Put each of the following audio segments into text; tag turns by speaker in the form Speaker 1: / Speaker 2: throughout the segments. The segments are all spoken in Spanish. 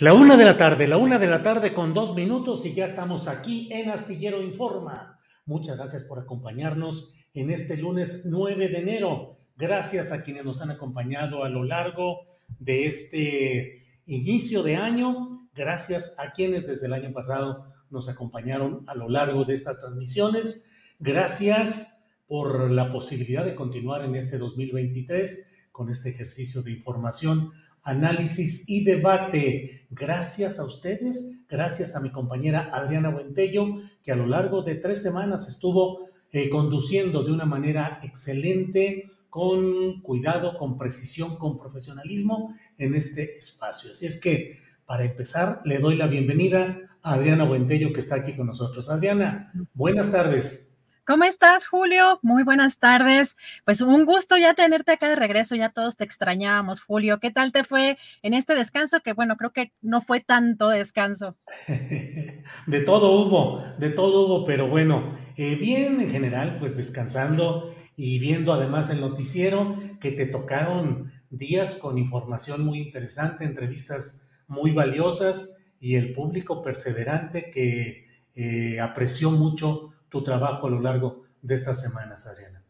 Speaker 1: La una de la tarde, la una de la tarde con dos minutos y ya estamos aquí en Astillero Informa. Muchas gracias por acompañarnos en este lunes 9 de enero. Gracias a quienes nos han acompañado a lo largo de este inicio de año. Gracias a quienes desde el año pasado nos acompañaron a lo largo de estas transmisiones. Gracias por la posibilidad de continuar en este 2023 con este ejercicio de información análisis y debate. Gracias a ustedes, gracias a mi compañera Adriana Buentello, que a lo largo de tres semanas estuvo eh, conduciendo de una manera excelente, con cuidado, con precisión, con profesionalismo en este espacio. Así es que, para empezar, le doy la bienvenida a Adriana Buentello, que está aquí con nosotros. Adriana, buenas tardes.
Speaker 2: ¿Cómo estás, Julio? Muy buenas tardes. Pues un gusto ya tenerte acá de regreso, ya todos te extrañábamos, Julio. ¿Qué tal te fue en este descanso? Que bueno, creo que no fue tanto descanso.
Speaker 1: De todo hubo, de todo hubo, pero bueno, eh, bien en general, pues descansando y viendo además el noticiero que te tocaron días con información muy interesante, entrevistas muy valiosas y el público perseverante que eh, apreció mucho tu trabajo a lo largo de estas semanas, Adriana?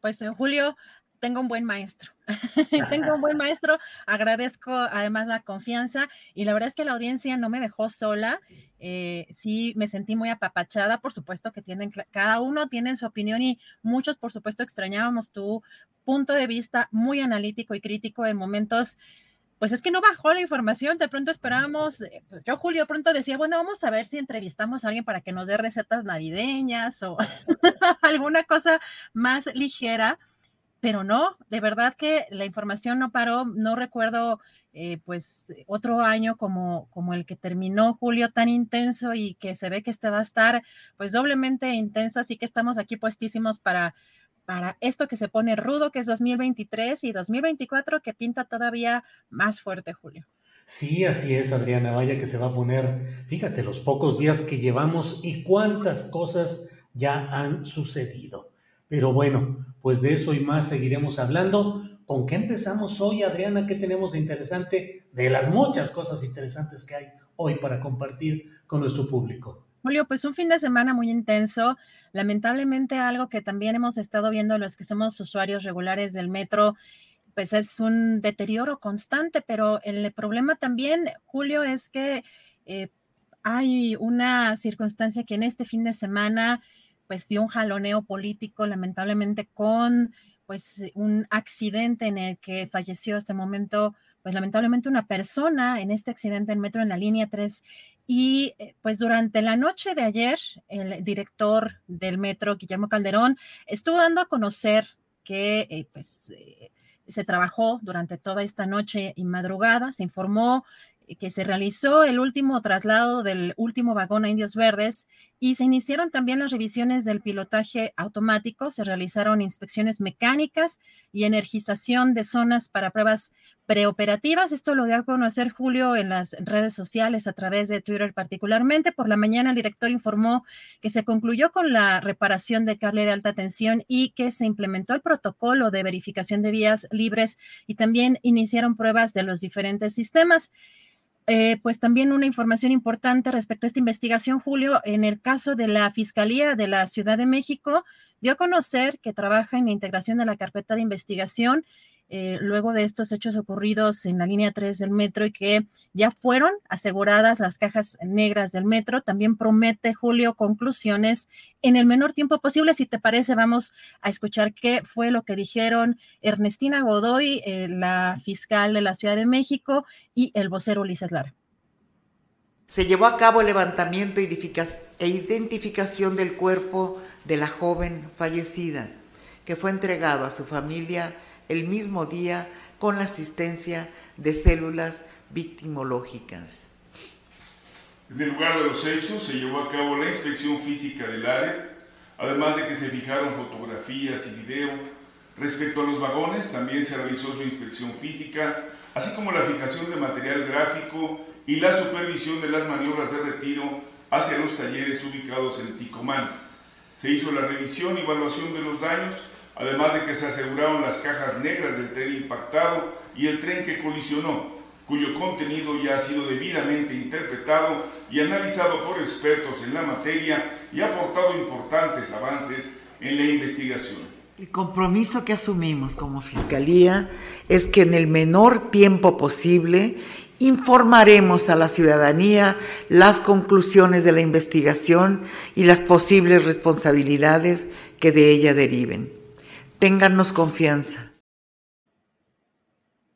Speaker 2: Pues en Julio, tengo un buen maestro. tengo un buen maestro. Agradezco además la confianza y la verdad es que la audiencia no me dejó sola. Eh, sí, me sentí muy apapachada. Por supuesto que tienen, cada uno tiene su opinión y muchos, por supuesto, extrañábamos tu punto de vista muy analítico y crítico en momentos pues es que no bajó la información, de pronto esperábamos, eh, pues yo Julio pronto decía, bueno, vamos a ver si entrevistamos a alguien para que nos dé recetas navideñas o alguna cosa más ligera, pero no, de verdad que la información no paró, no recuerdo eh, pues otro año como, como el que terminó Julio tan intenso y que se ve que este va a estar pues doblemente intenso, así que estamos aquí puestísimos para para esto que se pone rudo, que es 2023 y 2024, que pinta todavía más fuerte, Julio.
Speaker 1: Sí, así es, Adriana. Vaya que se va a poner, fíjate, los pocos días que llevamos y cuántas cosas ya han sucedido. Pero bueno, pues de eso y más seguiremos hablando. ¿Con qué empezamos hoy, Adriana? ¿Qué tenemos de interesante? De las muchas cosas interesantes que hay hoy para compartir con nuestro público.
Speaker 2: Julio, pues un fin de semana muy intenso. Lamentablemente algo que también hemos estado viendo los que somos usuarios regulares del metro, pues es un deterioro constante, pero el problema también, Julio, es que eh, hay una circunstancia que en este fin de semana pues dio un jaloneo político, lamentablemente con pues un accidente en el que falleció hasta el momento pues lamentablemente una persona en este accidente en metro en la línea 3 y eh, pues durante la noche de ayer el director del metro, Guillermo Calderón, estuvo dando a conocer que eh, pues eh, se trabajó durante toda esta noche y madrugada, se informó que se realizó el último traslado del último vagón a Indios Verdes y se iniciaron también las revisiones del pilotaje automático, se realizaron inspecciones mecánicas y energización de zonas para pruebas preoperativas. Esto lo dio a conocer Julio en las redes sociales a través de Twitter particularmente. Por la mañana el director informó que se concluyó con la reparación de cable de alta tensión y que se implementó el protocolo de verificación de vías libres y también iniciaron pruebas de los diferentes sistemas. Eh, pues también una información importante respecto a esta investigación, Julio, en el caso de la Fiscalía de la Ciudad de México, dio a conocer que trabaja en la integración de la carpeta de investigación eh, luego de estos hechos ocurridos en la línea 3 del metro y que ya fueron aseguradas las cajas negras del metro. También promete, Julio, conclusiones en el menor tiempo posible. Si te parece, vamos a escuchar qué fue lo que dijeron Ernestina Godoy, eh, la fiscal de la Ciudad de México, y el vocero Ulises Lara.
Speaker 3: Se llevó a cabo el levantamiento e identificación del cuerpo de la joven fallecida, que fue entregado a su familia el mismo día con la asistencia de células victimológicas.
Speaker 4: En el lugar de los hechos se llevó a cabo la inspección física del área, además de que se fijaron fotografías y video. Respecto a los vagones, también se realizó su inspección física, así como la fijación de material gráfico y la supervisión de las maniobras de retiro hacia los talleres ubicados en Ticomán. Se hizo la revisión y evaluación de los daños, además de que se aseguraron las cajas negras del tren impactado y el tren que colisionó, cuyo contenido ya ha sido debidamente interpretado y analizado por expertos en la materia y ha aportado importantes avances en la investigación.
Speaker 3: El compromiso que asumimos como Fiscalía es que en el menor tiempo posible informaremos a la ciudadanía las conclusiones de la investigación y las posibles responsabilidades que de ella deriven. Ténganos confianza.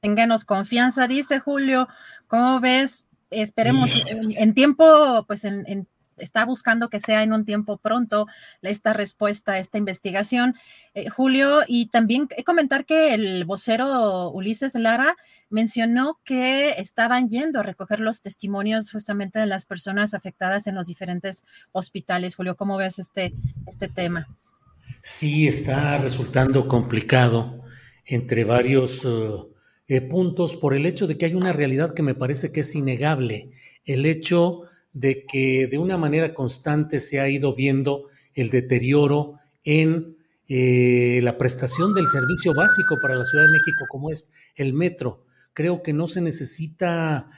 Speaker 2: Ténganos confianza, dice Julio. ¿Cómo ves? Esperemos en, tiempo, pues en, está buscando que sea en un tiempo pronto esta respuesta a esta investigación. Eh, Julio, y también comentar que el vocero Ulises Lara mencionó que estaban yendo a recoger los testimonios justamente de las personas afectadas en los diferentes hospitales. Julio, ¿cómo ves este, este tema?
Speaker 1: Sí está resultando complicado entre varios eh, eh, puntos por el hecho de que hay una realidad que me parece que es innegable, el hecho de que de una manera constante se ha ido viendo el deterioro en eh, la prestación del servicio básico para la Ciudad de México, como es el metro. Creo que no se necesita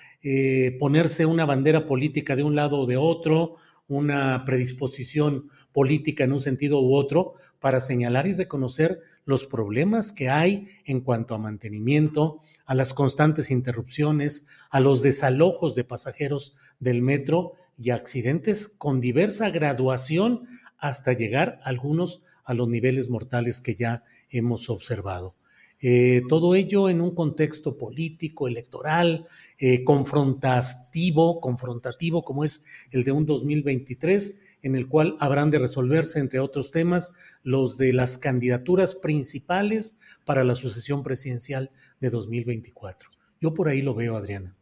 Speaker 1: ponerse una bandera política de un lado o de otro una predisposición política en un sentido u otro para señalar y reconocer los problemas que hay en cuanto a mantenimiento, a las constantes interrupciones, a los desalojos de pasajeros del metro y accidentes con diversa graduación hasta llegar algunos a los niveles mortales que ya hemos observado. Eh, todo ello en un contexto político, electoral, eh, confrontativo, confrontativo como es el de un 2023, en el cual habrán de resolverse, entre otros temas, los de las candidaturas principales para la sucesión presidencial de 2024. Yo por ahí lo veo, Adriana.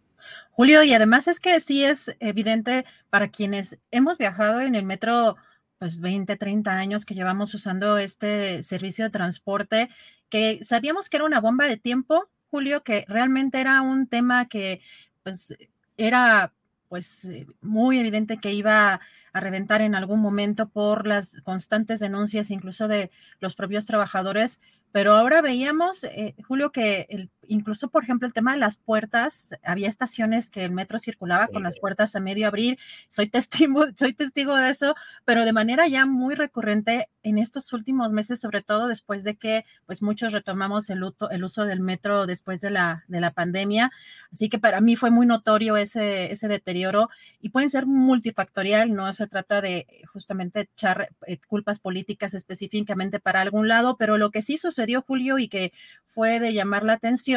Speaker 2: Julio, y además es que sí es evidente para quienes hemos viajado en el metro pues 20, 30 años que llevamos usando este servicio de transporte, que sabíamos que era una bomba de tiempo, Julio, que realmente era un tema que pues era pues eh, muy evidente que iba a reventar en algún momento por las constantes denuncias incluso de los propios trabajadores, pero ahora veíamos, eh, Julio, que el, incluso, por ejemplo, el tema de las puertas, había estaciones que el metro circulaba con las puertas a medio abrir. Soy testigo, soy testigo de eso, pero de manera ya muy recurrente en estos últimos meses, sobre todo después de que pues muchos retomamos el, el uso del metro después de la, de la pandemia. Así que para mí fue muy notorio ese, ese deterioro y pueden ser multifactorial, no se trata de justamente echar eh, culpas políticas específicamente para algún lado, pero lo que sí sucedió, Julio, y que fue de llamar la atención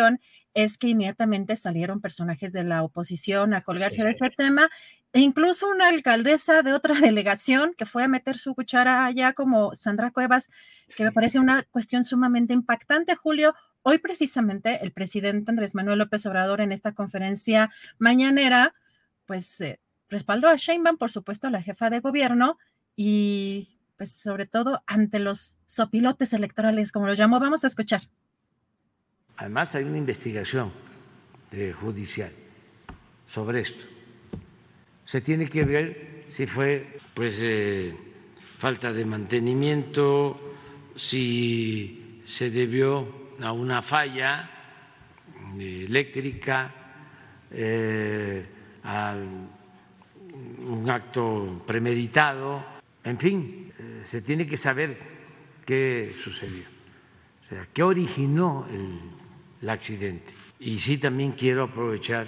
Speaker 2: es que inmediatamente salieron personajes de la oposición a colgarse de este tema e incluso una alcaldesa de otra delegación que fue a meter su cuchara allá como Sandra Cuevas, que me parece una cuestión sumamente impactante, Julio, hoy precisamente el presidente Andrés Manuel López Obrador en esta conferencia mañanera, pues eh, respaldó a Sheinbaum, por supuesto, a la jefa de gobierno y pues sobre todo ante los sopilotes electorales, como lo llamó. Vamos a escuchar.
Speaker 5: Además hay una investigación judicial sobre esto. Se tiene que ver si fue pues eh, falta de mantenimiento, si se debió a una falla eléctrica, eh, a un acto premeditado, en fin, eh, se tiene que saber qué sucedió, o sea, qué originó el, el accidente. Y sí también quiero aprovechar,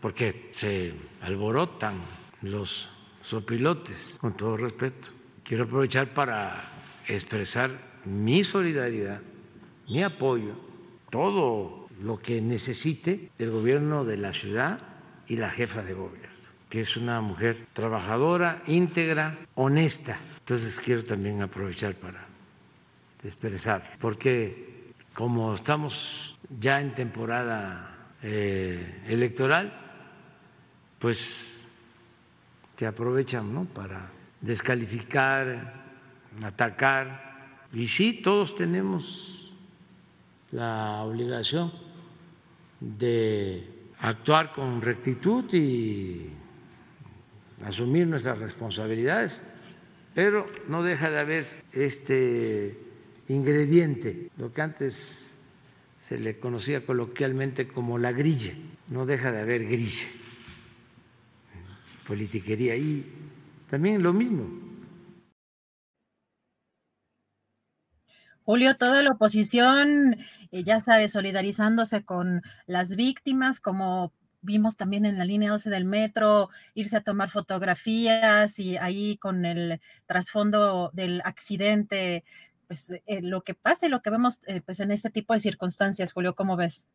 Speaker 5: porque se alborotan los sopilotes, con todo respeto, quiero aprovechar para expresar mi solidaridad, mi apoyo, todo lo que necesite el gobierno de la ciudad y la jefa de gobierno, que es una mujer trabajadora, íntegra, honesta. Entonces quiero también aprovechar para expresar, porque como estamos ya en temporada eh, electoral, pues se aprovechan ¿no? para descalificar, atacar. Y sí, todos tenemos la obligación de actuar con rectitud y asumir nuestras responsabilidades, pero no deja de haber este ingrediente, lo que antes se le conocía coloquialmente como la grilla, no deja de haber grilla, politiquería y también lo mismo.
Speaker 2: Julio, toda la oposición, eh, ya sabe, solidarizándose con las víctimas, como vimos también en la línea 12 del metro, irse a tomar fotografías y ahí con el trasfondo del accidente pues, eh, lo que pasa y lo que vemos eh, pues, en este tipo de circunstancias, Julio, ¿cómo ves?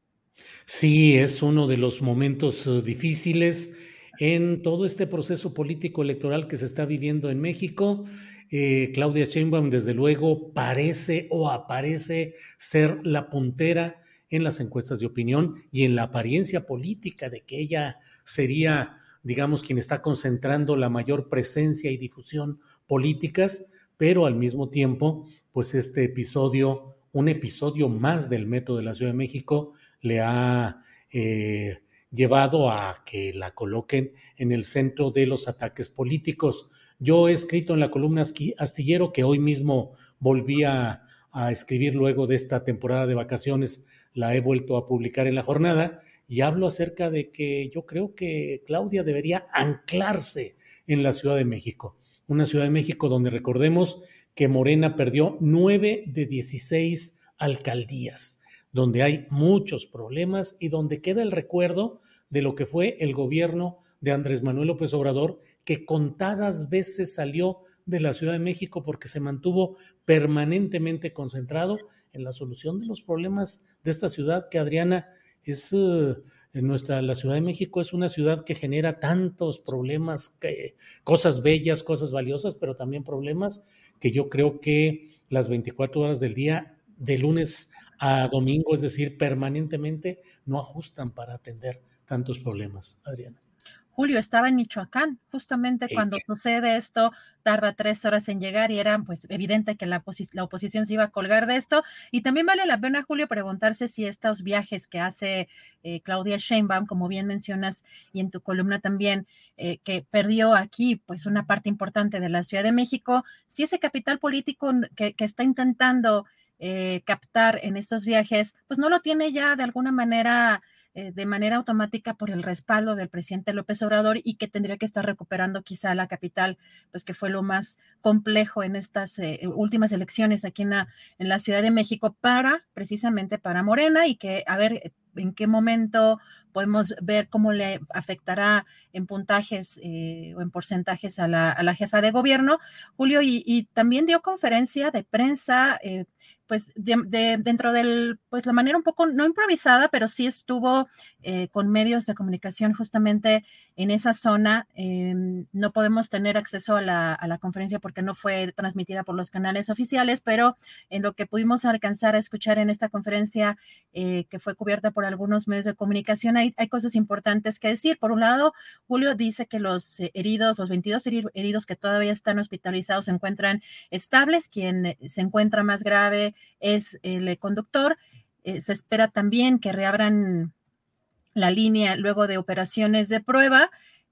Speaker 1: Sí, es uno de los momentos eh, difíciles en todo este proceso político electoral que se está viviendo en México. Claudia Sheinbaum, desde luego, parece o aparece ser la puntera en las encuestas de opinión y en la apariencia política de que ella sería, digamos, quien está concentrando la mayor presencia y difusión políticas, pero al mismo tiempo pues este episodio, un episodio más del Metro de la Ciudad de México, le ha eh, llevado a que la coloquen en el centro de los ataques políticos. Yo he escrito en la columna astillero que hoy mismo volví a, a escribir luego de esta temporada de vacaciones, la he vuelto a publicar en la jornada y hablo acerca de que yo creo que Claudia debería anclarse en la Ciudad de México, una Ciudad de México donde recordemos que Morena perdió nueve de 16 alcaldías, donde hay muchos problemas y donde queda el recuerdo de lo que fue el gobierno de Andrés Manuel López Obrador, que contadas veces salió de la Ciudad de México porque se mantuvo permanentemente concentrado en la solución de los problemas de esta ciudad que Adriana es nuestra la Ciudad de México es una ciudad que genera tantos problemas, que, cosas bellas, cosas valiosas, pero también problemas que yo creo que las 24 horas del día, de lunes a domingo, es decir, permanentemente, no ajustan para atender tantos problemas. Adriana.
Speaker 2: Julio estaba en Michoacán, justamente cuando sucede esto, tarda tres horas en llegar y era pues evidente que la, oposición se iba a colgar de esto. Y también vale la pena, Julio, preguntarse si estos viajes que hace eh, Claudia Sheinbaum, como bien mencionas, y en tu columna también, eh, que perdió aquí pues una parte importante de la Ciudad de México, si ese capital político que, está intentando eh, captar en estos viajes, pues no lo tiene ya de alguna manera eh, de manera automática por el respaldo del presidente López Obrador y que tendría que estar recuperando quizá la capital, pues que fue lo más complejo en estas eh, últimas elecciones aquí en la, en la Ciudad de México para, precisamente para Morena y que, a ver, en qué momento podemos ver cómo le afectará en puntajes eh, o en porcentajes a la, jefa de gobierno, Julio, y, también dio conferencia de prensa pues de, dentro del, pues la manera un poco, no improvisada, pero sí estuvo eh, con medios de comunicación justamente en esa zona. Em, no podemos tener acceso a la, a la, conferencia porque no fue transmitida por los canales oficiales, pero en lo que pudimos alcanzar a escuchar en esta conferencia eh, que fue cubierta por algunos medios de comunicación, hay, hay, cosas importantes que decir. Por un lado, Julio dice que los eh, heridos, los 22 heridos que todavía están hospitalizados se encuentran estables. Quien se encuentra más grave es el conductor. se espera también que reabran la línea luego de operaciones de prueba.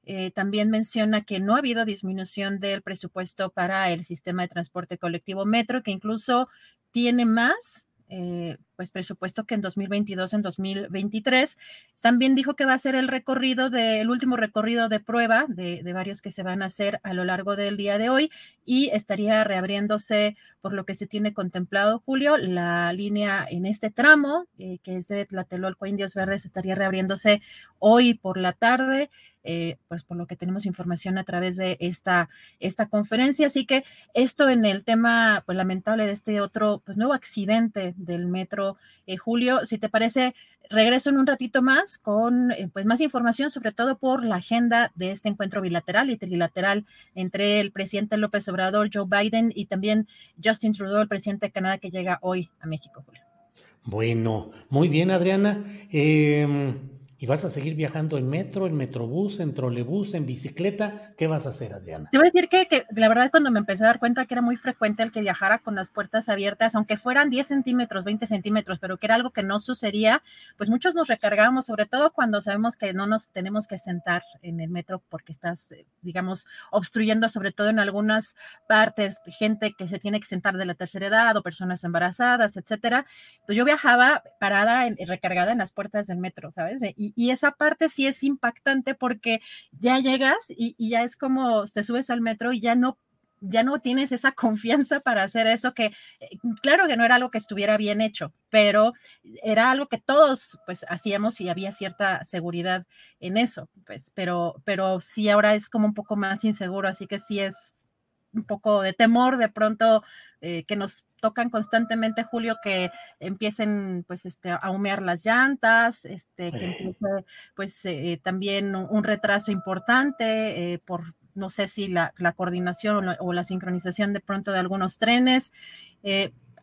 Speaker 2: Eh, también menciona que no ha habido disminución del presupuesto para el sistema de transporte colectivo Metro, que incluso tiene más eh, pues presupuesto que en 2022, en 2023. También dijo que va a ser el recorrido del último recorrido de prueba de, varios que se van a hacer a lo largo del día de hoy y estaría reabriéndose por lo que se tiene contemplado, Julio, la línea en este tramo, eh, que es de Tlatelolco Indios Verdes, estaría reabriéndose hoy por la tarde. Eh, pues por lo que tenemos información a través de esta, esta conferencia. Así que esto en el tema pues, lamentable de este otro pues, nuevo accidente del metro eh, Julio, si te parece, regreso en un ratito más con eh, pues, más información, sobre todo por la agenda de este encuentro bilateral y trilateral entre el presidente López Obrador, Joe Biden, y también Justin Trudeau, el presidente de Canadá, que llega hoy a México, Julio.
Speaker 1: Bueno, muy bien, Adriana. Eh, ¿Y vas a seguir viajando en metro, en metrobús, en trolebús, en bicicleta? ¿Qué vas a hacer, Adriana?
Speaker 2: Te voy a decir que, que, la verdad cuando me empecé a dar cuenta que era muy frecuente el que viajara con las puertas abiertas, aunque fueran 10 centímetros, 20 centímetros, pero que era algo que no sucedía, pues muchos nos recargábamos, sobre todo cuando sabemos que no nos tenemos que sentar en el metro porque estás, eh, digamos, obstruyendo, sobre todo en algunas partes, gente que se tiene que sentar de la tercera edad o personas embarazadas, etcétera. Pues yo viajaba parada, en, recargada en las puertas del metro, ¿sabes? Y, y, esa parte sí es impactante porque ya llegas y, ya es como te subes al metro y ya no ya no tienes esa confianza para hacer eso que eh, claro que no era algo que estuviera bien hecho, pero era algo que todos pues hacíamos y había cierta seguridad en eso, pues pero pero sí ahora es como un poco más inseguro, así que sí es un poco de temor de pronto eh, que nos tocan constantemente, Julio, que empiecen pues este, a humear las llantas, este, que empiece pues eh, también un, retraso importante eh, por no sé si la, la coordinación o, o, la sincronización de pronto de algunos trenes.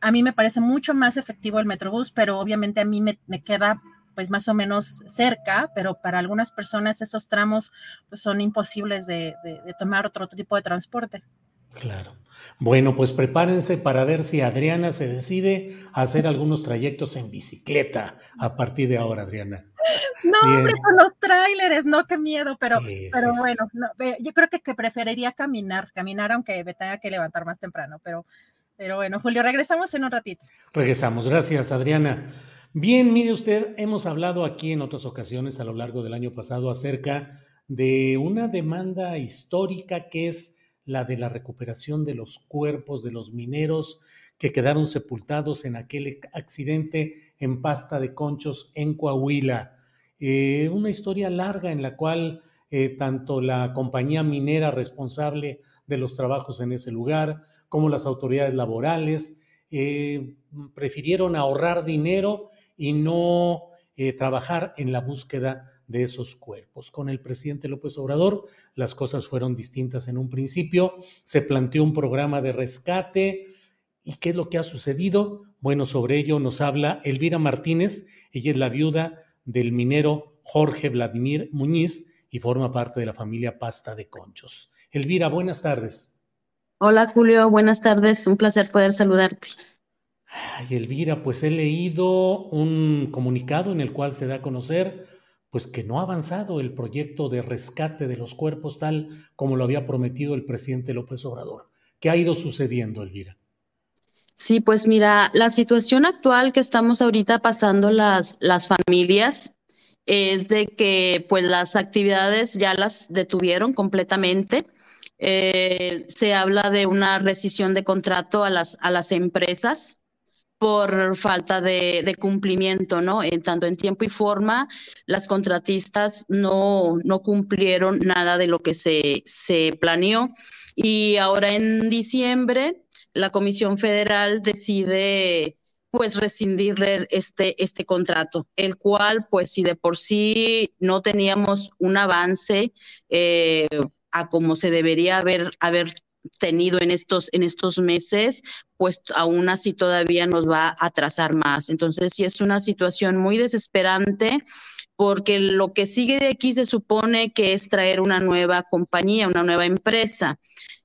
Speaker 2: a mí me parece mucho más efectivo el Metrobús, pero obviamente a mí me, me queda pues más o menos cerca, pero para algunas personas esos tramos pues, son imposibles de, de, de tomar otro tipo de transporte.
Speaker 1: Claro. Bueno, pues prepárense para ver si Adriana se decide a hacer algunos trayectos en bicicleta a partir de ahora, Adriana.
Speaker 2: No, hombre, con los tráileres, no, qué miedo, pero, sí, pero sí, bueno, no, yo creo que, que, preferiría caminar, caminar aunque me tenga que levantar más temprano, pero, pero bueno, Julio, regresamos en un ratito.
Speaker 1: Regresamos, gracias, Adriana. Bien, mire usted, hemos hablado aquí en otras ocasiones a lo largo del año pasado acerca de una demanda histórica que es la de la recuperación de los cuerpos de los mineros que quedaron sepultados en aquel accidente en pasta de conchos en Coahuila. Eh, una historia larga en la cual eh, tanto la compañía minera responsable de los trabajos en ese lugar como las autoridades laborales eh, prefirieron ahorrar dinero y no trabajar en la búsqueda de esos cuerpos. Con el presidente López Obrador las cosas fueron distintas en un principio, se planteó un programa de rescate. ¿Y qué es lo que ha sucedido? Bueno, sobre ello nos habla Elvira Martínez, ella es la viuda del minero Jorge Vladimir Muñiz y forma parte de la familia Pasta de Conchos. Elvira, buenas tardes.
Speaker 6: Hola Julio, buenas tardes, un placer poder saludarte.
Speaker 1: Ay, Elvira, pues he leído un comunicado en el cual se da a conocer pues que no ha avanzado el proyecto de rescate de los cuerpos tal como lo había prometido el presidente López Obrador. ¿Qué ha ido sucediendo, Elvira?
Speaker 6: Sí, pues mira, la situación actual que estamos ahorita pasando las, las familias es de que pues las actividades ya las detuvieron completamente. Eh, se habla de una rescisión de contrato a las, a las empresas por falta de, cumplimiento, ¿no? En tanto en tiempo y forma, las contratistas no, no cumplieron nada de lo que se, se planeó. Y ahora en diciembre, la Comisión Federal decide pues rescindir este, este contrato, el cual pues si de por sí no teníamos un avance eh, a como se debería haber, haber tenido en estos, en estos meses, pues aún así todavía nos va a atrasar más. Entonces, sí es una situación muy desesperante porque lo que sigue de aquí se supone que es traer una nueva compañía, una nueva empresa.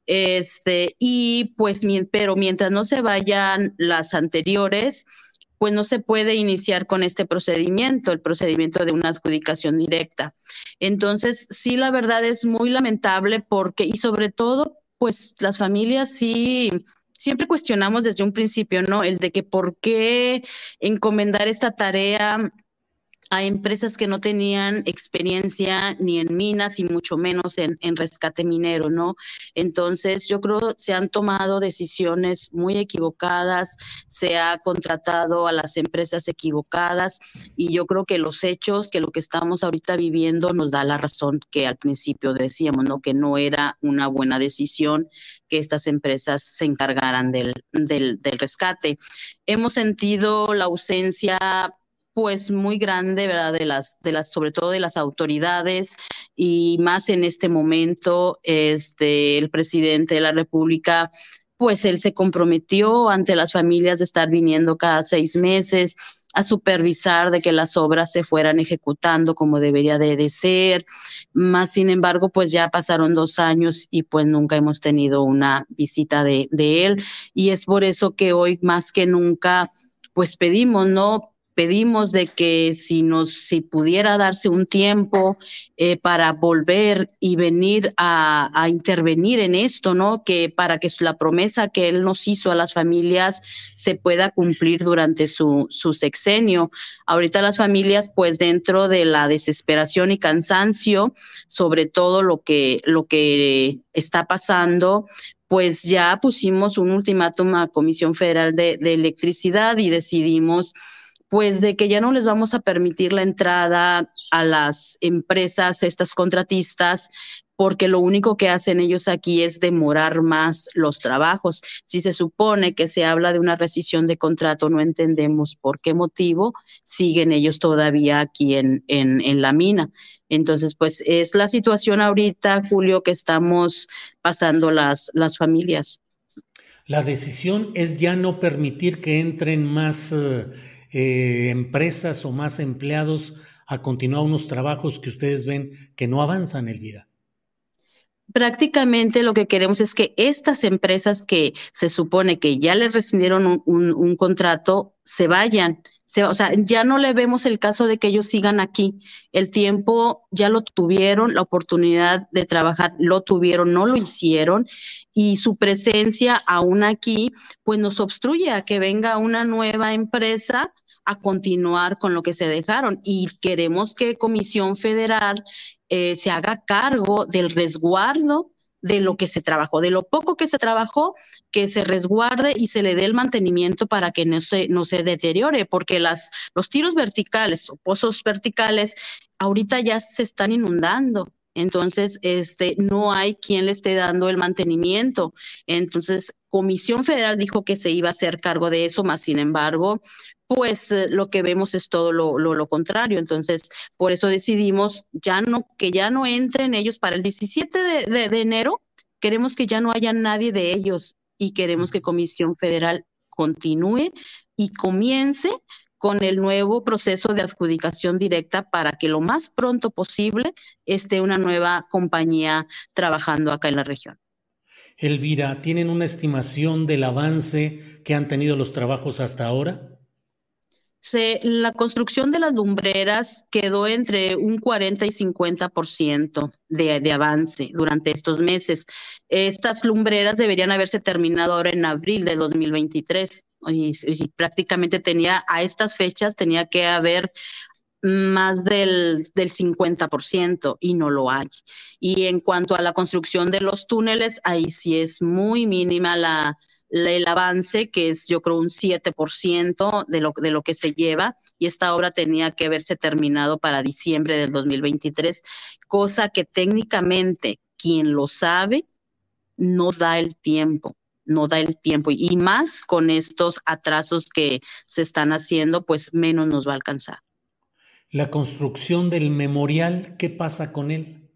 Speaker 6: Este, y pues, pero mientras no se vayan las anteriores, pues no se puede iniciar con este procedimiento, el procedimiento de una adjudicación directa. Entonces, sí, la verdad es muy lamentable porque, y sobre todo pues las familias sí, siempre cuestionamos desde un principio, ¿no? El de que por qué encomendar esta tarea a empresas que no tenían experiencia ni en minas y mucho menos en, rescate minero, ¿no? Entonces, yo creo se han tomado decisiones muy equivocadas, se ha contratado a las empresas equivocadas y yo creo que los hechos, que lo que estamos ahorita viviendo nos da la razón que al principio decíamos, ¿no? Que no era una buena decisión que estas empresas se encargaran del, del, del rescate. Hemos sentido la ausencia pues muy grande, ¿verdad? De las, de las, sobre todo de las autoridades y más en este momento, este, el presidente de la República, pues él se comprometió ante las familias de estar viniendo cada seis meses a supervisar de que las obras se fueran ejecutando como debería de, ser. Más sin embargo, pues ya pasaron dos años y pues nunca hemos tenido una visita de, de él. Y es por eso que hoy más que nunca, pues pedimos, ¿no? Pedimos de que si nos, si pudiera darse un tiempo eh, para volver y venir a, intervenir en esto, ¿no? Que para que la promesa que él nos hizo a las familias se pueda cumplir durante su, su sexenio. Ahorita las familias, pues dentro de la desesperación y cansancio, sobre todo lo que, lo que está pasando, pues ya pusimos un ultimátum a Comisión Federal de, de Electricidad y decidimos pues de que ya no les vamos a permitir la entrada a las empresas, estas contratistas, porque lo único que hacen ellos aquí es demorar más los trabajos. Si se supone que se habla de una rescisión de contrato, no entendemos por qué motivo siguen ellos todavía aquí en, en, la mina. Entonces, pues es la situación ahorita, Julio, que estamos pasando las, las familias.
Speaker 1: La decisión es ya no permitir que entren más... Eh, eh, empresas o más empleados a continuar unos trabajos que ustedes ven que no avanzan, Elvira?
Speaker 6: Prácticamente lo que queremos es que estas empresas que se supone que ya les rescindieron un, contrato se vayan. O sea, ya no le vemos el caso de que ellos sigan aquí. El tiempo ya lo tuvieron, la oportunidad de trabajar lo tuvieron, no lo hicieron y su presencia aún aquí pues nos obstruye a que venga una nueva empresa a continuar con lo que se dejaron y queremos que Comisión Federal eh, se haga cargo del resguardo de lo que se trabajó, de lo poco que se trabajó, que se resguarde y se le dé el mantenimiento para que no se, no se deteriore, porque las, los tiros verticales o pozos verticales ahorita ya se están inundando. Entonces, este, no hay quien le esté dando el mantenimiento. Entonces, Comisión Federal dijo que se iba a hacer cargo de eso, más sin embargo, pues eh, lo que vemos es todo lo, contrario. Entonces, por eso decidimos ya no, que ya no entren ellos para el 17 de, de, enero. Queremos que ya no haya nadie de ellos y queremos que Comisión Federal continúe y comience con el nuevo proceso de adjudicación directa para que lo más pronto posible esté una nueva compañía trabajando acá en la región.
Speaker 1: Elvira, ¿tienen una estimación del avance que han tenido los trabajos hasta ahora?
Speaker 6: La construcción de las lumbreras quedó entre un 40 y 50% de, de avance durante estos meses. Estas lumbreras deberían haberse terminado ahora en abril de 2023 y, prácticamente tenía a estas fechas tenía que haber más del, del 50% y no lo hay. Y en cuanto a la construcción de los túneles, ahí sí es muy mínima la, el avance, que es yo creo un 7% de lo, de lo que se lleva, y esta obra tenía que haberse terminado para diciembre del 2023, cosa que técnicamente quien lo sabe no da el tiempo no da el tiempo y más con estos atrasos que se están haciendo, pues menos nos va a alcanzar.
Speaker 1: La construcción del memorial, ¿qué pasa con él?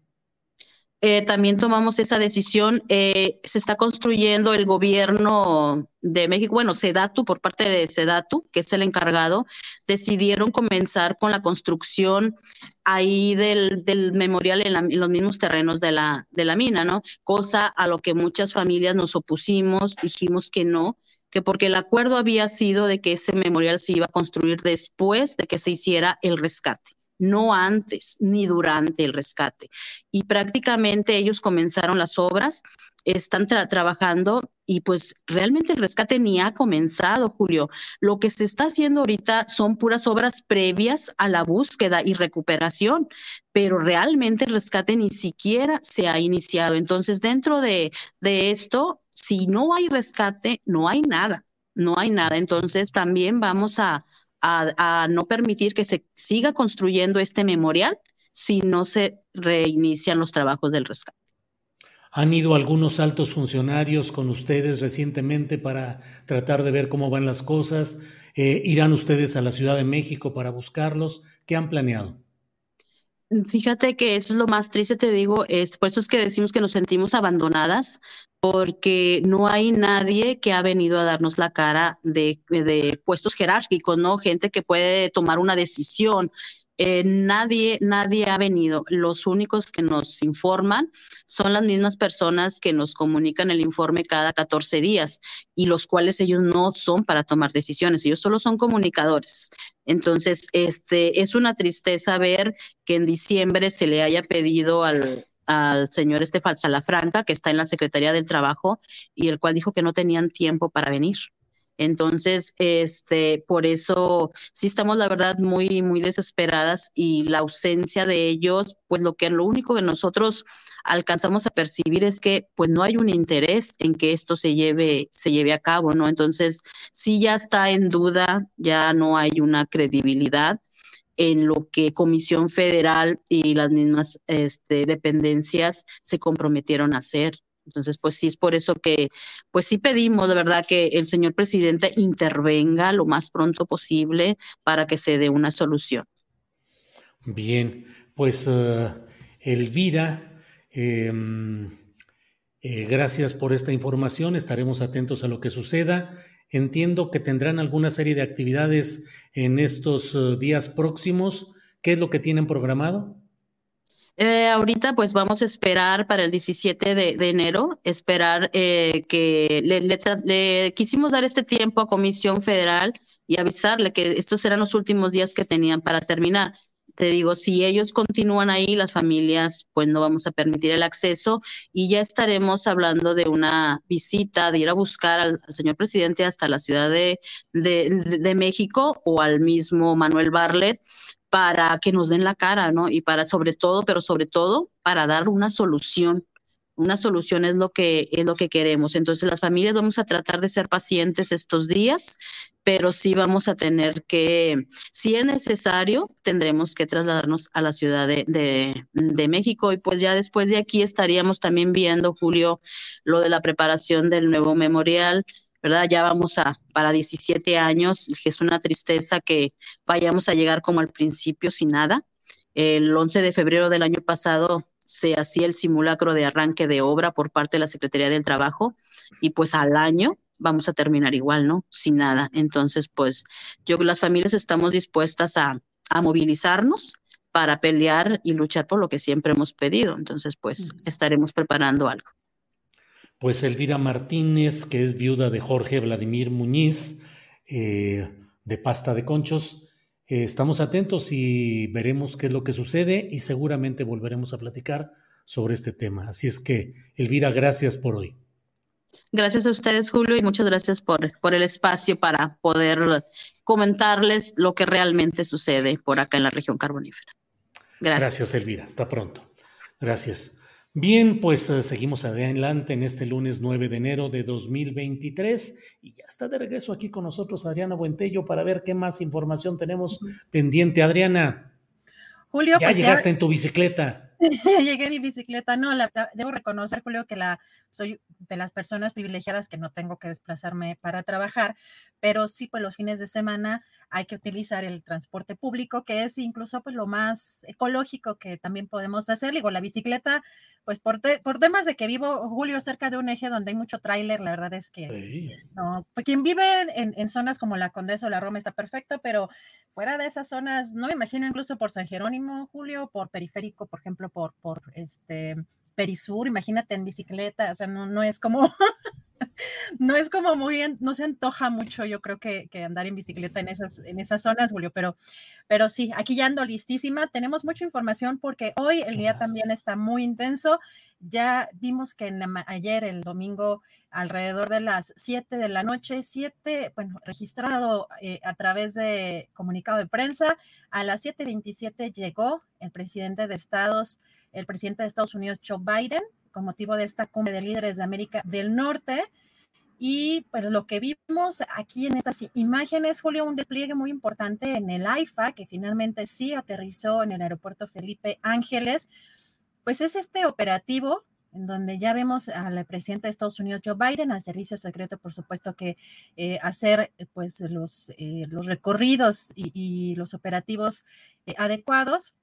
Speaker 6: Eh, también tomamos esa decisión. Eh, se está construyendo el gobierno de México, bueno, Sedatu, por parte de Sedatu, que es el encargado, decidieron comenzar con la construcción ahí del, memorial en, en, los mismos terrenos de la, de la mina, ¿no? Cosa a lo que muchas familias nos opusimos, dijimos que no, que porque el acuerdo había sido de que ese memorial se iba a construir después de que se hiciera el rescate no antes ni durante el rescate. Y prácticamente ellos comenzaron las obras, están trabajando y pues realmente el rescate ni ha comenzado, Julio. Lo que se está haciendo ahorita son puras obras previas a la búsqueda y recuperación, pero realmente el rescate ni siquiera se ha iniciado. Entonces, dentro de, de esto, si no hay rescate, no hay nada, no hay nada. Entonces, también vamos a a, no permitir que se siga construyendo este memorial si no se reinician los trabajos del rescate.
Speaker 1: ¿Han ido algunos altos funcionarios con ustedes recientemente para tratar de ver cómo van las cosas? Eh, ¿Irán ustedes a la Ciudad de México para buscarlos? ¿Qué han planeado?
Speaker 6: Fíjate que eso es lo más triste, te digo, es, por eso es que decimos que nos sentimos abandonadas, porque no hay nadie que ha venido a darnos la cara de, de puestos jerárquicos, ¿no? Gente que puede tomar una decisión, eh, nadie, nadie ha venido. Los únicos que nos informan son las mismas personas que nos comunican el informe cada 14 días y los cuales ellos no son para tomar decisiones, ellos solo son comunicadores. Entonces, este, es una tristeza ver que en diciembre se le haya pedido al, al señor Estefan Salafranca, que está en la Secretaría del Trabajo, y el cual dijo que no tenían tiempo para venir. Entonces, este, por eso sí estamos, la verdad, muy, muy desesperadas y la ausencia de ellos, pues lo que lo único que nosotros alcanzamos a percibir es que pues no hay un interés en que esto se lleve, se lleve a cabo, ¿no? Entonces, sí ya está en duda, ya no hay una credibilidad en lo que Comisión Federal y las mismas este, dependencias se comprometieron a hacer. Entonces, pues sí es por eso que, pues sí pedimos, de verdad, que el señor presidente intervenga lo más pronto posible para que se dé una solución.
Speaker 1: Bien, pues uh, Elvira, eh, eh, gracias por esta información, estaremos atentos a lo que suceda. Entiendo que tendrán alguna serie de actividades en estos uh, días próximos. ¿Qué es lo que tienen programado?
Speaker 6: Eh, ahorita pues vamos a esperar para el 17 de, enero, esperar eh, que le, quisimos dar este tiempo a Comisión Federal y avisarle que estos eran los últimos días que tenían para terminar. Te digo, si ellos continúan ahí, las familias, pues no vamos a permitir el acceso y ya estaremos hablando de una visita, de ir a buscar al, señor presidente hasta la Ciudad de, de México o al mismo Manuel Barlet para que nos den la cara, ¿no? Y para sobre todo, pero sobre todo para dar una solución. Una solución es lo que es lo que queremos. Entonces las familias vamos a tratar de ser pacientes estos días, pero sí vamos a tener que, si es necesario, tendremos que trasladarnos a la Ciudad de, de, de México y pues ya después de aquí estaríamos también viendo, Julio, lo de la preparación del nuevo memorial, ¿verdad? Ya vamos a para 17 años, que es una tristeza que vayamos a llegar como al principio sin nada. El 11 de febrero del año pasado se hacía el simulacro de arranque de obra por parte de la Secretaría del Trabajo y pues al año vamos a terminar igual, ¿no? Sin nada. Entonces, pues yo las familias estamos dispuestas a, a movilizarnos para pelear y luchar por lo que siempre hemos pedido. Entonces, pues estaremos preparando algo
Speaker 1: pues Elvira Martínez, que es viuda de Jorge Vladimir Muñiz, eh, de Pasta de Conchos. Eh, estamos atentos y veremos qué es lo que sucede y seguramente volveremos a platicar sobre este tema. Así es que, Elvira, gracias por hoy.
Speaker 6: Gracias a ustedes, Julio, y muchas gracias por, por el espacio para poder comentarles lo que realmente sucede por acá en la región carbonífera.
Speaker 1: Gracias. Gracias, Elvira. Hasta pronto. Gracias. Bien, pues uh, seguimos adelante en este lunes 9 de enero de 2023 y ya está de regreso aquí con nosotros Adriana Buentello para ver qué más información tenemos pendiente. Adriana,
Speaker 2: Julio,
Speaker 1: ya
Speaker 2: pues
Speaker 1: llegaste en tu bicicleta.
Speaker 2: llegué en mi bicicleta. No, la, debo reconocer, Julio, que la soy de las personas privilegiadas que no tengo que desplazarme para trabajar, pero sí, pues los fines de semana hay que utilizar el transporte público, que es incluso pues lo más ecológico que también podemos hacer. Digo, la bicicleta, pues por, por temas de que vivo, Julio, cerca de un eje donde hay mucho tráiler, la verdad es que no, pues quien vive en, en, zonas como la Condesa o la Roma está perfecto, pero fuera de esas zonas, no me imagino incluso por San Jerónimo, Julio, por periférico, por ejemplo, por, por este Perisur, imagínate en bicicleta, o sea, no, no es como, no es como muy, no se antoja mucho, yo creo que, que, andar en bicicleta en esas, en esas zonas, Julio, pero, pero sí, aquí ya ando listísima, tenemos mucha información porque hoy el día también está muy intenso, ya vimos que ayer, el domingo, alrededor de las 7 de la noche, 7, bueno, registrado eh, a través de comunicado de prensa, a las 7.27 llegó el presidente de Estados el presidente de Estados Unidos, Joe Biden, con motivo de esta cumbre de líderes de América del Norte. Y pues lo que vimos aquí en estas imágenes, Julio, un despliegue muy importante en el AIFA, que finalmente sí aterrizó en el aeropuerto Felipe Ángeles, pues es este operativo en donde ya vemos al presidente de Estados Unidos, Joe Biden, al servicio secreto, por supuesto que eh, hacer pues los, eh, los recorridos y, los operativos eh, adecuados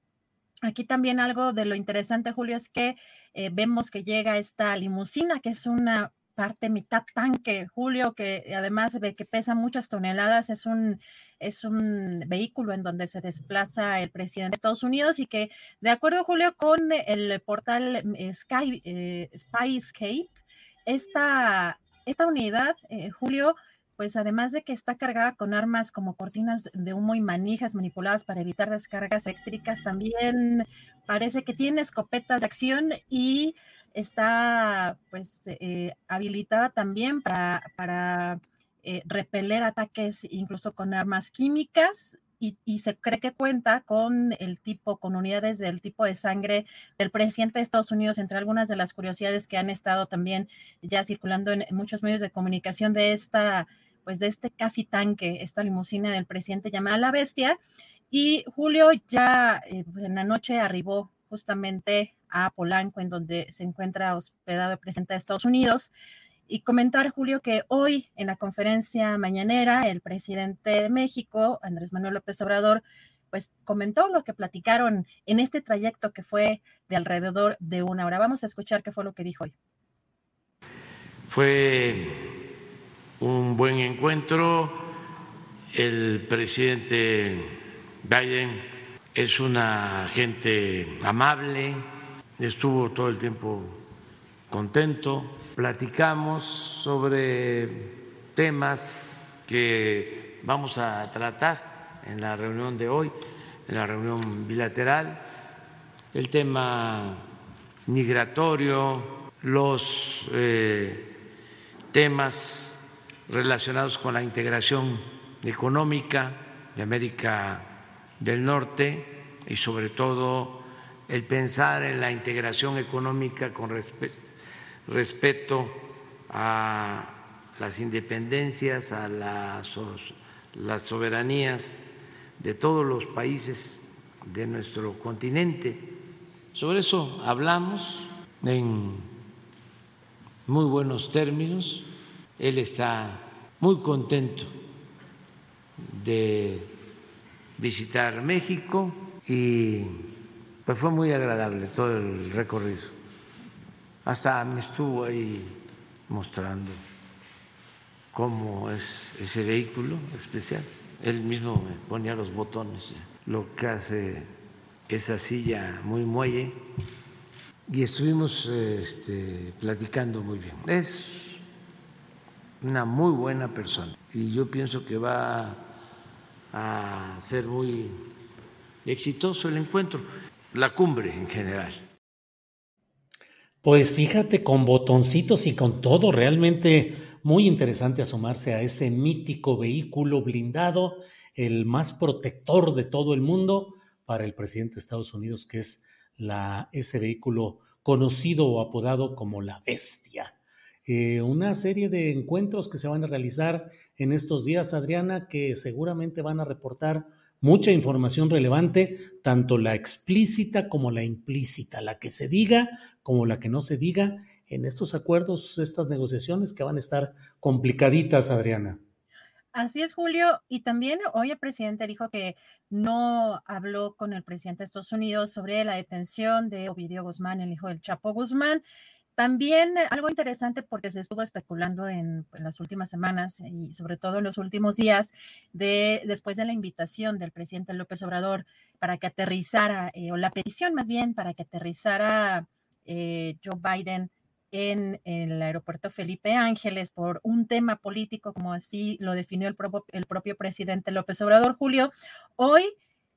Speaker 2: Aquí también algo de lo interesante, Julio, es que eh, vemos que llega esta limusina, que es una parte mitad tanque, Julio, que además de que pesa muchas toneladas, es un, es un vehículo en donde se desplaza el presidente de Estados Unidos y que, de acuerdo, Julio, con el portal eh, Sky, eh, Spyscape, esta, esta unidad, Julio, pues además de que está cargada con armas como cortinas de humo y manijas manipuladas para evitar descargas eléctricas, también parece que tiene escopetas de acción y está pues eh, habilitada también para, para eh, repeler ataques incluso con armas químicas y, y, se cree que cuenta con el tipo, con unidades del tipo de sangre del presidente de Estados Unidos, entre algunas de las curiosidades que han estado también ya circulando en muchos medios de comunicación de esta pues de este casi tanque, esta limusina del presidente llamada La Bestia. Y Julio ya eh, pues, en la noche arribó justamente a Polanco, en donde se encuentra hospedado el presidente de Estados Unidos. Y comentar, Julio, que hoy en la conferencia mañanera, el presidente de México, Andrés Manuel López Obrador, pues comentó lo que platicaron en este trayecto que fue de alrededor de una hora. Vamos a escuchar qué fue lo que dijo hoy.
Speaker 5: Fue un buen encuentro. El presidente Biden es una gente amable, estuvo todo el tiempo contento. Platicamos sobre temas que vamos a tratar en la reunión de hoy, en la reunión bilateral, el tema migratorio, los eh, temas relacionados con la integración económica de América del Norte y sobre todo el pensar en la integración económica con respeto a las independencias, a las, las soberanías de todos los países de nuestro continente. Sobre eso hablamos en muy buenos términos él está muy contento de visitar México y pues fue muy agradable todo el recorrido. Hasta me estuvo ahí mostrando cómo es ese vehículo especial. Él mismo me ponía los botones, lo que hace esa silla muy muelle y estuvimos este, platicando muy bien. Es una muy buena persona y yo pienso que va a ser muy exitoso el encuentro, la cumbre en general.
Speaker 1: Pues fíjate, con botoncitos y con todo, realmente muy interesante asomarse a ese mítico vehículo blindado, el más protector de todo el mundo para el presidente de Estados Unidos, que es la, ese vehículo conocido o apodado como la bestia. Eh, una serie de encuentros que se van a realizar en estos días, Adriana, que seguramente van a reportar mucha información relevante, tanto la explícita como la implícita, la que se diga como la que no se diga en estos acuerdos, estas negociaciones que van a estar complicaditas, Adriana.
Speaker 2: Así es, Julio. Y también hoy el presidente dijo que no habló con el presidente de Estados Unidos sobre la detención de Ovidio Guzmán, el hijo del Chapo Guzmán. También algo interesante porque se estuvo especulando en, las últimas semanas y sobre todo en los últimos días de después de la invitación del presidente López Obrador para que aterrizara, eh, o la petición más bien para que aterrizara eh, Joe Biden en el aeropuerto Felipe Ángeles por un tema político, como así lo definió el, el propio presidente López Obrador, Julio. Hoy,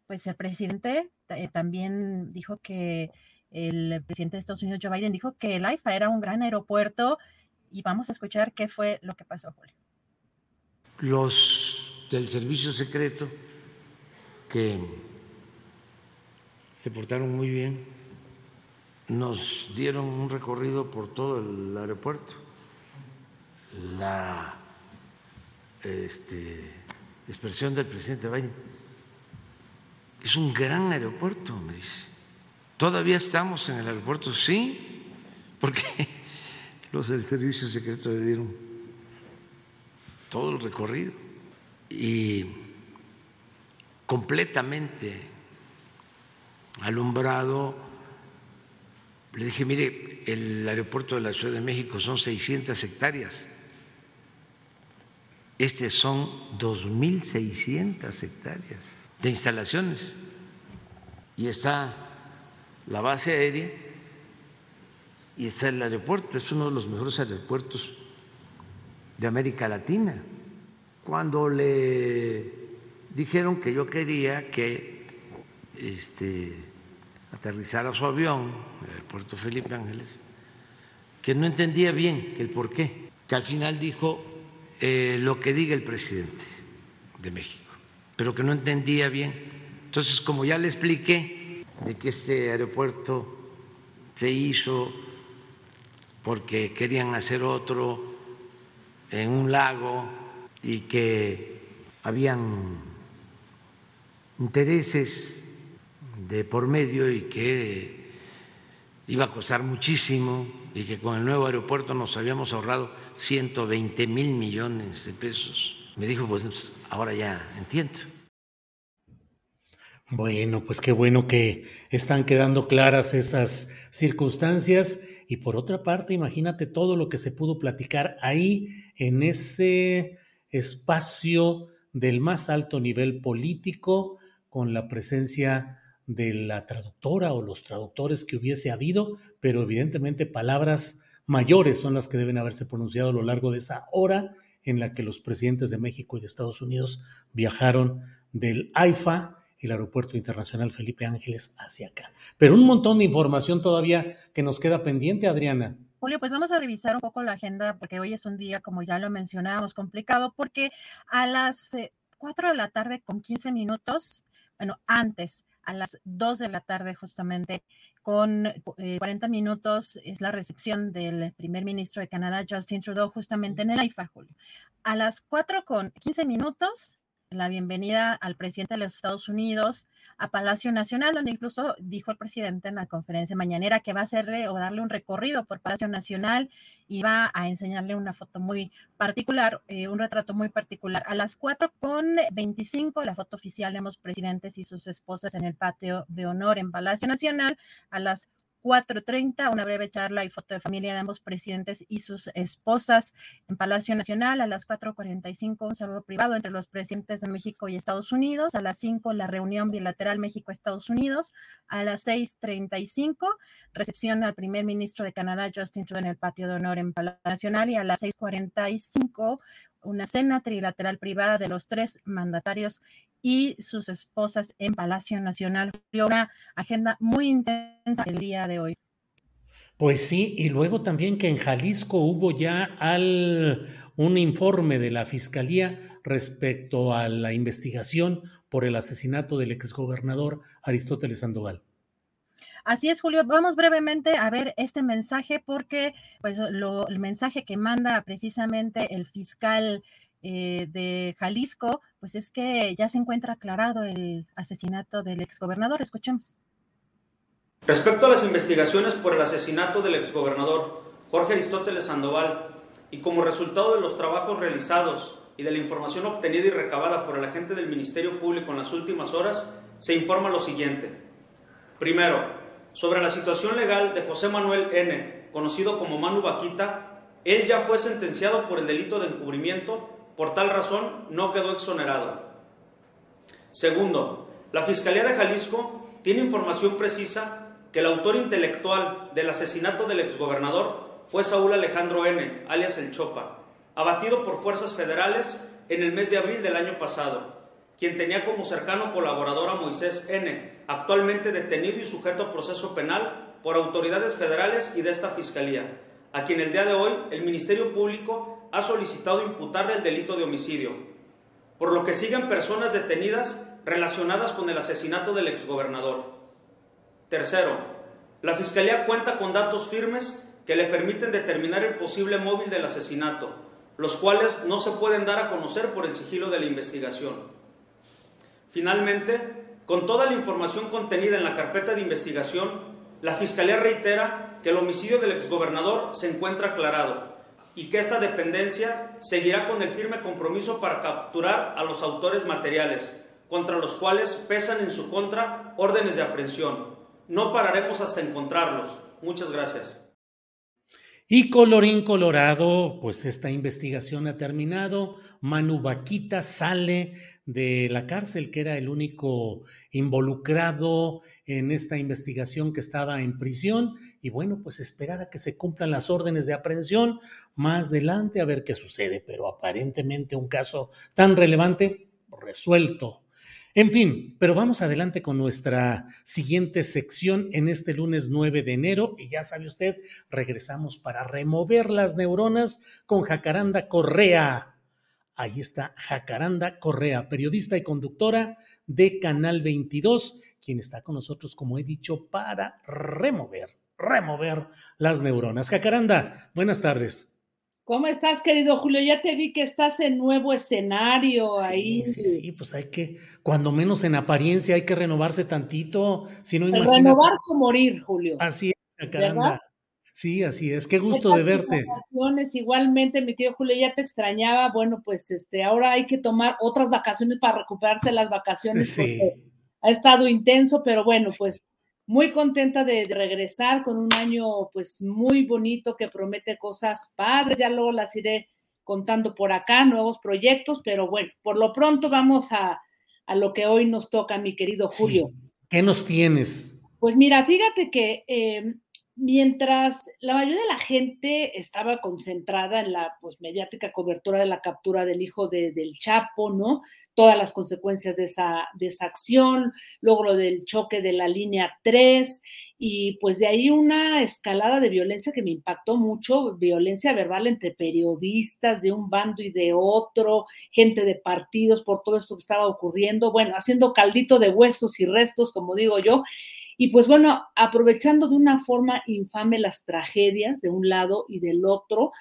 Speaker 2: pues el presidente eh, también dijo que el presidente de Estados Unidos, Joe Biden, dijo que el AIFA era un gran aeropuerto y vamos a escuchar qué fue lo que pasó, Julio.
Speaker 5: Los del servicio secreto que se portaron muy bien nos dieron un recorrido por todo el aeropuerto. La este, expresión del presidente Biden es un gran aeropuerto, me dice. Todavía estamos en el aeropuerto, sí, porque los del servicio secreto le dieron todo el recorrido y completamente alumbrado le dije, mire, el aeropuerto de la Ciudad de México son 600 hectáreas. Este son 2.600 hectáreas de instalaciones. Y está la base aérea y está el aeropuerto. Es uno de los mejores aeropuertos de América Latina. Cuando le dijeron que yo quería que este, aterrizara su avión en el puerto Felipe Ángeles, que no entendía bien el por qué, que al final dijo eh, lo que diga el presidente de México, pero que no entendía bien. Entonces, como ya le expliqué de que este aeropuerto se hizo porque querían hacer otro en un lago y que habían intereses de por medio y que iba a costar muchísimo y que con el nuevo aeropuerto nos habíamos ahorrado 120 mil millones de pesos. Me dijo, pues ahora ya entiendo.
Speaker 1: Bueno, pues qué bueno que están quedando claras esas circunstancias. Y por otra parte, imagínate todo lo que se pudo platicar ahí en ese espacio del más alto nivel político con la presencia de la traductora o los traductores que hubiese habido, pero evidentemente palabras mayores son las que deben haberse pronunciado a lo largo de esa hora en la que los presidentes de México y de Estados Unidos viajaron del AIFA, el Aeropuerto Internacional Felipe Ángeles, hacia acá. Pero un montón de información todavía que nos queda pendiente, Adriana.
Speaker 2: Julio, pues vamos a revisar un poco la agenda porque hoy es un día, como ya lo mencionábamos, complicado porque a las 4 eh, de la tarde con 15 minutos, bueno, antes a las 2 de la tarde justamente con 40 eh, minutos es la recepción del primer ministro de Canadá, Justin Trudeau, justamente en el AIFA, Julio. A las 4 con 15 minutos la bienvenida al presidente de los Estados Unidos a Palacio Nacional, donde incluso dijo el presidente en la conferencia mañanera que va a hacerle o darle un recorrido por Palacio Nacional y va a enseñarle una foto muy particular, eh, un retrato muy particular. A las 4 con 25, la foto oficial de ambos presidentes y sus esposas en el patio de honor en Palacio Nacional. A las 4.30, una breve charla y foto de familia de ambos presidentes y sus esposas en Palacio Nacional. A las 4.45, un saludo privado entre los presidentes de México y Estados Unidos. A las 5, la reunión bilateral México-Estados Unidos. A las 6.35, recepción al primer ministro de Canadá, Justin Trudeau, en el patio de honor en Palacio Nacional. Y a las 6.45, una cena trilateral privada de los tres mandatarios y sus esposas en Palacio Nacional. Una agenda muy intensa el día de hoy.
Speaker 1: Pues sí, y luego también que en Jalisco hubo ya al, un informe de la Fiscalía respecto a la investigación por el asesinato del exgobernador Aristóteles Sandoval.
Speaker 2: Así es, Julio. Vamos brevemente a ver este mensaje porque pues lo, el mensaje que manda precisamente el fiscal eh, de Jalisco, pues es que ya se encuentra aclarado el asesinato del exgobernador. Escuchemos.
Speaker 7: Respecto a las investigaciones por el asesinato del exgobernador Jorge Aristóteles Sandoval y como resultado de los trabajos realizados y de la información obtenida y recabada por el agente del Ministerio Público en las últimas horas, se informa lo siguiente. Primero, sobre la situación legal de José Manuel N., conocido como Manu Vaquita, él ya fue sentenciado por el delito de encubrimiento, por tal razón no quedó exonerado. Segundo, la Fiscalía de Jalisco tiene información precisa que el autor intelectual del asesinato del exgobernador fue Saúl Alejandro N., alias El Chopa, abatido por fuerzas federales en el mes de abril del año pasado quien tenía como cercano colaborador a Moisés N., actualmente detenido y sujeto a proceso penal por autoridades federales y de esta Fiscalía, a quien el día de hoy el Ministerio Público ha solicitado imputarle el delito de homicidio, por lo que siguen personas detenidas relacionadas con el asesinato del exgobernador. Tercero, la Fiscalía cuenta con datos firmes que le permiten determinar el posible móvil del asesinato, los cuales no se pueden dar a conocer por el sigilo de la investigación. Finalmente, con toda la información contenida en la carpeta de investigación, la Fiscalía reitera que el homicidio del exgobernador se encuentra aclarado y que esta dependencia seguirá con el firme compromiso para capturar a los autores materiales, contra los cuales pesan en su contra órdenes de aprehensión. No pararemos hasta encontrarlos. Muchas gracias.
Speaker 1: Y colorín colorado, pues esta investigación ha terminado. Manu Vaquita sale de la cárcel, que era el único involucrado en esta investigación que estaba en prisión. Y bueno, pues esperar a que se cumplan las órdenes de aprehensión más adelante a ver qué sucede. Pero aparentemente un caso tan relevante resuelto. En fin, pero vamos adelante con nuestra siguiente sección en este lunes 9 de enero y ya sabe usted, regresamos para remover las neuronas con Jacaranda Correa. Ahí está Jacaranda Correa, periodista y conductora de Canal 22, quien está con nosotros, como he dicho, para remover, remover las neuronas. Jacaranda, buenas tardes.
Speaker 8: ¿Cómo estás, querido Julio? Ya te vi que estás en nuevo escenario ahí.
Speaker 1: Sí, sí, pues hay que, cuando menos en apariencia, hay que renovarse tantito. Si no,
Speaker 8: Renovarse o morir, Julio.
Speaker 1: Así es, Jacaranda. Sí, así es. Qué gusto de verte.
Speaker 8: Vacaciones, igualmente, mi tío Julio, ya te extrañaba. Bueno, pues este, ahora hay que tomar otras vacaciones para recuperarse las vacaciones porque ha estado intenso, pero bueno, pues muy contenta de, regresar con un año pues muy bonito que promete cosas padres. Ya luego las iré contando por acá, nuevos proyectos, pero bueno, por lo pronto vamos a, a lo que hoy nos toca, mi querido Julio.
Speaker 1: ¿Qué nos tienes?
Speaker 8: Pues mira, fíjate que eh, mientras la mayoría de la gente estaba concentrada en la pues, mediática cobertura de la captura del hijo de, del Chapo, ¿no? Todas las consecuencias de esa, de esa acción, luego lo del choque de la línea 3 y pues de ahí una escalada de violencia que me impactó mucho, violencia verbal entre periodistas de un bando y de otro, gente de partidos por todo esto que estaba ocurriendo, bueno, haciendo caldito de huesos y restos, como digo yo, y pues bueno, aprovechando de una forma infame las tragedias de un lado y del otro,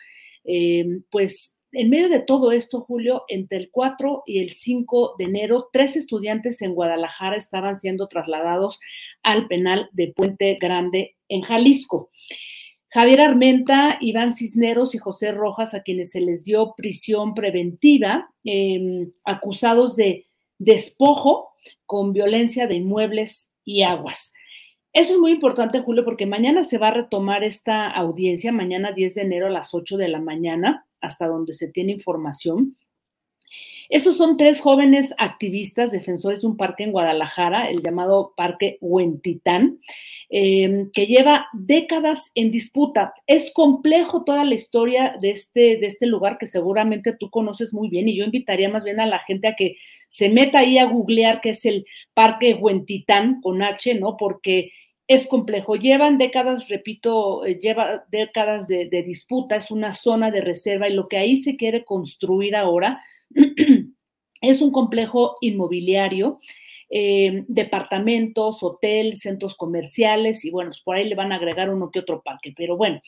Speaker 8: eh, pues en medio de todo esto, Julio, entre el 4 y el 5 de enero, tres estudiantes en Guadalajara estaban siendo trasladados al penal de Puente Grande en Jalisco. Javier Armenta, Iván Cisneros y José Rojas, a quienes se les dio prisión preventiva, em, acusados de despojo con violencia de inmuebles y aguas. Eso es muy importante, Julio, porque mañana se va a retomar esta audiencia, mañana 10 de enero a las 8 de la mañana, hasta donde se tiene información. Estos son tres jóvenes activistas, defensores de un parque en Guadalajara, el llamado Parque Huentitán, em, que lleva décadas en disputa. Es complejo toda la historia de este, de este lugar que seguramente tú conoces muy bien y yo invitaría más bien a la gente a que se meta ahí a googlear qué es el Parque Huentitán con H, ¿no? Porque es complejo. Llevan décadas, repito, eh, lleva décadas de, disputa, es una zona de reserva y lo que ahí se quiere construir ahora es un complejo inmobiliario, eh, departamentos, hotel, centros comerciales y bueno, pues por ahí le van a agregar uno que otro parque. Pero bueno,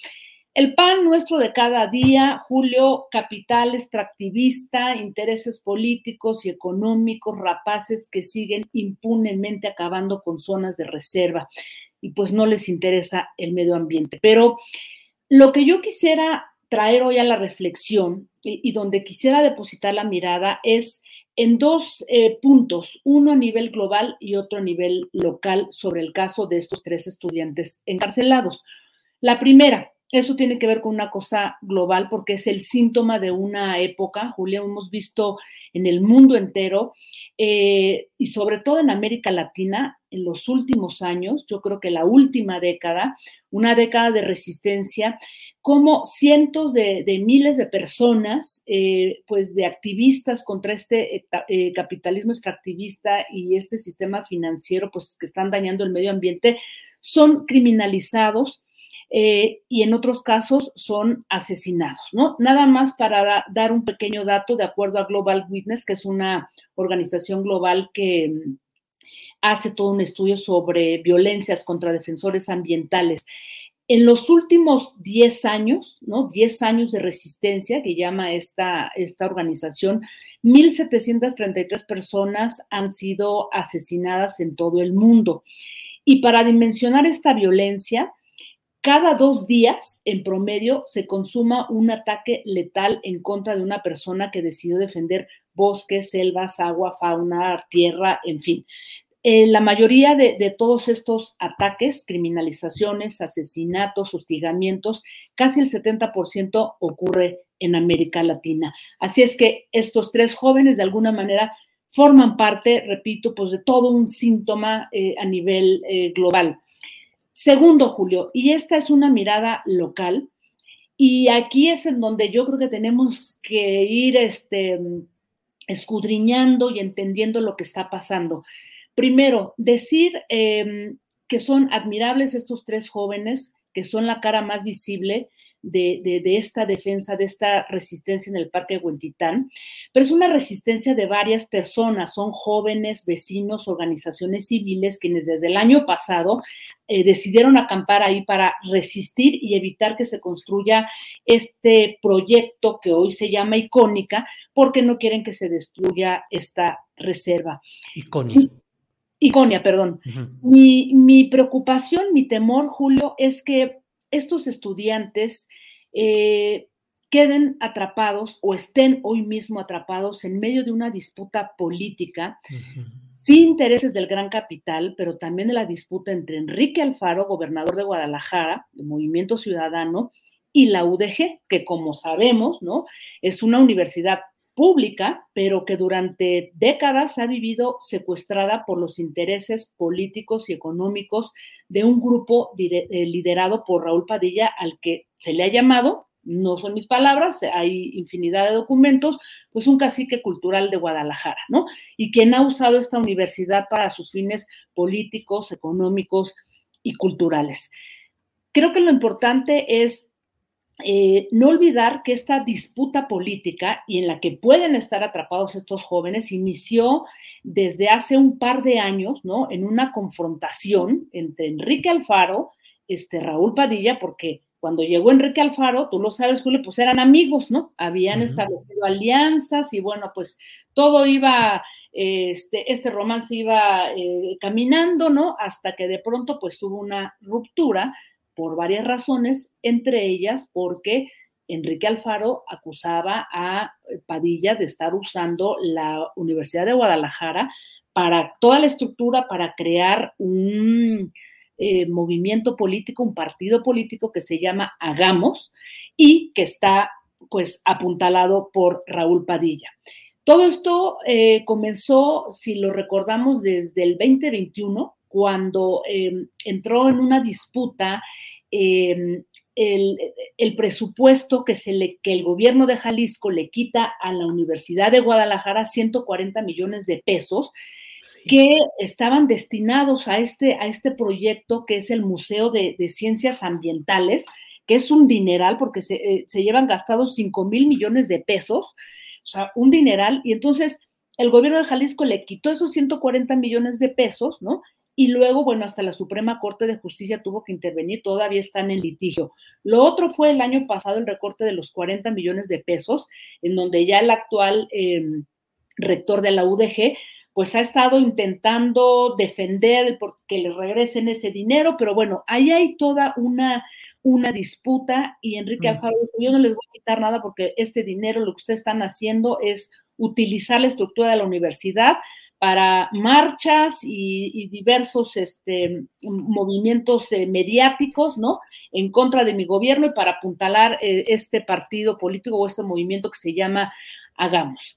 Speaker 8: El pan nuestro de cada día, Julio, capital extractivista, intereses políticos y económicos rapaces que siguen impunemente acabando con zonas de reserva y pues no les interesa el medio ambiente. Pero lo que yo quisiera traer hoy a la reflexión y, donde quisiera depositar la mirada es en dos eh, puntos, uno a nivel global y otro a nivel local sobre el caso de estos tres estudiantes encarcelados. La primera, eso tiene que ver con una cosa global porque es el síntoma de una época, Julia, hemos visto en el mundo entero eh, y sobre todo en América Latina en los últimos años, yo creo que la última década, una década de resistencia, como cientos de, miles de personas, eh, pues de activistas contra este eh, capitalismo extractivista y este sistema financiero, pues que están dañando el medio ambiente, son criminalizados eh, y en otros casos son asesinados, ¿no? Nada más para dar un pequeño dato, de acuerdo a Global Witness, que es una organización global que hace todo un estudio sobre violencias contra defensores ambientales. En los últimos 10 años, ¿no? 10 años de resistencia que llama esta, esta organización, 1.733 personas han sido asesinadas en todo el mundo. Y para dimensionar esta violencia, cada dos días, en promedio, se consuma un ataque letal en contra de una persona que decidió defender bosques, selvas, agua, fauna, tierra, en fin. Eh, la mayoría de, todos estos ataques, criminalizaciones, asesinatos, hostigamientos, casi el 70% ocurre en América Latina. Así es que estos tres jóvenes de alguna manera forman parte, repito, pues de todo un síntoma eh, a nivel eh, global. Segundo, Julio, y esta es una mirada local, y aquí es en donde yo creo que tenemos que ir este, escudriñando y entendiendo lo que está pasando. Primero, decir em, que son admirables estos tres jóvenes, que son la cara más visible de, esta defensa, de esta resistencia en el Parque Huentitán, pero es una resistencia de varias personas, son jóvenes, vecinos, organizaciones civiles, quienes desde el año pasado eh, decidieron acampar ahí para resistir y evitar que se construya este proyecto que hoy se llama icónica, porque no quieren que se destruya esta reserva.
Speaker 1: Icónica.
Speaker 8: Iconia, perdón. mi, mi preocupación, mi temor, Julio, es que estos estudiantes eh, queden atrapados o estén hoy mismo atrapados en medio de una disputa política, sin intereses del gran capital, pero también de la disputa entre Enrique Alfaro, gobernador de Guadalajara, de Movimiento Ciudadano, y la UDG, que como sabemos, ¿no? Es una universidad pública, pero que durante décadas ha vivido secuestrada por los intereses políticos y económicos de un grupo eh, liderado por Raúl Padilla, al que se le ha llamado, no son mis palabras, hay infinidad de documentos, pues un cacique cultural de Guadalajara, ¿no? Y quien ha usado esta universidad para sus fines políticos, económicos y culturales. Creo que lo importante es eh, no olvidar que esta disputa política y en la que pueden estar atrapados estos jóvenes inició desde hace un par de años, ¿no? En una confrontación entre Enrique Alfaro, este Raúl Padilla, porque cuando llegó Enrique Alfaro, tú lo sabes, Julio, pues eran amigos, ¿no? Habían establecido alianzas y bueno, pues todo iba, este, este romance iba eh, caminando, ¿no? Hasta que de pronto pues hubo una ruptura por varias razones, entre ellas porque Enrique Alfaro acusaba a eh, Padilla de estar usando la Universidad de Guadalajara para toda la estructura, para crear un eh, movimiento político, un partido político que se llama Hagamos y que está pues apuntalado por Raúl Padilla. Todo esto eh, comenzó, si lo recordamos, desde el 2021, cuando em, entró en una disputa em, el, presupuesto que, se le, que el gobierno de Jalisco le quita a la Universidad de Guadalajara, 140 millones de pesos, que estaban destinados a este, a este proyecto que es el Museo de, Ciencias Ambientales, que es un dineral porque se, eh, se llevan gastados 5 mil millones de pesos, o sea, un dineral, y entonces el gobierno de Jalisco le quitó esos 140 millones de pesos, ¿no? Y luego, bueno, hasta la Suprema Corte de Justicia tuvo que intervenir, todavía están en litigio. Lo otro fue el año pasado el recorte de los 40 millones de pesos, en donde ya el actual em, rector de la UDG pues ha estado intentando defender porque le regresen ese dinero, pero bueno, ahí hay toda una, una disputa y Enrique mm. Alfaro yo no les voy a quitar nada porque este dinero, lo que ustedes están haciendo es utilizar la estructura de la universidad para marchas y, diversos este, movimientos eh, mediáticos, ¿no? En contra de mi gobierno y para apuntalar eh, este partido político o este movimiento que se llama Hagamos.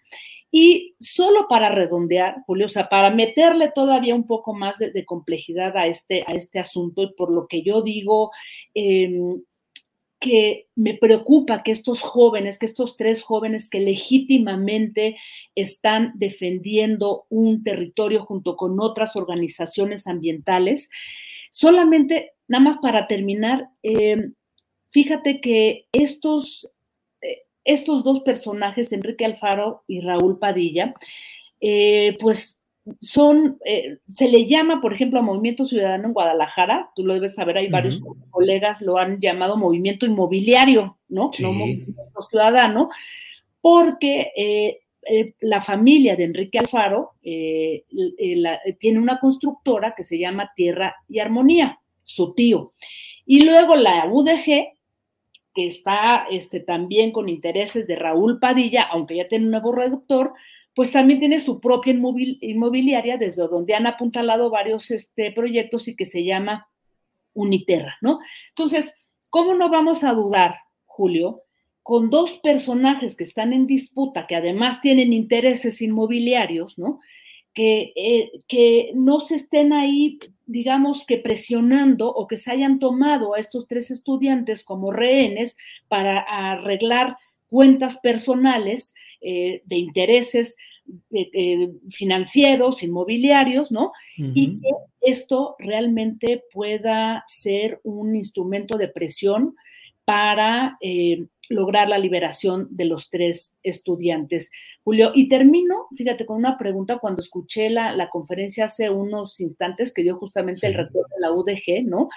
Speaker 8: Y solo para redondear, Julio, o sea, para meterle todavía un poco más de, complejidad a este, a este asunto, y por lo que yo digo, em, que me preocupa que estos jóvenes, que estos tres jóvenes que legítimamente están defendiendo un territorio junto con otras organizaciones ambientales, solamente, nada más para terminar, eh, fíjate que estos, eh, estos dos personajes, Enrique Alfaro y Raúl Padilla, eh, pues son, eh, se le llama, por ejemplo, a Movimiento Ciudadano en Guadalajara, tú lo debes saber, hay varios colegas lo han llamado movimiento inmobiliario, ¿no? No movimiento ciudadano, porque eh, eh, la familia de Enrique Alfaro tiene una constructora que se llama Tierra y Armonía, su tío. Y luego la UDG, que está este, también con intereses de Raúl Padilla, aunque ya tiene un nuevo reductor, pues también tiene su propia inmobiliaria desde donde han apuntalado varios este, proyectos y que se llama Uniterra, ¿no? Entonces, ¿cómo no vamos a dudar, Julio, con dos personajes que están en disputa, que además tienen intereses inmobiliarios, ¿no? Que, eh, que no se estén ahí, digamos que presionando o que se hayan tomado a estos tres estudiantes como rehenes para arreglar cuentas personales eh, de intereses eh, eh, financieros, inmobiliarios, ¿no? Y que esto realmente pueda ser un instrumento de presión para lograr la liberación de los tres estudiantes. Julio, y termino, fíjate, con una pregunta cuando escuché la, conferencia hace unos instantes que dio justamente el rector de la UDG, ¿no?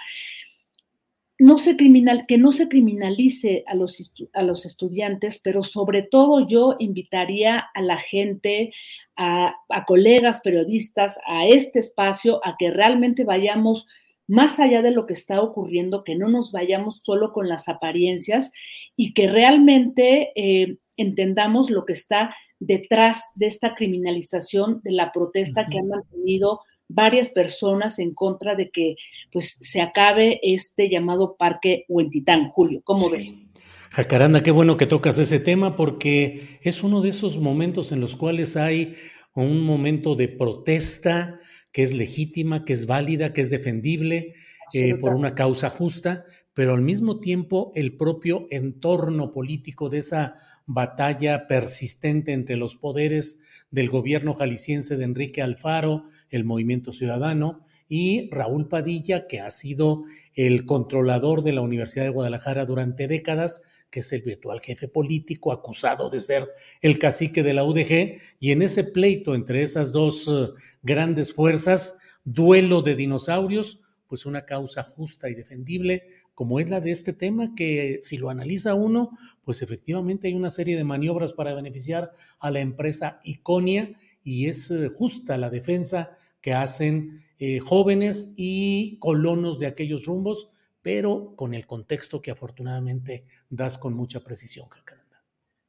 Speaker 8: No se criminal, que no se criminalice a los, a los estudiantes, pero sobre todo yo invitaría a la gente, a, colegas periodistas, a este espacio, a que realmente vayamos más allá de lo que está ocurriendo, que no nos vayamos solo con las apariencias y que realmente eh, entendamos lo que está detrás de esta criminalización de la protesta que han mantenido varias personas en contra de que pues se acabe este llamado parque Huentitán. Julio, ¿cómo ves?
Speaker 1: Jacaranda, qué bueno que tocas ese tema porque es uno de esos momentos en los cuales hay un momento de protesta que es legítima, que es válida, que es defendible eh, por una causa justa, pero al mismo tiempo el propio entorno político de esa batalla persistente entre los poderes del gobierno jalisciense de Enrique Alfaro, el Movimiento Ciudadano, y Raúl Padilla, que ha sido el controlador de la Universidad de Guadalajara durante décadas, que es el virtual jefe político acusado de ser el cacique de la UDG, y en ese pleito entre esas dos eh, grandes fuerzas, duelo de dinosaurios, pues una causa justa y defendible como es la de este tema, que si lo analiza uno, pues efectivamente hay una serie de maniobras para beneficiar a la empresa Iconia y es eh, justa la defensa que hacen eh, jóvenes y colonos de aquellos rumbos, pero con el contexto que afortunadamente das con mucha precisión, Jacaranda.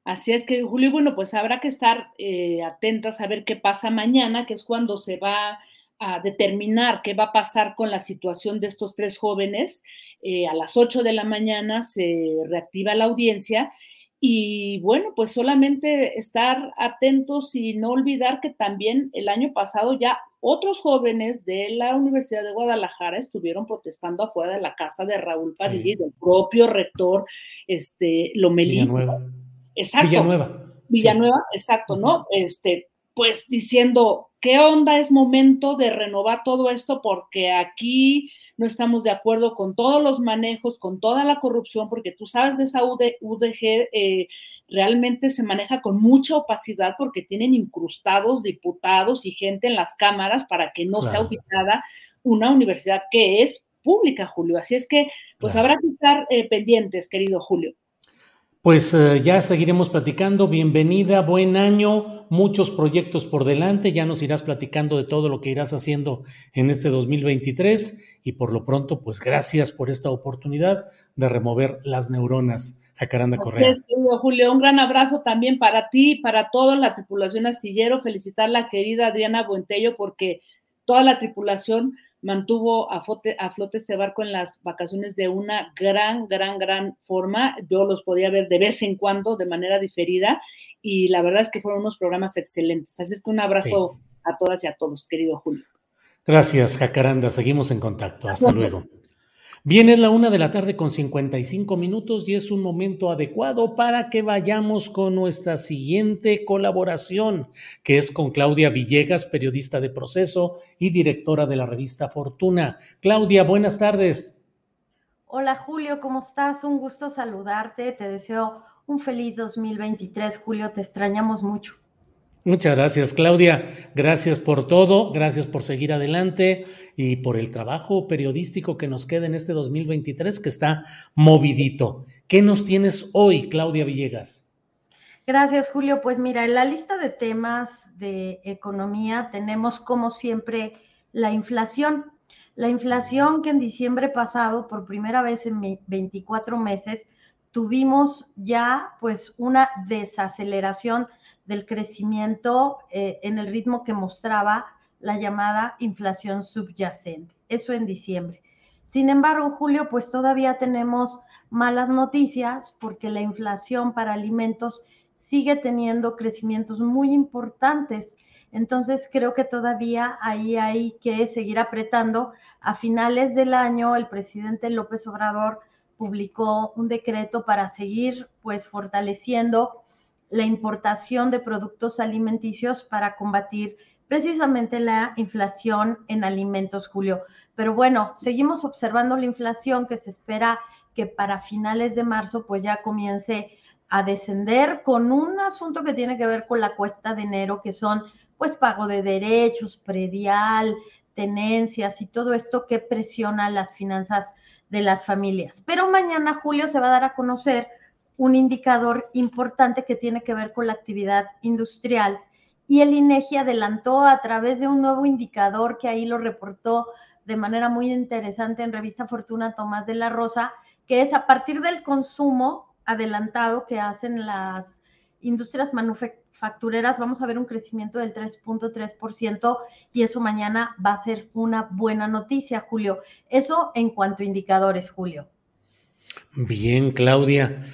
Speaker 8: Así es que, Julio, bueno, pues habrá que estar eh, atentas a ver qué pasa mañana, que es cuando se va a determinar qué va a pasar con la situación de estos tres jóvenes. Eh, a las 8 de la mañana se reactiva la audiencia y bueno, pues solamente estar atentos y no olvidar que también el año pasado ya otros jóvenes de la Universidad de Guadalajara estuvieron protestando afuera de la casa de Raúl Padilla y del propio rector este, Lomelí.
Speaker 1: Villanueva.
Speaker 8: Exacto.
Speaker 1: Villanueva.
Speaker 8: Villanueva, exacto, ¿no? Este, pues diciendo, ¿qué onda? Es momento de renovar todo esto porque aquí no estamos de acuerdo con todos los manejos, con toda la corrupción, porque tú sabes de esa UDG, eh, realmente se maneja con mucha opacidad porque tienen incrustados diputados y gente en las cámaras para que no sea auditada una universidad que es pública, Julio. Así es que, pues habrá que estar eh, pendientes, querido Julio.
Speaker 1: Pues eh, ya seguiremos platicando. Bienvenida, buen año, muchos proyectos por delante. Ya nos irás platicando de todo lo que irás haciendo en este 2023 y por lo pronto, pues gracias por esta oportunidad de remover las neuronas. Jacaranda Correa.
Speaker 8: Gracias, Julio. Un gran abrazo también para ti, para toda la tripulación astillero. Felicitar a la querida Adriana Buentello porque toda la tripulación mantuvo a flote, a flote este barco en las vacaciones de una gran, gran, gran forma. Yo los podía ver de vez en cuando de manera diferida y la verdad es que fueron unos programas excelentes. Así es que un abrazo a todas y a todos, querido Julio.
Speaker 1: Gracias, Jacaranda. Seguimos en contacto. Hasta luego. Viene la una de la tarde con 55 minutos y es un momento adecuado para que vayamos con nuestra siguiente colaboración, que es con Claudia Villegas, periodista de proceso y directora de la revista Fortuna. Claudia, buenas tardes.
Speaker 9: Hola Julio, ¿cómo estás? Un gusto saludarte. Te deseo un feliz 2023. Julio, te extrañamos mucho.
Speaker 1: Muchas gracias, Claudia. Gracias por todo, gracias por seguir adelante y por el trabajo periodístico que nos queda en este 2023 que está movidito. ¿Qué nos tienes hoy, Claudia Villegas?
Speaker 9: Gracias, Julio. Pues mira, en la lista de temas de economía tenemos, como siempre, la inflación. La inflación que en diciembre pasado, por primera vez en 24 meses, tuvimos ya pues una desaceleración del crecimiento eh, en el ritmo que mostraba la llamada inflación subyacente. Eso en diciembre. Sin embargo, Julio, pues todavía tenemos malas noticias porque la inflación para alimentos sigue teniendo crecimientos muy importantes. Entonces, creo que todavía ahí hay que seguir apretando. A finales del año, el presidente López Obrador publicó un decreto para seguir pues fortaleciendo la importación de productos alimenticios para combatir precisamente la inflación en alimentos, Julio. Pero bueno, seguimos observando la inflación que se espera que para finales de marzo pues ya comience a descender con un asunto que tiene que ver con la cuesta de enero, que son pues pago de derechos, predial, tenencias y todo esto que presiona las finanzas de las familias. Pero mañana, Julio, se va a dar a conocer un indicador importante que tiene que ver con la actividad industrial. Y el INEGI adelantó a través de un nuevo indicador que ahí lo reportó de manera muy interesante en revista Fortuna Tomás de la Rosa, que es a partir del consumo adelantado que hacen las industrias manufactureras, vamos a ver un crecimiento del 3.3% y eso mañana va a ser una buena noticia, Julio. Eso en cuanto a indicadores, Julio.
Speaker 1: Bien, Claudia.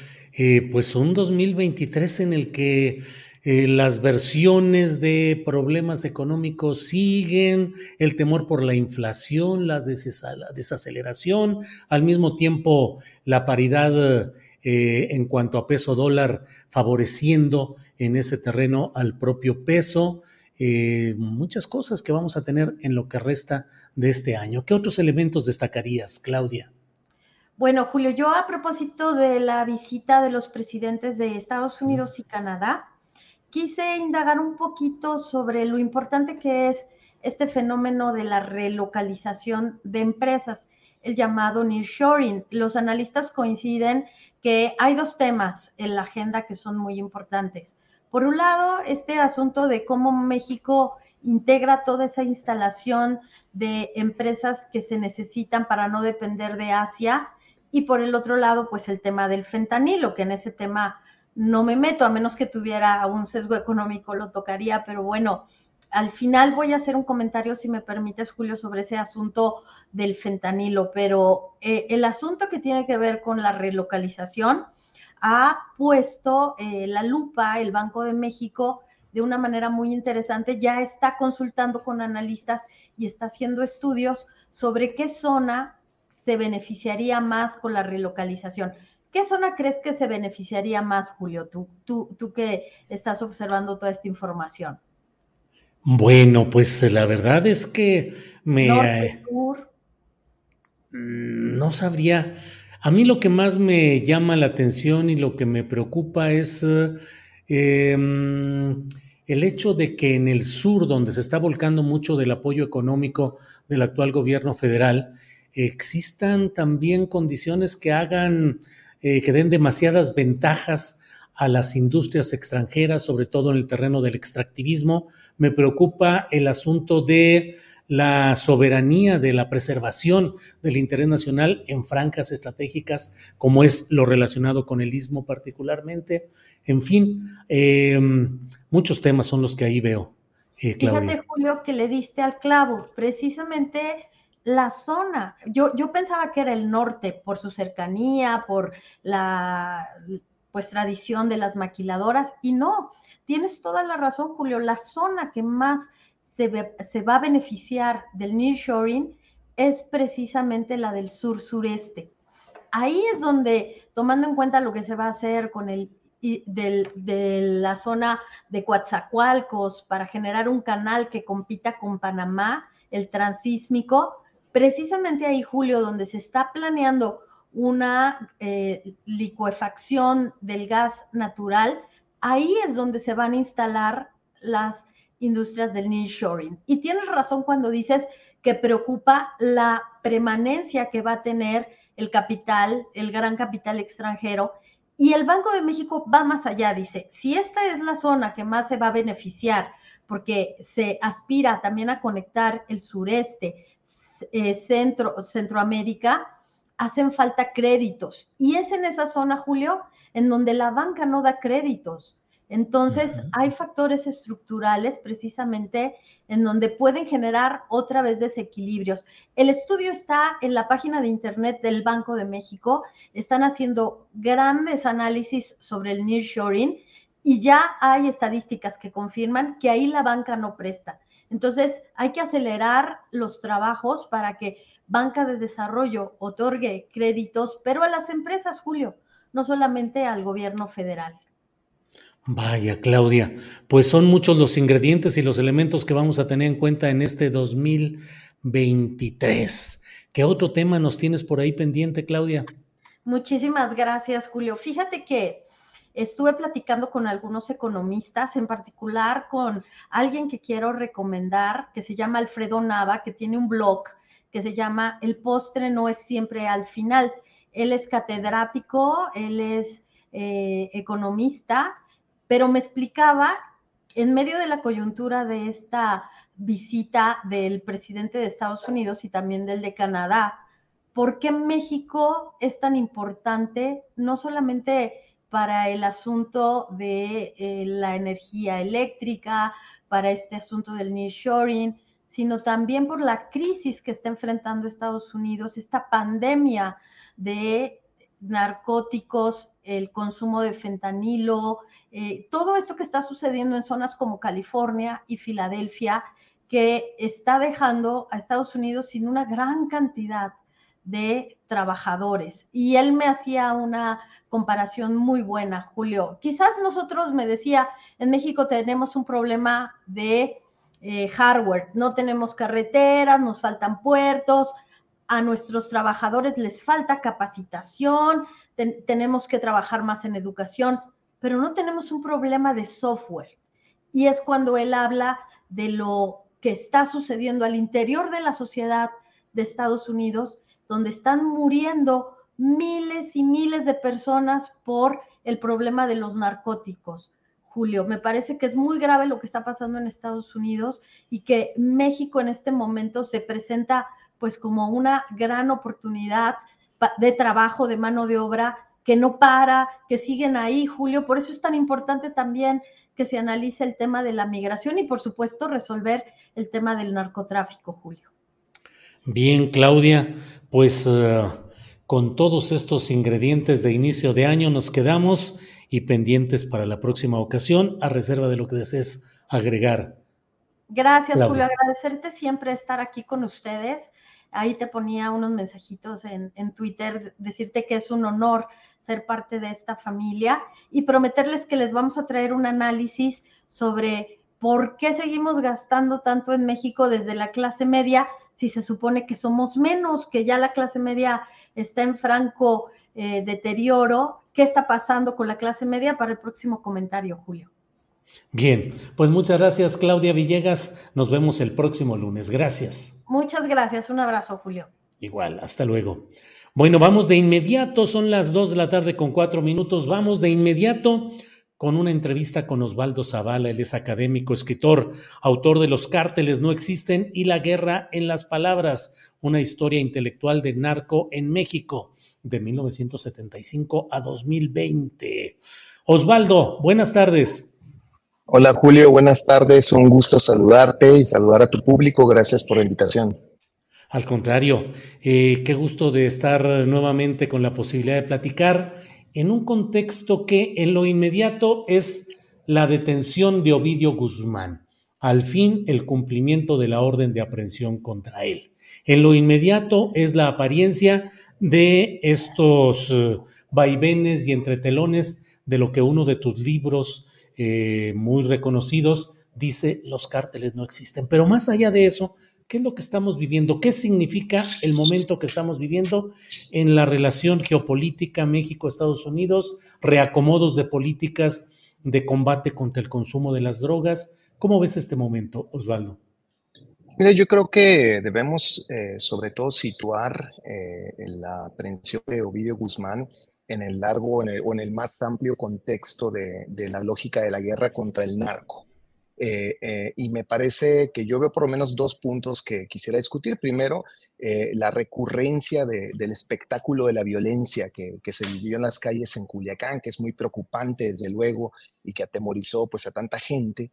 Speaker 1: Eh, pues un 2023 en el que eh, las versiones de problemas económicos siguen, el temor por la inflación, la, desaceleración, al mismo tiempo la paridad eh, en cuanto a peso dólar favoreciendo en ese terreno al propio peso. muchas cosas que vamos a tener en lo que resta de este año. ¿Qué otros elementos destacarías, Claudia?
Speaker 9: Bueno, Julio, yo a propósito de la visita de los presidentes de Estados Unidos y Canadá, quise indagar un poquito sobre lo importante que es este fenómeno de la relocalización de empresas, el llamado nearshoring. Los analistas coinciden que hay dos temas en la agenda que son muy importantes. Por un lado, este asunto de cómo México integra toda esa instalación de empresas que se necesitan para no depender de Asia y por el otro lado, pues el tema del fentanilo, que en ese tema no me meto, a menos que tuviera un sesgo económico, lo tocaría, pero bueno, al final voy a hacer un comentario, si me permites, Julio, sobre ese asunto del fentanilo, pero eh, el asunto que tiene que ver con la relocalización ha puesto eh, la lupa el Banco de México de una manera muy interesante, ya está consultando con analistas y está haciendo estudios sobre qué zona se beneficiaría más con la relocalización. ¿Qué zona crees que se beneficiaría más, Julio? Tú, tú, tú que estás observando toda esta información.
Speaker 1: Bueno, pues la verdad es que me... Norte, sur. Mm, no sabría. A mí lo que más me llama la atención y lo que me preocupa es eh, em, el hecho de que en el sur, donde se está volcando mucho del apoyo económico del actual gobierno federal, existan también condiciones que hagan, eh, que den demasiadas ventajas a las industrias extranjeras, sobre todo en el terreno del extractivismo. Me preocupa el asunto de la soberanía de la preservación del interés nacional en franjas estratégicas, como es lo relacionado con el istmo particularmente. En fin, em, muchos temas son los que ahí veo.
Speaker 9: Eh, Fíjate, Julio, que le diste al clavo. Precisamente la zona, yo, yo pensaba que era el norte por su cercanía, por la pues tradición de las maquiladoras, y no, tienes toda la razón, Julio, la zona que más se, va a beneficiar del nearshoring es precisamente la del sur-sureste. Ahí es donde, tomando en cuenta lo que se va a hacer con el de la zona de Coatzacoalcos para generar un canal que compita con Panamá, el transísmico, precisamente ahí, Julio, donde se está planeando una eh, licuefacción del gas natural, ahí es donde se van a instalar las industrias del nearshoring. Y tienes razón cuando dices que preocupa la permanencia que va a tener el capital, el gran capital extranjero. Y el Banco de México va más allá, dice, si esta es la zona que más se va a beneficiar, porque se aspira también a conectar el sureste, eh, centro, Centroamérica, hacen falta créditos. Y es en esa zona, Julio, en donde la banca no da créditos. Entonces, hay factores estructurales precisamente en donde pueden generar otra vez desequilibrios. El estudio está en la página de internet del Banco de México. Están haciendo grandes análisis sobre el nearshoring y ya hay estadísticas que confirman que ahí la banca no presta. Entonces, hay que acelerar los trabajos para que banca de desarrollo otorgue créditos, pero a las empresas, Julio, no solamente al gobierno federal.
Speaker 1: Vaya, Claudia, pues son muchos los ingredientes y los elementos que vamos a tener en cuenta en este 2023. ¿Qué otro tema nos tienes por ahí pendiente, Claudia?
Speaker 9: Muchísimas gracias, Julio. Fíjate que estuve platicando con algunos economistas, en particular con alguien que quiero recomendar, que se llama Alfredo Nava, que tiene un blog que se llama El postre no es siempre al final. Él es catedrático, él es eh, economista pero me explicaba en medio de la coyuntura de esta visita del presidente de Estados Unidos y también del de Canadá, por qué México es tan importante, no solamente para el asunto de eh, la energía eléctrica, para este asunto del nearshoring, sino también por la crisis que está enfrentando Estados Unidos, esta pandemia de narcóticos, el consumo de fentanilo, eh, todo esto que está sucediendo en zonas como California y Filadelfia, que está dejando a Estados Unidos sin una gran cantidad de trabajadores. Y él me hacía una comparación muy buena, Julio. Quizás nosotros, me decía, en México tenemos un problema de eh, hardware, no tenemos carreteras, nos faltan puertos, a nuestros trabajadores les falta capacitación, tenemos que trabajar más en educación pero no tenemos un problema de software. Y es cuando él habla de lo que está sucediendo al interior de la sociedad de Estados Unidos, donde están muriendo miles y miles de personas por el problema de los narcóticos. Julio, me parece que es muy grave lo que está pasando en Estados Unidos y que México en este momento se presenta pues como una gran oportunidad de trabajo, de mano de obra que no para, que siguen ahí, Julio. Por eso es tan importante también que se analice el tema de la migración y, por supuesto, resolver el tema del narcotráfico, Julio.
Speaker 1: Bien, Claudia, pues eh, con todos estos ingredientes de inicio de año nos quedamos y pendientes para la próxima ocasión, a reserva de lo que desees agregar.
Speaker 9: Gracias, Julio. Agradecerte siempre estar aquí con ustedes. Ahí te ponía unos mensajitos en, en Twitter, decirte que es un honor ser parte de esta familia y prometerles que les vamos a traer un análisis sobre por qué seguimos gastando tanto en México desde la clase media si se supone que somos menos, que ya la clase media está en franco eh, deterioro. ¿Qué está pasando con la clase media para el próximo comentario, Julio?
Speaker 1: Bien, pues muchas gracias Claudia Villegas. Nos vemos el próximo lunes. Gracias.
Speaker 9: Muchas gracias. Un abrazo, Julio.
Speaker 1: Igual, hasta luego. Bueno, vamos de inmediato, son las dos de la tarde con cuatro minutos. Vamos de inmediato con una entrevista con Osvaldo Zavala. Él es académico, escritor, autor de Los cárteles no existen y La guerra en las palabras, una historia intelectual de narco en México de 1975 a 2020. Osvaldo, buenas tardes.
Speaker 10: Hola Julio, buenas tardes. Un gusto saludarte y saludar a tu público. Gracias por la invitación.
Speaker 1: Al contrario, eh, qué gusto de estar nuevamente con la posibilidad de platicar en un contexto que en lo inmediato es la detención de Ovidio Guzmán, al fin el cumplimiento de la orden de aprehensión contra él. En lo inmediato es la apariencia de estos eh, vaivenes y entretelones de lo que uno de tus libros eh, muy reconocidos, dice los cárteles no existen. Pero más allá de eso, ¿qué es lo que estamos viviendo? ¿Qué significa el momento que estamos viviendo en la relación geopolítica México-Estados Unidos, reacomodos de políticas de combate contra el consumo de las drogas? ¿Cómo ves este momento, Osvaldo?
Speaker 10: Mira, yo creo que debemos eh, sobre todo situar eh, la aprehensión de Ovidio Guzmán en el largo o en el más amplio contexto de, la lógica de la guerra contra el narco. Eh, eh, y me parece que yo veo por lo menos dos puntos que quisiera discutir. Primero, eh, la recurrencia del espectáculo de la violencia que, que, se vivió en las calles en Culiacán, que es muy preocupante desde luego y que atemorizó pues a tanta gente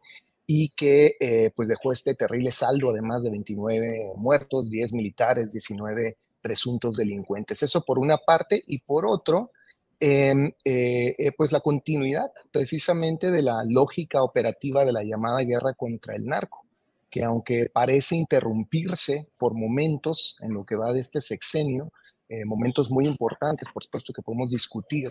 Speaker 10: y que pues dejó este terrible saldo además de 29 muertos, 10 militares, 19 presuntos delincuentes. Eso por una parte y por otro, eh, eh, pues la continuidad precisamente de la lógica operativa de la llamada guerra contra el narco, que aunque parece interrumpirse por momentos en lo que va de este sexenio, eh, momentos muy importantes, por supuesto que podemos discutir,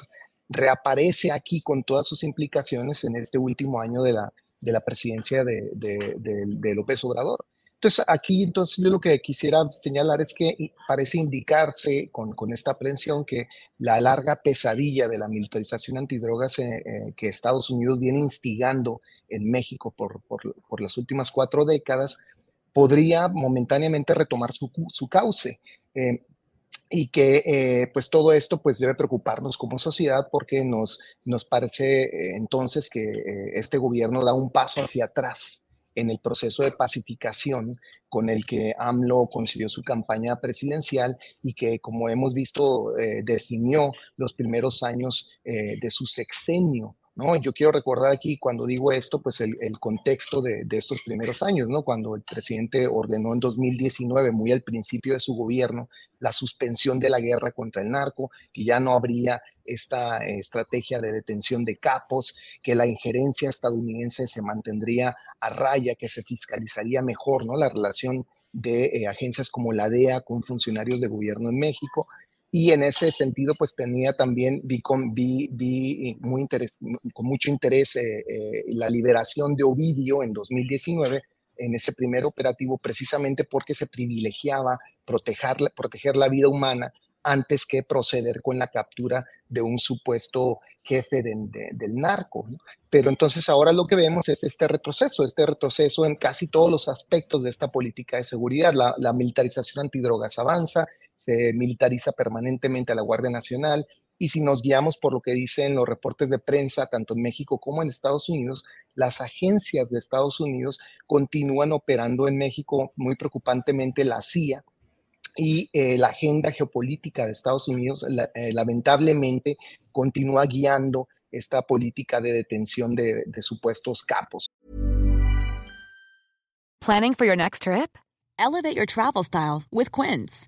Speaker 10: reaparece aquí con todas sus implicaciones en este último año de la, de la presidencia de, de, de López Obrador. Entonces, aquí entonces yo lo que quisiera señalar es que parece indicarse con, con esta aprehensión que la larga pesadilla de la militarización antidrogas eh, eh, que Estados Unidos viene instigando en México por, por, por las últimas cuatro décadas podría momentáneamente retomar su, su cauce. Eh, y que pues todo esto pues debe preocuparnos como sociedad porque nos, nos parece entonces que este gobierno da un paso hacia atrás en el proceso de pacificación con el que AMLO concibió su campaña presidencial y que, como hemos visto, eh, definió los primeros años eh, de su sexenio ¿no? Yo quiero recordar aquí, cuando digo esto, pues el, contexto de, estos primeros años, ¿no? Cuando el presidente ordenó en 2019, muy al principio de su gobierno, la suspensión de la guerra contra el narco, que ya no habría esta estrategia de detención de capos, que la injerencia estadounidense se mantendría a raya, que se fiscalizaría mejor, ¿no? La relación de eh, agencias como la DEA con funcionarios de gobierno en México y en ese sentido pues tenía también, vi con, vi muy con mucho interés eh, eh, la liberación de Ovidio en 2019 en ese primer operativo precisamente porque se privilegiaba proteger, proteger la vida humana antes que proceder con la captura de un supuesto jefe del narco. Pero entonces ahora lo que vemos es este retroceso, este retroceso en casi todos los aspectos de esta política de seguridad. La militarización antidrogas avanza, militariza permanentemente a la Guardia Nacional y si nos guiamos por lo que dicen los reportes de prensa, tanto en México como en Estados Unidos, las agencias de Estados Unidos continúan operando en México, muy preocupantemente la CIA, y eh, la agenda geopolítica de Estados Unidos eh, lamentablemente continúa guiando esta política de detención de, de supuestos capos.
Speaker 11: Planning for your next trip? Elevate your travel style with Quince.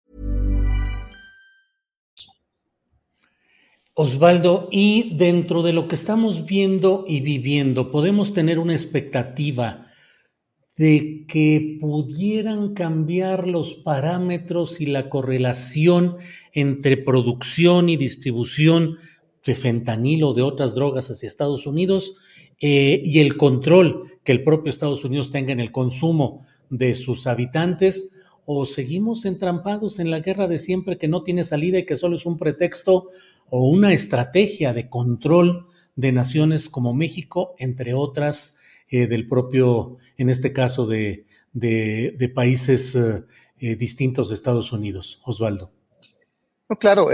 Speaker 1: Osvaldo, y dentro de lo que estamos viendo y viviendo, podemos tener una expectativa de que pudieran cambiar los parámetros y la correlación entre producción y distribución de fentanilo o de otras drogas hacia Estados Unidos eh, y el control que el propio Estados Unidos tenga en el consumo de sus habitantes o seguimos entrampados en la guerra de siempre que no tiene salida y que solo es un pretexto o una estrategia de control de naciones como México, entre otras eh, del propio, en este caso, de, de, países eh, eh, distintos de Estados Unidos. Osvaldo.
Speaker 10: No, claro,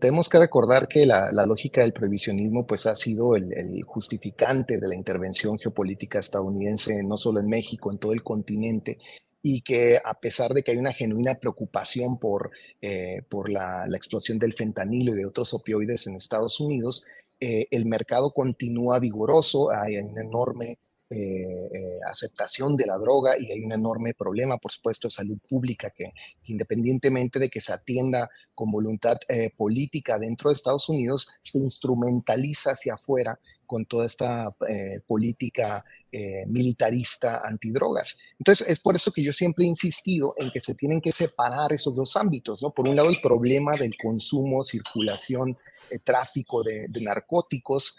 Speaker 10: tenemos que recordar que la, lógica del prohibicionismo pues, ha sido el, justificante de la intervención geopolítica estadounidense, no solo en México, en todo el continente, y que a pesar de que hay una genuina preocupación por, eh, por la, explosión del fentanilo y de otros opioides en Estados Unidos, eh, el mercado continúa vigoroso, hay una enorme eh, aceptación de la droga y hay un enorme problema, por supuesto, de salud pública que, independientemente de que se atienda con voluntad política dentro de Estados Unidos, se instrumentaliza hacia afuera con toda esta eh, política eh, militarista antidrogas. Entonces, es por eso que yo siempre he insistido en que se tienen que separar esos dos ámbitos, ¿no? Por un lado, el problema del consumo, circulación, eh, tráfico de, narcóticos,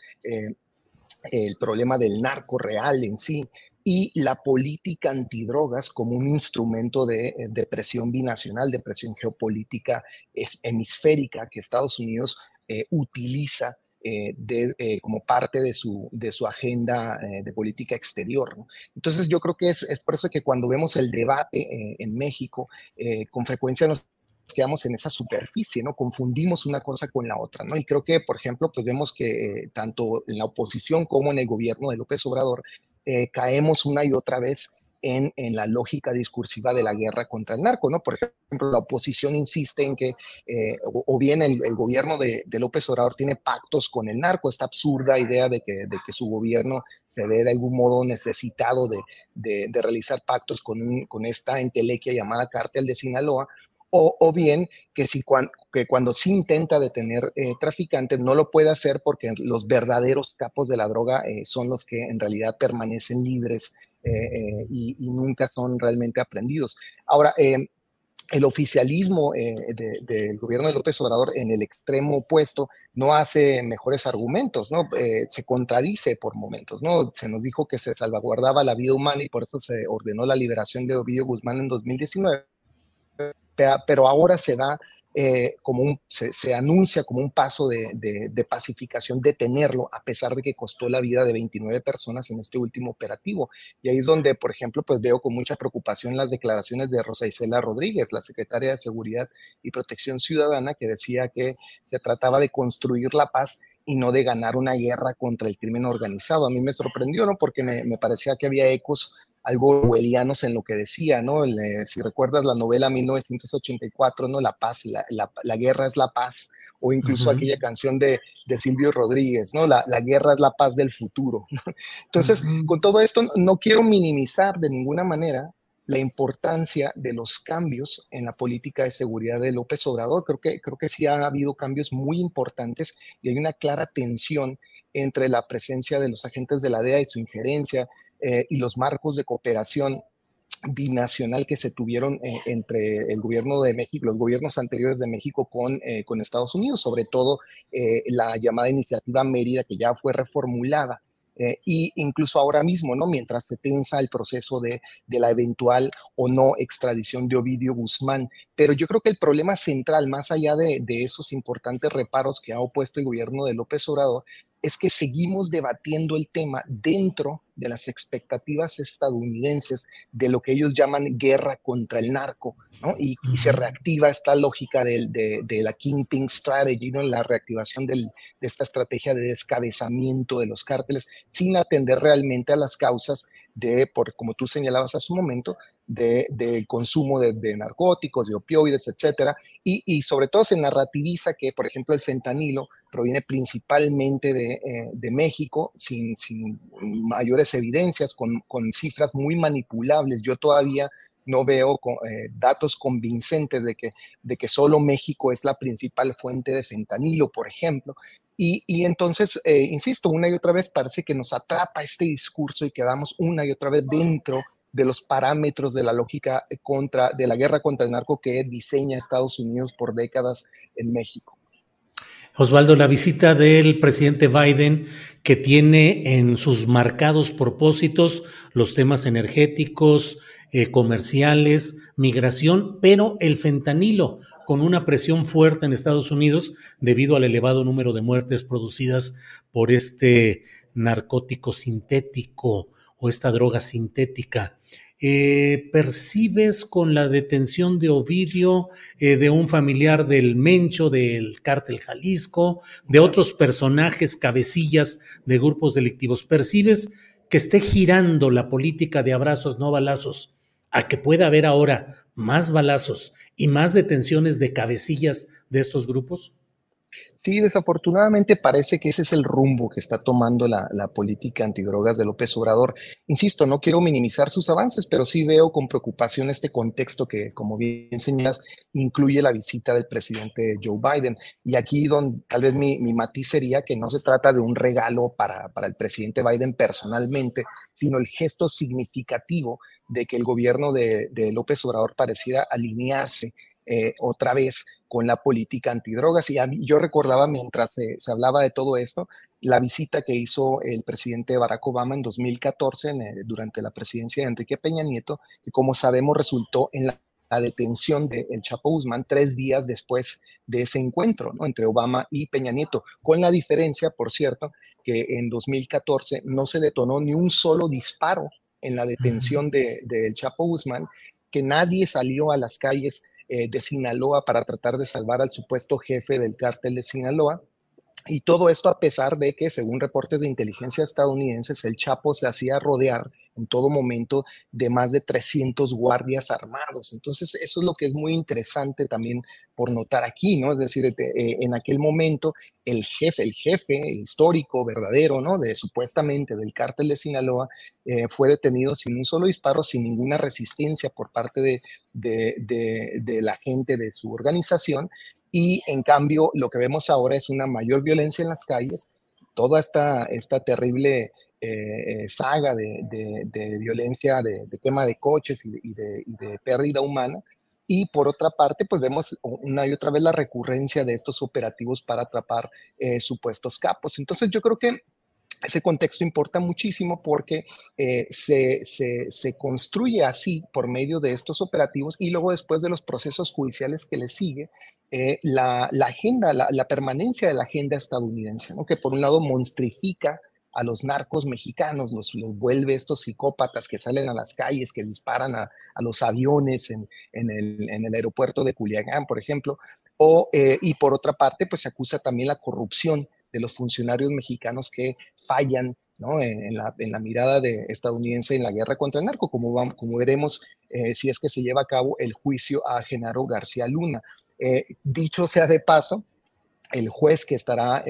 Speaker 10: el problema del narco real en sí, y la política antidrogas como un instrumento de, de presión binacional, de presión geopolítica hemisférica que Estados Unidos utiliza eh, de, eh, como parte de su, de su agenda eh, de política exterior. Entonces yo creo que es, es, por eso que cuando vemos el debate en México, con frecuencia nos quedamos en esa superficie, ¿no? Confundimos una cosa con la otra, ¿no? Y creo que, por ejemplo, pues vemos que tanto en la oposición como en el gobierno de López Obrador caemos una y otra vez en, la lógica discursiva de la guerra contra el narco, ¿no? Por ejemplo, la oposición insiste en que, eh, o, bien el, gobierno de, López Obrador tiene pactos con el narco, esta absurda idea de que, de su gobierno se ve de algún modo necesitado de, de, realizar pactos con, esta entelequia llamada cártel de Sinaloa, o, bien que, cuando, se intenta detener eh, traficantes no lo puede hacer porque los verdaderos capos de la droga eh, son los que en realidad permanecen libres eh, eh, y, nunca son realmente aprendidos. Ahora, eh, el oficialismo del gobierno de López Obrador en el extremo opuesto no hace mejores argumentos, ¿no? se contradice por momentos, ¿no? Se nos dijo que se salvaguardaba la vida humana y por eso se ordenó la liberación de Ovidio Guzmán en 2019, pero ahora se da eh, como un, se, anuncia como un paso de, pacificación detenerlo, a pesar de que costó la vida de 29 personas en este último operativo. Y ahí es donde, por ejemplo, pues veo con mucha preocupación las declaraciones de Rosa Isela Rodríguez, la secretaria de Seguridad y Protección Ciudadana, que decía que se trataba de construir la paz y no de ganar una guerra contra el crimen organizado. A mí me sorprendió, ¿no? Porque me parecía que había ecos algo orwellianos en lo que decía, ¿no? si recuerdas la novela 1984, ¿no? La paz, la, la, guerra es la paz, o incluso aquella canción de, de, Silvio Rodríguez, ¿no? La, la, guerra es la paz del futuro. Entonces, con todo esto, no quiero minimizar de ninguna manera la importancia de los cambios en la política de seguridad de López Obrador. Creo que, creo que sí ha habido cambios muy importantes y hay una clara tensión entre la presencia de los agentes de la DEA y su injerencia, eh, y los marcos de cooperación binacional que se tuvieron eh, entre el gobierno de México, los gobiernos anteriores de México con, eh, con Estados Unidos, sobre todo la llamada iniciativa Mérida, que ya fue reformulada. y incluso ahora mismo, ¿no? Mientras se tensa el proceso de, de, la eventual o no extradición de Ovidio Guzmán. Pero yo creo que el problema central, más allá de, de esos importantes reparos que ha opuesto el gobierno de López Obrador, es que seguimos debatiendo el tema dentro de las expectativas estadounidenses de lo que ellos llaman guerra contra el narco, ¿no? Y, se reactiva esta lógica de, de, la Kingpin Strategy, ¿no? La reactivación del, de esta estrategia de descabezamiento de los cárteles sin atender realmente a las causas de, por, como tú señalabas hace un momento, del de, consumo de, narcóticos, de opioides, etcétera, y, y, sobre todo se narrativiza que, por ejemplo, el fentanilo proviene principalmente de, eh, de México, sin, sin, mayores evidencias, con, con, cifras muy manipulables. Yo todavía no veo eh, datos convincentes de que, de que solo México es la principal fuente de fentanilo, por ejemplo. Y, y entonces, eh, insisto, una y otra vez parece que nos atrapa este discurso y quedamos una y otra vez dentro de los parámetros de la lógica contra, de la guerra contra el narco que diseña Estados Unidos por décadas en México.
Speaker 1: Osvaldo, la visita del presidente Biden que tiene en sus marcados propósitos los temas energéticos, eh, comerciales, migración, pero el fentanilo, con una presión fuerte en Estados Unidos debido al elevado número de muertes producidas por este narcótico sintético o esta droga sintética. Eh, ¿Percibes con la detención de Ovidio, eh, de un familiar del Mencho, del cártel Jalisco, de otros personajes, cabecillas de grupos delictivos, percibes que esté girando la política de abrazos, no balazos, a que pueda haber ahora más balazos y más detenciones de cabecillas de estos grupos?
Speaker 10: Sí, desafortunadamente parece que ese es el rumbo que está tomando la, política antidrogas de López Obrador. Insisto, no quiero minimizar sus avances, pero sí veo con preocupación este contexto que, como bien señalas, incluye la visita del presidente Joe Biden. Y aquí donde tal vez mi, matiz sería que no se trata de un regalo para, el presidente Biden personalmente, sino el gesto significativo de que el gobierno de, de López Obrador pareciera alinearse eh, otra vez con la política antidrogas. Y yo recordaba mientras se, hablaba de todo esto, la visita que hizo el presidente Barack Obama en 2014 durante la presidencia de Enrique Peña Nieto, que como sabemos resultó en la, detención de El Chapo Guzmán tres días después de ese encuentro entre Obama y Peña Nieto, con la diferencia, por cierto, que en 2014 no se detonó ni un solo disparo en la detención de, de El Chapo Guzmán, que nadie salió a las calles eh, de Sinaloa para tratar de salvar al supuesto jefe del cártel de Sinaloa. Y todo esto a pesar de que, según reportes de inteligencia estadounidenses, el Chapo se hacía rodear en todo momento de más de 300 guardias armados. Entonces, eso es lo que es muy interesante también por notar aquí, ¿no? Es decir, eh, en aquel momento el jefe, el jefe histórico, verdadero, ¿no? De supuestamente del cártel de Sinaloa, eh, fue detenido sin un solo disparo, sin ninguna resistencia por parte de la gente de su organización. Y en cambio, lo que vemos ahora es una mayor violencia en las calles, toda esta, esta terrible eh, eh, saga de, violencia, de, quema de coches y, de, pérdida humana. Y por otra parte, pues vemos una y otra vez la recurrencia de estos operativos para atrapar eh, supuestos capos. Entonces yo creo que ese contexto importa muchísimo porque se, se, construye así por medio de estos operativos y luego después de los procesos judiciales que le sigue, la, la, agenda, la, permanencia de la agenda estadounidense, que por un lado monstrifica a los narcos mexicanos, los, los, vuelve estos psicópatas que salen a las calles, que disparan a, los aviones en, el, aeropuerto de Culiacán, por ejemplo, o, eh, y por otra parte, pues se acusa también la corrupción de los funcionarios mexicanos que fallan ¿no? en, la, mirada de estadounidense en la guerra contra el narco, como, vamos, como veremos eh, si es que se lleva a cabo el juicio a Genaro García Luna. Eh, dicho sea de paso, el juez que estará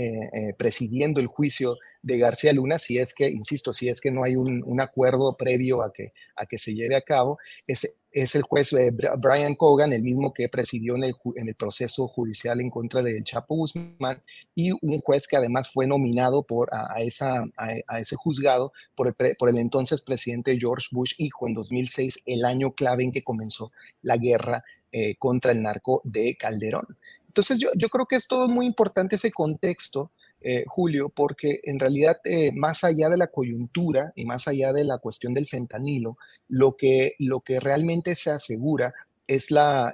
Speaker 10: presidiendo el juicio de García Luna, si es que, insisto, si es que no hay un, acuerdo previo a que, a que se lleve a cabo, es, es el juez eh, Brian Cogan, el mismo que presidió en el, en el proceso judicial en contra de Chapo Guzmán, y un juez que además fue nominado por, a, esa, a, ese juzgado por el, por el entonces presidente George Bush, hijo, en 2006, el año clave en que comenzó la guerra eh, contra el narco de Calderón. Entonces yo, yo creo que es todo muy importante ese contexto eh, Julio, porque en realidad, eh, más allá de la coyuntura y más allá de la cuestión del fentanilo, lo que, lo que realmente se asegura es la,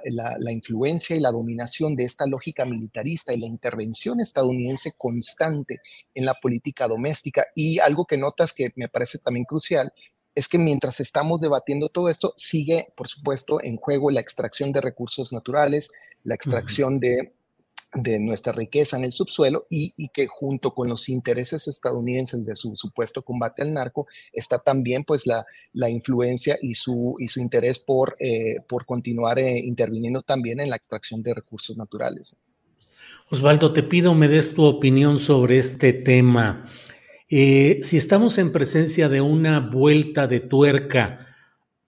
Speaker 10: influencia y la dominación de esta lógica militarista y la intervención estadounidense constante en la política doméstica. Y algo que notas que me parece también crucial es que mientras estamos debatiendo todo esto, sigue, por supuesto, en juego la extracción de recursos naturales, la extracción de de nuestra riqueza en el subsuelo y, que junto con los intereses estadounidenses de su supuesto combate al narco está también pues la, la influencia y su, y su interés por, eh, por continuar eh, interviniendo también en la extracción de recursos naturales.
Speaker 1: Osvaldo, te pido me des tu opinión sobre este tema. Eh, si estamos en presencia de una vuelta de tuerca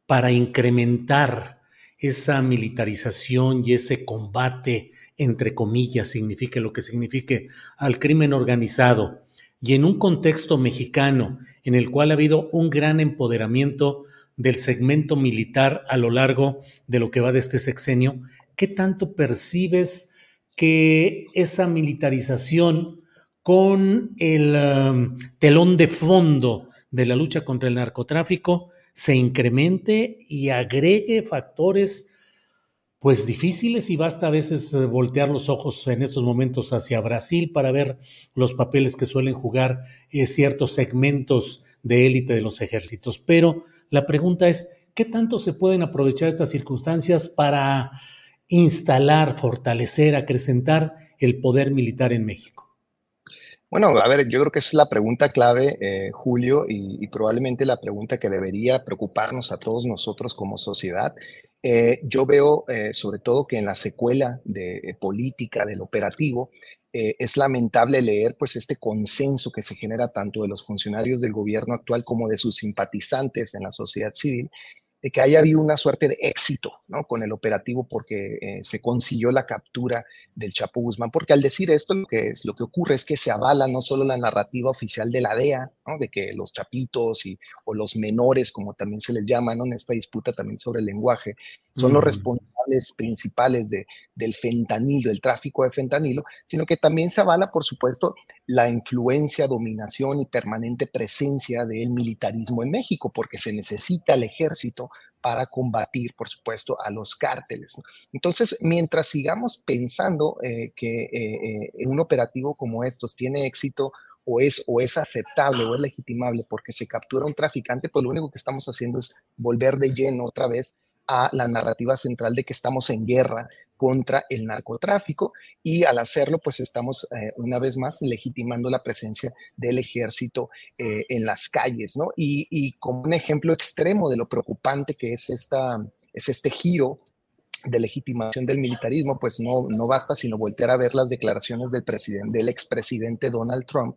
Speaker 1: para incrementar esa militarización y ese combate, entre comillas, signifique lo que signifique, al crimen organizado, y en un contexto mexicano en el cual ha habido un gran empoderamiento del segmento militar a lo largo de lo que va de este sexenio, ¿qué tanto percibes que esa militarización con el um, telón de fondo de la lucha contra el narcotráfico se incremente y agregue factores pues difíciles y basta a veces eh, voltear los ojos en estos momentos hacia Brasil para ver los papeles que suelen jugar eh, ciertos segmentos de élite de los ejércitos. Pero la pregunta es, ¿qué tanto se pueden aprovechar estas circunstancias para instalar, fortalecer, acrecentar el poder militar en México?
Speaker 10: Bueno, a ver, yo creo que es la pregunta clave, eh, Julio, y, probablemente la pregunta que debería preocuparnos a todos nosotros como sociedad. Eh, yo veo eh, sobre todo que en la secuela de política del operativo es lamentable leer pues este consenso que se genera tanto de los funcionarios del gobierno actual como de sus simpatizantes en la sociedad civil de que haya habido una suerte de éxito ¿no? con el operativo porque eh, se consiguió la captura del Chapo Guzmán, porque al decir esto lo que, es, lo que ocurre es que se avala no solo la narrativa oficial de la DEA, ¿no? de que los chapitos y, o los menores, como también se les llama ¿no? en esta disputa también sobre el lenguaje, son los responsables principales de, del fentanilo, del tráfico de fentanilo, sino que también se avala, por supuesto, la influencia, dominación y permanente presencia del militarismo en México, porque se necesita el ejército para combatir, por supuesto, a los cárteles. Entonces, mientras sigamos pensando eh, que eh, eh, un operativo como estos tiene éxito o es, o es aceptable o es legitimable porque se captura un traficante, pues lo único que estamos haciendo es volver de lleno otra vez a la narrativa central de que estamos en guerra contra el narcotráfico y al hacerlo pues estamos eh, una vez más legitimando la presencia del ejército eh, en las calles, ¿no? Y, como un ejemplo extremo de lo preocupante que es, esta, es este giro de legitimación del militarismo, pues no, no basta sino voltear a ver las declaraciones del, presidente, del expresidente Donald Trump,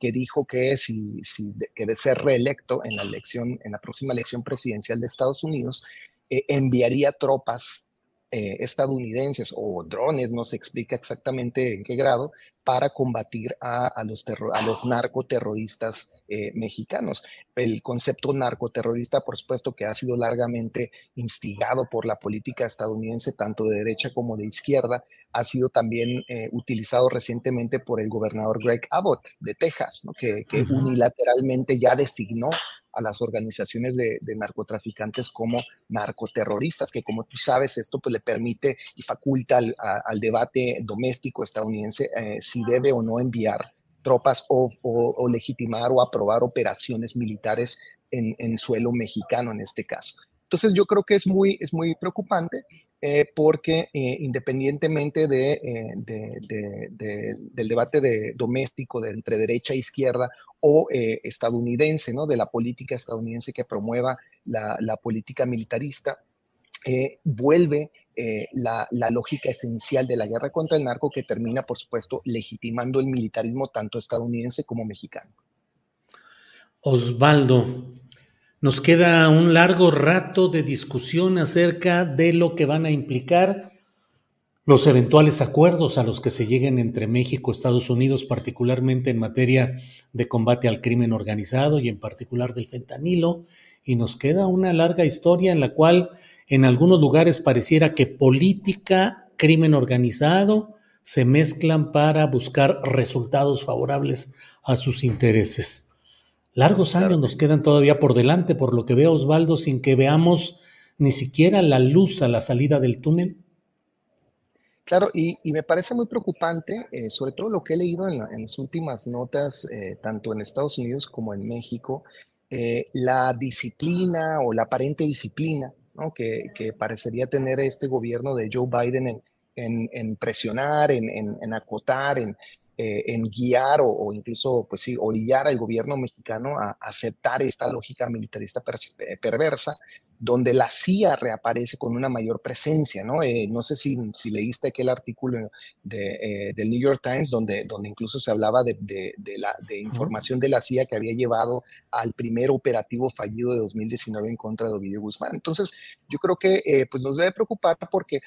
Speaker 10: que dijo que si, si de ser reelecto en la elección, en la próxima elección presidencial de Estados Unidos, eh, enviaría tropas eh, estadounidenses o drones, no se explica exactamente en qué grado, para combatir a, los, a los narcoterroristas eh, mexicanos. El concepto narcoterrorista, por supuesto, que ha sido largamente instigado por la política estadounidense, tanto de derecha como de izquierda, ha sido también eh, utilizado recientemente por el gobernador Greg Abbott de Texas, que, unilateralmente ya designó a las organizaciones de, narcotraficantes como narcoterroristas, que como tú sabes, esto pues le permite y faculta al, debate doméstico estadounidense eh, si debe o no enviar tropas o, legitimar o aprobar operaciones militares en, suelo mexicano en este caso. Entonces yo creo que es muy, es muy preocupante eh, porque eh, independientemente de, del debate de, doméstico de entre derecha e izquierda o eh, estadounidense, ¿no? de la política estadounidense que promueva la, la política militarista, eh, vuelve eh, la, la, lógica esencial de la guerra contra el narco que termina, por supuesto, legitimando el militarismo tanto estadounidense como mexicano.
Speaker 1: Osvaldo, nos queda un largo rato de discusión acerca de lo que van a implicar los eventuales acuerdos a los que se lleguen entre México y Estados Unidos, particularmente en materia de combate al crimen organizado y en particular del fentanilo. Y nos queda una larga historia en la cual en algunos lugares pareciera que política, crimen organizado se mezclan para buscar resultados favorables a sus intereses. Largos años nos quedan todavía por delante, por lo que veo, Osvaldo, sin que veamos ni siquiera la luz a la salida del túnel.
Speaker 10: Claro, y, me parece muy preocupante, eh, sobre todo lo que he leído en, las últimas notas, eh, tanto en Estados Unidos como en México, eh, la disciplina o la aparente disciplina que, parecería tener este gobierno de Joe Biden en, presionar, en, acotar, en, guiar o, incluso, pues sí, orillar al gobierno mexicano a aceptar esta lógica militarista perversa donde la CIA reaparece con una mayor presencia, ¿no? Eh, no sé si, si, leíste aquel artículo de, eh, del New York Times donde, donde incluso se hablaba de, de, la, de información de la CIA que había llevado al primer operativo fallido de 2019 en contra de Ovidio Guzmán. Entonces, yo creo que eh, pues nos debe preocupar porque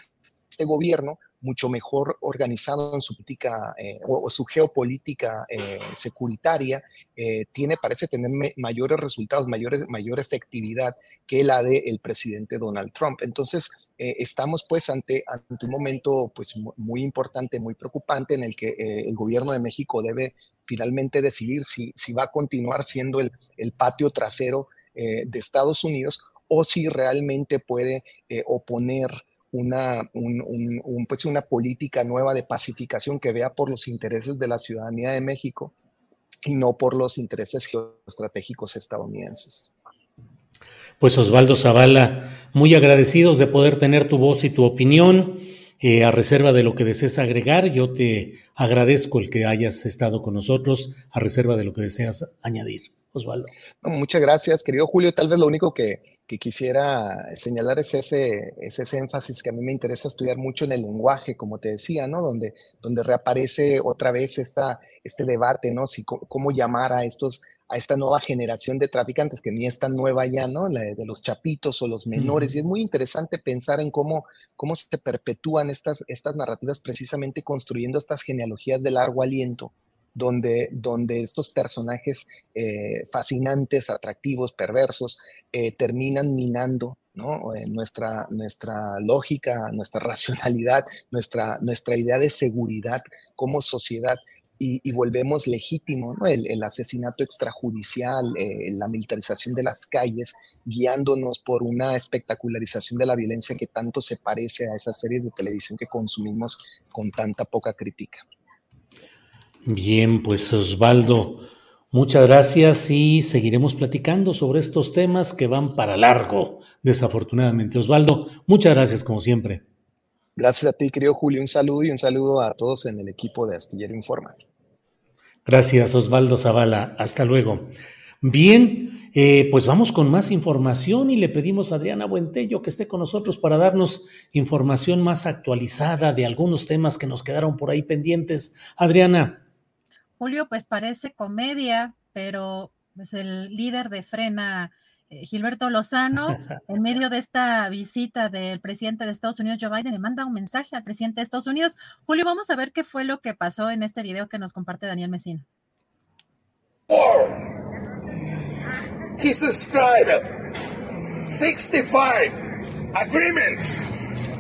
Speaker 10: este gobierno mucho mejor organizado en su política eh, o, su geopolítica eh, securitaria, eh, tiene, parece tener mayores resultados, mayores, mayor efectividad que la del el presidente Donald Trump. Entonces, estamos pues ante, ante un momento pues muy importante, muy preocupante en el que el gobierno de México debe finalmente decidir si, si va a continuar siendo el, el patio trasero de Estados Unidos o si realmente puede oponer una, un, pues una política nueva de pacificación que vea por los intereses de la ciudadanía de México y no por los intereses geoestratégicos estadounidenses.
Speaker 1: Pues Osvaldo Zavala, muy agradecidos de poder tener tu voz y tu opinión. Eh, a reserva de lo que desees agregar, yo te agradezco el que hayas estado con nosotros, a reserva de lo que deseas añadir. Osvaldo.
Speaker 10: muchas gracias, querido Julio. Tal vez lo único que, que quisiera señalar es ese, ese énfasis que a mí me interesa estudiar mucho en el lenguaje, como te decía, ¿no? Donde, donde reaparece otra vez esta, este debate, ¿no? Si, cómo llamar a estos a esta nueva generación de traficantes, que ni es tan nueva ya, ¿no? La de, los chapitos o los menores. Y es muy interesante pensar en cómo, cómo se perpetúan estas, estas narrativas precisamente construyendo estas genealogías de largo aliento, donde, donde estos personajes eh, fascinantes, atractivos, perversos, eh, terminan minando ¿no? Eh, nuestra, nuestra lógica, nuestra racionalidad, nuestra, nuestra idea de seguridad como sociedad. Y, volvemos legítimo el, asesinato extrajudicial, la militarización de las calles, guiándonos por una espectacularización de la violencia que tanto se parece a esas series de televisión que consumimos con tanta poca crítica.
Speaker 1: Bien, pues Osvaldo, muchas gracias y seguiremos platicando sobre estos temas que van para largo, desafortunadamente. Osvaldo, muchas gracias como siempre.
Speaker 10: Gracias a ti, querido Julio. Un saludo y un saludo a todos en el equipo de Astillero Informa.
Speaker 1: Gracias, Osvaldo Zavala. Hasta luego. Bien, eh, pues vamos con más información y le pedimos a Adriana Buentello que esté con nosotros para darnos información más actualizada de algunos temas que nos quedaron por ahí pendientes. Adriana.
Speaker 2: Julio, pues parece comedia, pero pues el líder de Frena, eh, Gilberto Lozano, en medio de esta visita del presidente de Estados Unidos, Joe Biden, le manda un mensaje al presidente de Estados Unidos. Julio, vamos a ver qué fue lo que pasó en este video que nos comparte Daniel Mesina.
Speaker 12: He subscribed 65 agreements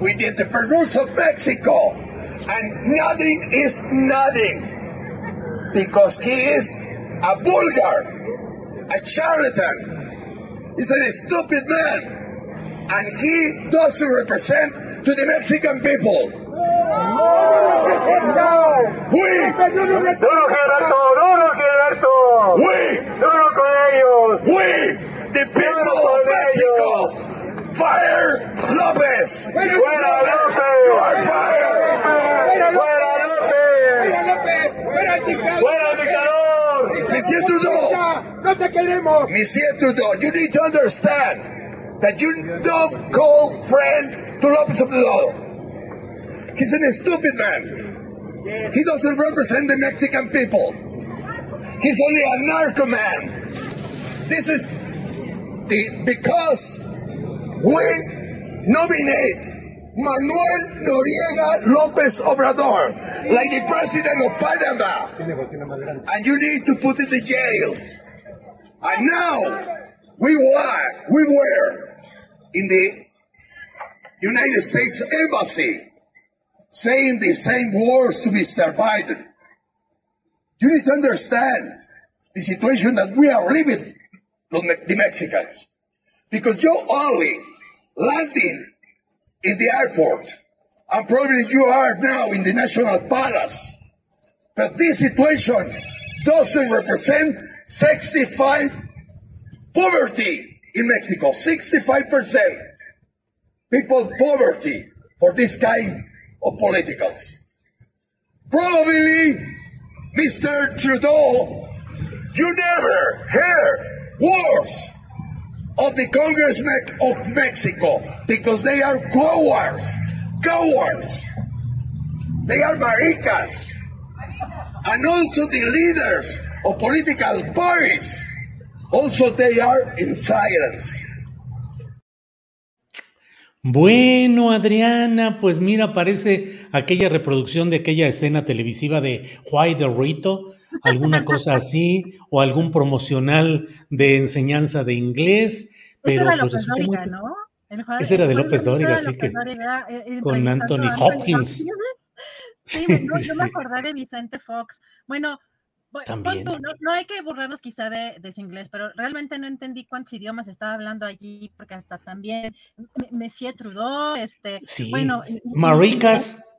Speaker 12: with the entrepreneurs of Mexico, and nothing is nothing. Because he is a vulgar, a charlatan. He's a stupid man, and he doesn't represent to the Mexican people. We, we, we, the people of Mexico, fire Lopez. You are fired. Monsieur Trudeau! ¡No te queremos! Monsieur Trudeau, you need to understand that you don't call friend to Lopez Obrador. He's a stupid man. He doesn't represent the Mexican people. He's only a narco man. This is the because we nominate Manuel Noriega López Obrador, like the president of Panama. And you need to put it in jail. And now we were, we were in the United States Embassy saying the same words to Mr. Biden. You need to understand the situation that we are living, the Mexicans. Because you're only landing in the airport. And probably you are now in the National Palace. But this situation doesn't represent 65 poverty in Mexico. 65% people poverty for this kind of politicals. Probably, Mr. Trudeau, you never heard words of the Congressmen of Mexico because they are cowards, cowards. They are maricas. And also the leaders of political parties, also they are in silence.
Speaker 1: Bueno, Adriana, pues mira, parece aquella reproducción de aquella escena televisiva de Juay de Rito, alguna cosa así, o algún promocional de enseñanza de inglés, pero
Speaker 2: Ese era
Speaker 1: pues
Speaker 2: López
Speaker 1: muy...
Speaker 2: ¿no? El
Speaker 1: Ese era de López Dóriga, así que
Speaker 2: López Dóriga, eh, eh,
Speaker 1: con Anthony
Speaker 2: Anthony
Speaker 1: Hopkins.
Speaker 2: Sí, no, yo me acordé de Vicente Fox. Bueno,
Speaker 1: También.
Speaker 2: tú, no, no hay que burlarnos quizá de, de su inglés, pero realmente no entendí cuántos idiomas estaba hablando allí, porque hasta también M- Monsieur Trudeau, este,
Speaker 1: Sí,
Speaker 2: bueno,
Speaker 1: maricas,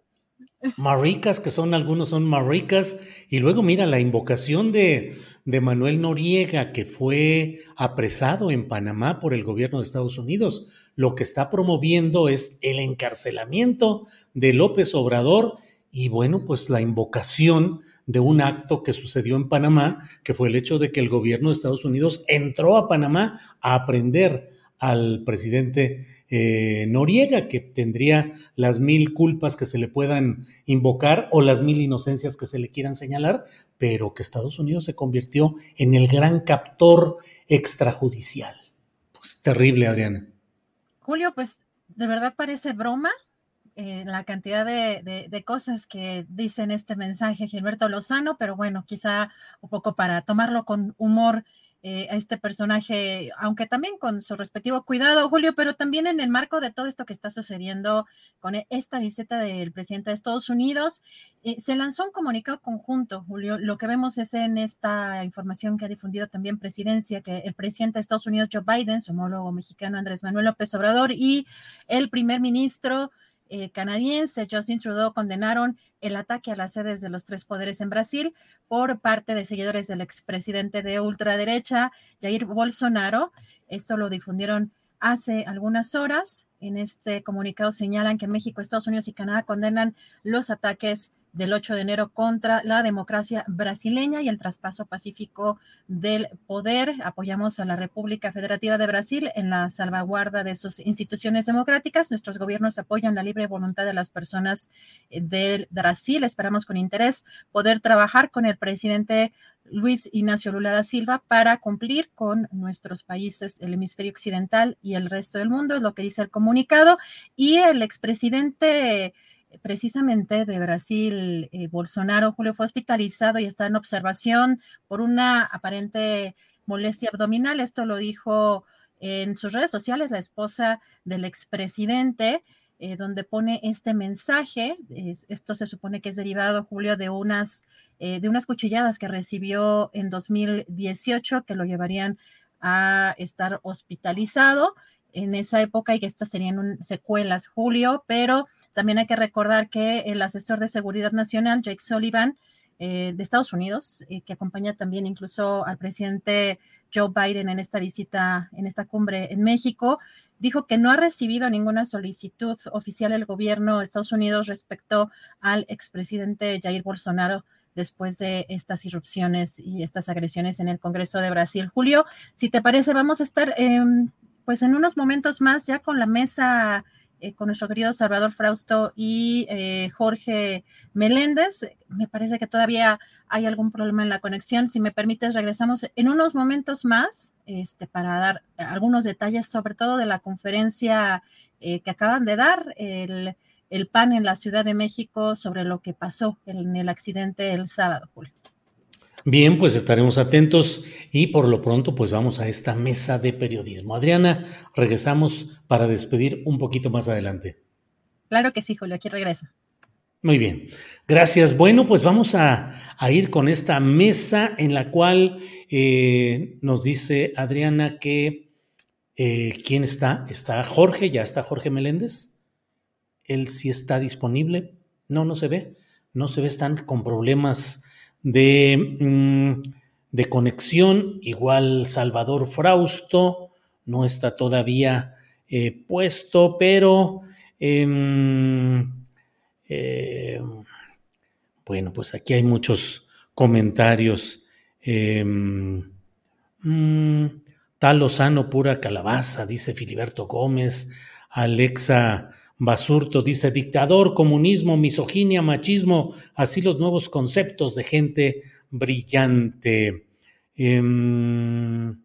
Speaker 1: maricas, que son algunos son maricas, y luego mira la invocación de, de Manuel Noriega, que fue apresado en Panamá por el gobierno de Estados Unidos. Lo que está promoviendo es el encarcelamiento de López Obrador y bueno, pues la invocación de un acto que sucedió en Panamá, que fue el hecho de que el gobierno de Estados Unidos entró a Panamá a aprender al presidente eh, Noriega, que tendría las mil culpas que se le puedan invocar o las mil inocencias que se le quieran señalar, pero que Estados Unidos se convirtió en el gran captor extrajudicial. Pues terrible, Adriana.
Speaker 2: Julio, pues de verdad parece broma eh, la cantidad de, de- de cosas que dice en este mensaje Gilberto Lozano, pero bueno, quizá un poco para tomarlo con humor eh, a este personaje, aunque también con su respectivo cuidado, Julio, pero también en el marco de todo esto que está sucediendo con e- esta visita del presidente de Estados Unidos, eh, se lanzó un comunicado conjunto, Julio. Lo que vemos es en esta información que ha difundido también Presidencia, que el presidente de Estados Unidos, Joe Biden, su homólogo mexicano Andrés Manuel López Obrador y el primer ministro eh, canadiense Justin Trudeau condenaron el ataque a las sedes de los tres poderes en Brasil por parte de seguidores del expresidente de ultraderecha Jair Bolsonaro. Esto lo difundieron hace algunas horas. En este comunicado señalan que México, Estados Unidos y Canadá condenan los ataques del 8 de enero contra la democracia brasileña y el traspaso pacífico del poder. Apoyamos a la República Federativa de Brasil en la salvaguarda de sus instituciones democráticas. Nuestros gobiernos apoyan la libre voluntad de las personas eh, del Brasil. Esperamos con interés poder trabajar con el presidente Luis Ignacio Lula da Silva para cumplir con nuestros países, el hemisferio occidental y el resto del mundo, es lo que dice el comunicado. Y el expresidente precisamente de Brasil, eh, Bolsonaro, Julio, fue hospitalizado y está en observación por una aparente molestia abdominal. Esto lo dijo en sus redes sociales la esposa del expresidente, eh, donde pone este mensaje. Es- esto se supone que es derivado, Julio, de unas, eh, de unas cuchilladas que recibió en 2018 que lo llevarían a estar hospitalizado en esa época y que estas serían un- secuelas, Julio, pero también hay que recordar que el asesor de seguridad nacional, Jake Sullivan, eh, de Estados Unidos, eh, que acompaña también incluso al presidente Joe Biden en esta visita, en esta cumbre en México, dijo que no ha recibido ninguna solicitud oficial del gobierno de Estados Unidos respecto al expresidente Jair Bolsonaro después de estas irrupciones y estas agresiones en el Congreso de Brasil. Julio, si te parece, vamos a estar em, pues en unos momentos más ya con la mesa eh, con nuestro querido Salvador Frausto y eh, Jorge Meléndez. Me parece que todavía hay algún problema en la conexión. Si me permites, regresamos en unos momentos más este, para dar algunos detalles, sobre todo de la conferencia eh, que acaban de dar, el, el PAN en la Ciudad de México sobre lo que pasó en el accidente el sábado, Julio.
Speaker 1: Bien, pues estaremos atentos y por lo pronto pues vamos a esta mesa de periodismo. Adriana, regresamos para despedir un poquito más adelante.
Speaker 2: Claro que sí, Julio, aquí regresa.
Speaker 1: Muy bien, gracias. Bueno, pues vamos a, a ir con esta mesa en la cual eh, nos dice Adriana que Eh, ¿Quién está? ¿Está Jorge? ¿Ya está Jorge Meléndez? Él sí está disponible. No, no se ve. No se ve, están con problemas de, mm, de conexión. Igual Salvador Frausto no está todavía eh, puesto, pero em, eh, bueno, pues aquí hay muchos comentarios. Em, mm, tal Lozano, pura calabaza, dice Filiberto Gómez. Alexa Basurto dice dictador, comunismo, misoginia, machismo, así los nuevos conceptos de gente brillante. Em,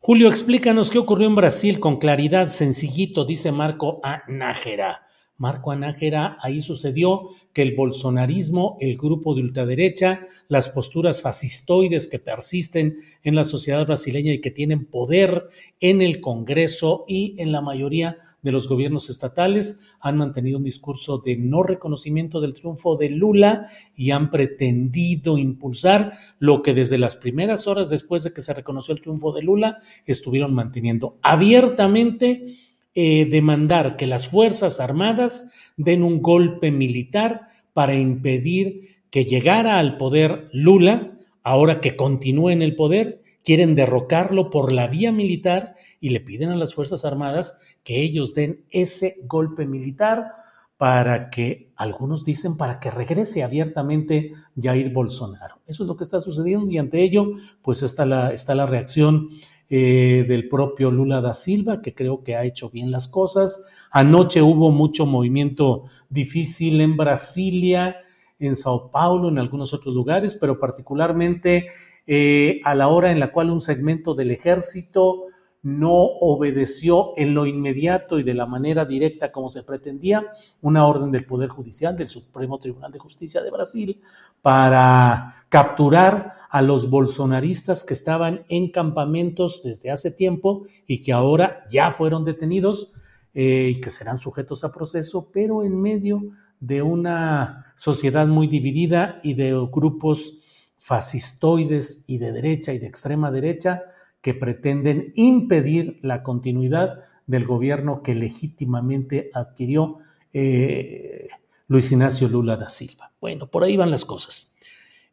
Speaker 1: Julio, explícanos qué ocurrió en Brasil con claridad, sencillito, dice Marco Anájera. Marco Anájera, ahí sucedió que el bolsonarismo, el grupo de ultraderecha, las posturas fascistoides que persisten en la sociedad brasileña y que tienen poder en el Congreso y en la mayoría de los gobiernos estatales han mantenido un discurso de no reconocimiento del triunfo de Lula y han pretendido impulsar lo que desde las primeras horas después de que se reconoció el triunfo de Lula estuvieron manteniendo abiertamente eh, demandar que las Fuerzas Armadas den un golpe militar para impedir que llegara al poder Lula, ahora que continúe en el poder, quieren derrocarlo por la vía militar y le piden a las Fuerzas Armadas que ellos den ese golpe militar para que, algunos dicen, para que regrese abiertamente Jair Bolsonaro. Eso es lo que está sucediendo y ante ello, pues está la, está la reacción eh, del propio Lula da Silva, que creo que ha hecho bien las cosas. Anoche hubo mucho movimiento difícil en Brasilia, en Sao Paulo, en algunos otros lugares, pero particularmente eh, a la hora en la cual un segmento del ejército no obedeció en lo inmediato y de la manera directa como se pretendía una orden del Poder Judicial del Supremo Tribunal de Justicia de Brasil para capturar a los bolsonaristas que estaban en campamentos desde hace tiempo y que ahora ya fueron detenidos eh, y que serán sujetos a proceso, pero en medio de una sociedad muy dividida y de grupos fascistoides y de derecha y de extrema derecha que pretenden impedir la continuidad del gobierno que legítimamente adquirió eh, Luis Ignacio Lula da Silva. Bueno, por ahí van las cosas.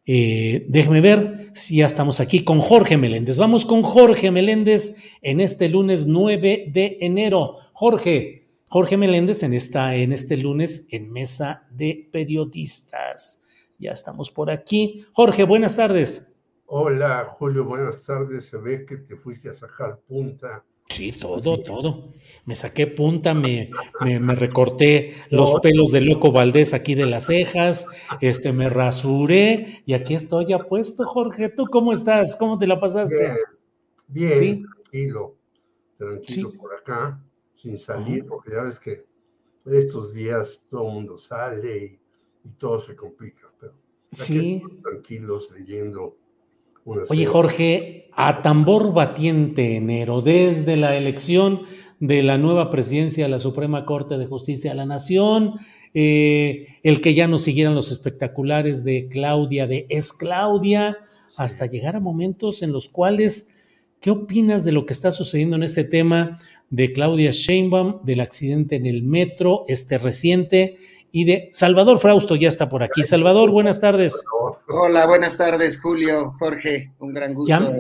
Speaker 1: Eh, déjeme ver si ya estamos aquí con Jorge Meléndez. Vamos con Jorge Meléndez en este lunes 9 de enero. Jorge, Jorge Meléndez en, esta, en este lunes en Mesa de Periodistas. Ya estamos por aquí. Jorge, buenas tardes.
Speaker 13: Hola, Julio, buenas tardes. Se ve que te fuiste a sacar punta.
Speaker 1: Sí, todo, todo. Me saqué punta, me, me, recorté los pelos de Loco Valdés aquí de las cejas, este, me rasuré y aquí estoy ya puesto, Jorge. ¿Tú cómo estás? ¿Cómo te la pasaste?
Speaker 13: Bien, tranquilo, tranquilo por acá, sin salir, porque ya ves que estos días todo el mundo sale y, todo se complica, pero
Speaker 1: sí.
Speaker 13: tranquilos leyendo
Speaker 1: Oye, Jorge, a tambor batiente enero, desde la elección de la nueva presidencia de la Suprema Corte de Justicia de la Nación, eh, el que ya no siguieran los espectaculares de Claudia, de Es Claudia, hasta llegar a momentos en los cuales, ¿qué opinas de lo que está sucediendo en este tema de Claudia Sheinbaum, del accidente en el metro, este reciente, y de Salvador Frausto ya está por aquí. Salvador, buenas tardes.
Speaker 14: Hola, buenas tardes, Julio, Jorge, un gran gusto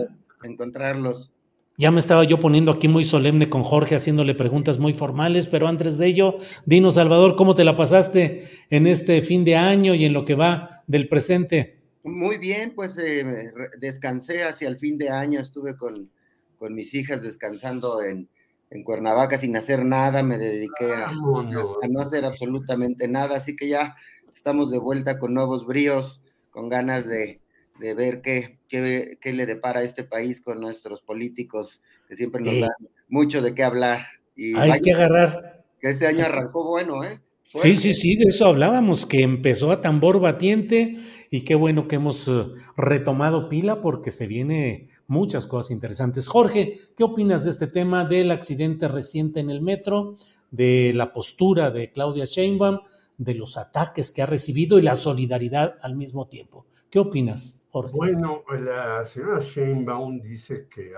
Speaker 14: encontrarlos.
Speaker 1: Ya me estaba yo poniendo aquí muy solemne con Jorge, haciéndole preguntas muy formales, pero antes de ello, dinos, Salvador, ¿cómo te la pasaste en este fin de año y en lo que va del presente?
Speaker 14: Muy bien, pues eh, descansé hacia el fin de año, estuve con, con mis hijas descansando en, en Cuernavaca sin hacer nada, me dediqué a, no hacer absolutamente nada, así que ya estamos de vuelta con nuevos bríos, con ganas de, ver qué, qué, le depara a este país con nuestros políticos, que siempre nos dan mucho de qué hablar.
Speaker 1: Y Hay que agarrar.
Speaker 14: Que este año arrancó bueno, ¿eh?
Speaker 1: Sí, sí, sí, de eso hablábamos, que empezó a tambor batiente y qué bueno que hemos eh, retomado pila porque se viene muchas cosas interesantes. Jorge, ¿qué opinas de este tema del accidente reciente en el metro, de la postura de Claudia Sheinbaum, de los ataques que ha recibido y la solidaridad al mismo tiempo? ¿Qué opinas, Jorge?
Speaker 13: Bueno, la señora Sheinbaum dice que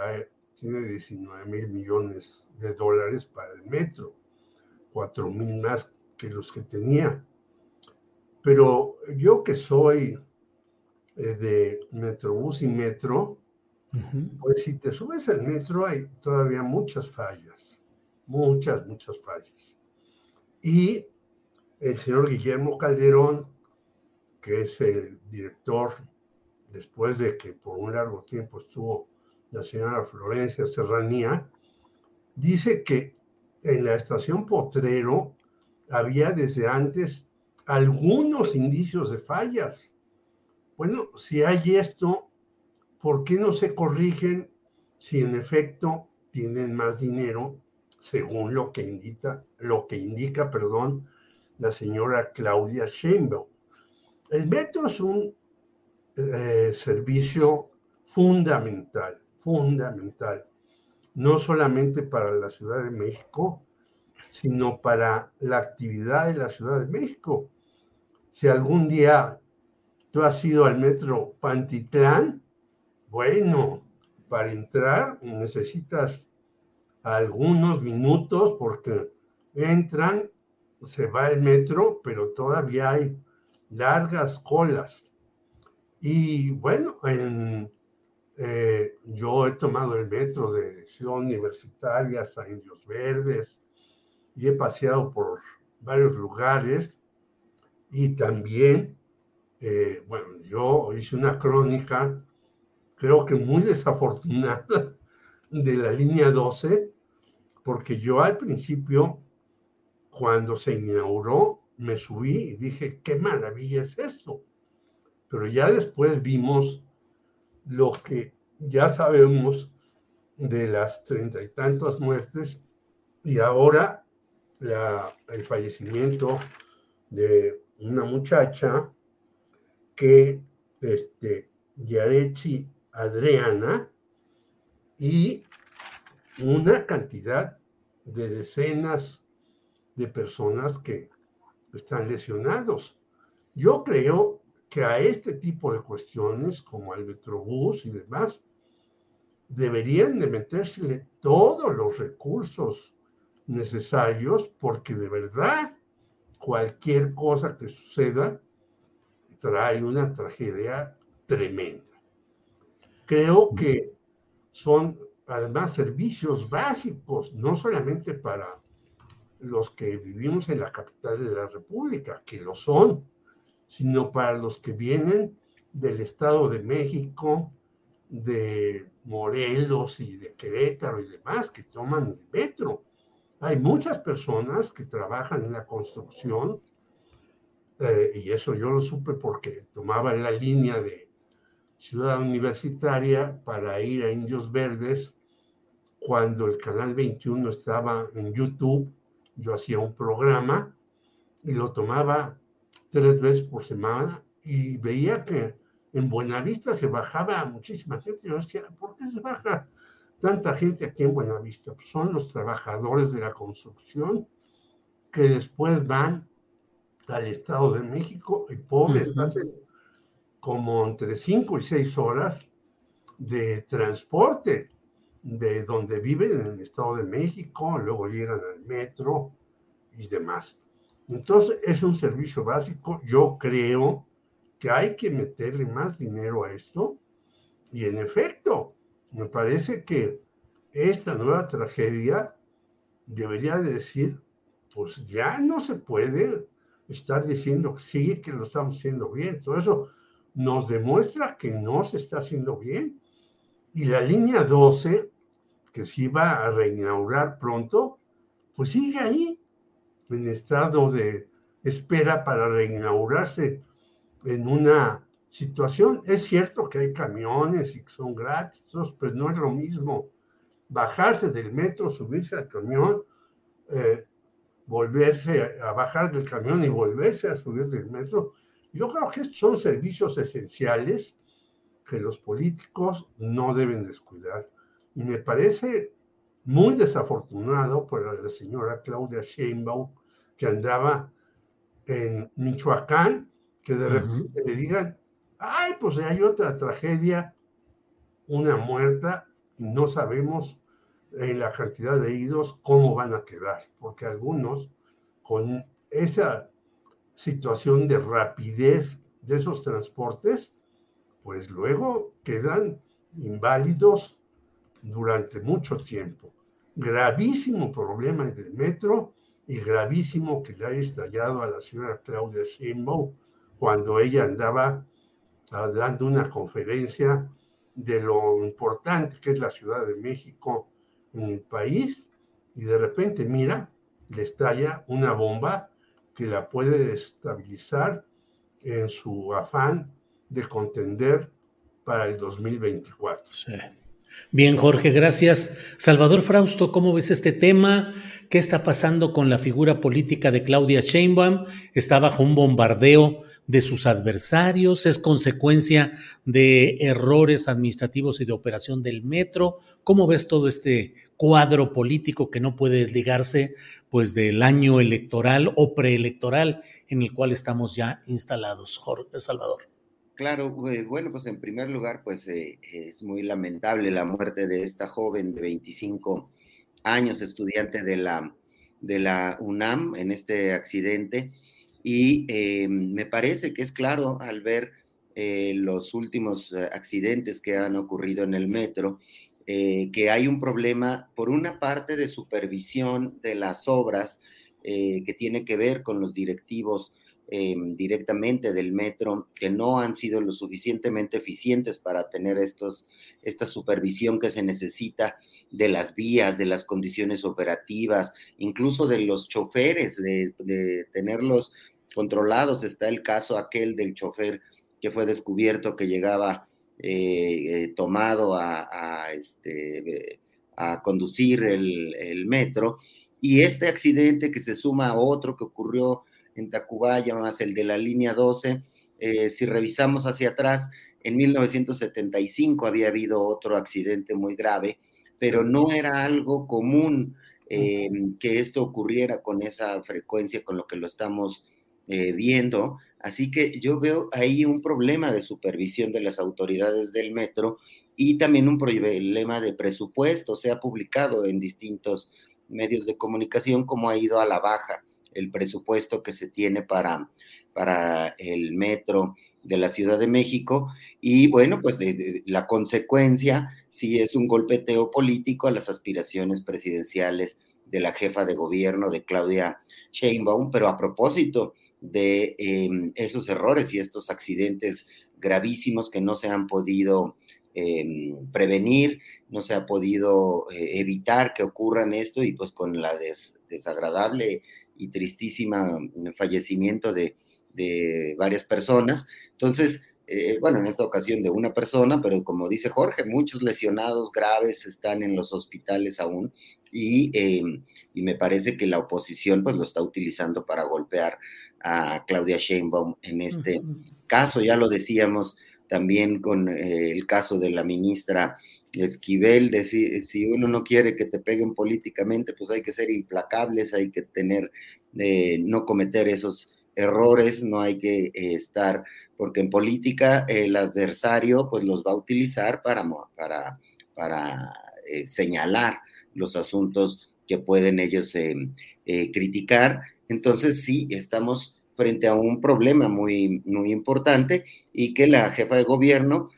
Speaker 13: tiene 19 mil millones de dólares para el metro, 4 mil más que los que tenía. Pero yo que soy eh, de Metrobús y Metro, pues si te subes al metro hay todavía muchas fallas, muchas, muchas fallas. Y el señor Guillermo Calderón, que es el director, después de que por un largo tiempo estuvo la señora Florencia Serranía, dice que en la estación Potrero había desde antes algunos indicios de fallas. Bueno, si hay esto, ¿por qué no se corrigen si en efecto tienen más dinero, según lo que indica, lo que indica, perdón, la señora Claudia Sheinbaum? El metro es un eh, servicio fundamental, fundamental, no solamente para la Ciudad de México, sino para la actividad de la Ciudad de México. Si algún día tú has ido al metro Pantitlán, bueno, para entrar necesitas algunos minutos porque entran, se va el metro, pero todavía hay largas colas. Y bueno, en, eh, yo he tomado el metro de Ciudad Universitaria hasta Indios Verdes y he paseado por varios lugares y también, eh, bueno, yo hice una crónica, creo que muy desafortunada, de la línea 12, porque yo al principio, cuando se inauguró, me subí y dije, qué maravilla es esto. Pero ya después vimos lo que ya sabemos de las treinta y tantas muertes y ahora el fallecimiento de una muchacha que, este, Yarechi Adriana, y una cantidad de decenas de personas que están lesionados. Yo creo que a este tipo de cuestiones, como al Metrobús y demás, deberían de metérsele todos los recursos necesarios porque de verdad cualquier cosa que suceda trae una tragedia tremenda. Creo que son además servicios básicos, no solamente para los que vivimos en la capital de la República, que lo son, sino para los que vienen del Estado de México, de Morelos y de Querétaro y demás, que toman el metro. Hay muchas personas que trabajan en la construcción, eh, y eso yo lo supe porque tomaba la línea de Ciudad Universitaria para ir a Indios Verdes cuando el Canal 21 estaba en YouTube. Yo hacía un programa y lo tomaba tres veces por semana y veía que en Buenavista se bajaba muchísima gente. Yo decía, ¿por qué se baja tanta gente aquí en Buenavista? Pues son los trabajadores de la construcción que después van al Estado de México y pobres hacen como entre cinco y seis horas de transporte de donde viven en el Estado de México, luego llegan al metro y demás. Entonces, es un servicio básico. Yo creo que hay que meterle más dinero a esto. Y en efecto, me parece que esta nueva tragedia debería decir, pues ya no se puede estar diciendo que sí, que lo estamos haciendo bien. Todo eso nos demuestra que no se está haciendo bien. Y la línea 12, que se iba a reinaugurar pronto, pues sigue ahí en estado de espera para reinaugurarse en una situación. Es cierto que hay camiones y que son gratis, pero no es lo mismo bajarse del metro, subirse al camión, eh, volverse a bajar del camión y volverse a subir del metro. Yo creo que estos son servicios esenciales que los políticos no deben descuidar. Y me parece muy desafortunado por la señora Claudia Sheinbaum, que andaba en Michoacán, que de repente le digan, ay, pues hay otra tragedia, una muerta y no sabemos en la cantidad de idos cómo van a quedar, porque algunos con esa situación de rapidez de esos transportes, pues luego quedan inválidos durante mucho tiempo. Gravísimo problema en el metro y gravísimo que le haya estallado a la señora Claudia Sheinbaum cuando ella andaba ah, dando una conferencia de lo importante que es la Ciudad de México en el país y de repente, mira, le estalla una bomba que la puede destabilizar en su afán de contender para el 2024. Sí.
Speaker 1: Bien, Jorge, gracias. Salvador Frausto, ¿cómo ves este tema? ¿Qué está pasando con la figura política de Claudia Sheinbaum? ¿Está bajo un bombardeo de sus adversarios? ¿Es consecuencia de errores administrativos y de operación del metro? ¿Cómo ves todo este cuadro político que no puede desligarse pues del año electoral o preelectoral en el cual estamos ya instalados, Jorge Salvador?
Speaker 14: Claro, bueno, pues en primer lugar, pues eh, es muy lamentable la muerte de esta joven de 25 años, estudiante de la, de la UNAM en este accidente. Y eh, me parece que es claro al ver eh, los últimos accidentes que han ocurrido en el metro, que hay un problema, por una parte, de supervisión de las obras que tiene que ver con los directivos Em, directamente del metro que no han sido lo suficientemente eficientes para tener estos, esta supervisión que se necesita de las vías, de las condiciones operativas, incluso de los choferes, de, tenerlos controlados. Está el caso aquel del chofer que fue descubierto que llegaba eh, eh, tomado a, este, conducir el, el metro. Y este accidente que se suma a otro que ocurrió en Tacubaya, más el de la línea 12. Eh, si revisamos hacia atrás, en 1975 había habido otro accidente muy grave, pero no era algo común eh, que esto ocurriera con esa frecuencia con lo que lo estamos eh, viendo. Así que yo veo ahí un problema de supervisión de las autoridades del metro y también un problema de presupuesto. Se ha publicado en distintos medios de comunicación cómo ha ido a la baja el presupuesto que se tiene para, para el metro de la Ciudad de México y bueno, pues la consecuencia sí es un golpeteo político a las aspiraciones presidenciales de la jefa de gobierno de Claudia Sheinbaum, pero a propósito de em, esos errores y estos accidentes gravísimos que no se han podido em, prevenir, no se ha podido eh, evitar que ocurran esto y pues con la desagradable y tristísima mm, fallecimiento de, varias personas. Entonces, eh, bueno, en esta ocasión de una persona, pero como dice Jorge, muchos lesionados graves están en los hospitales aún y, em, y, me parece que la oposición pues lo está utilizando para golpear a Claudia Sheinbaum en este caso. Ya lo decíamos también con eh, el caso de la ministra Esquivel, de si, uno no quiere que te peguen políticamente, pues hay que ser implacables, hay que tener, eh, no cometer esos errores, no hay que estar, porque en política el adversario pues los va a utilizar para, para, para eh, señalar los asuntos que pueden ellos criticar. Entonces sí, estamos frente a un problema muy, muy importante y que la jefa de gobierno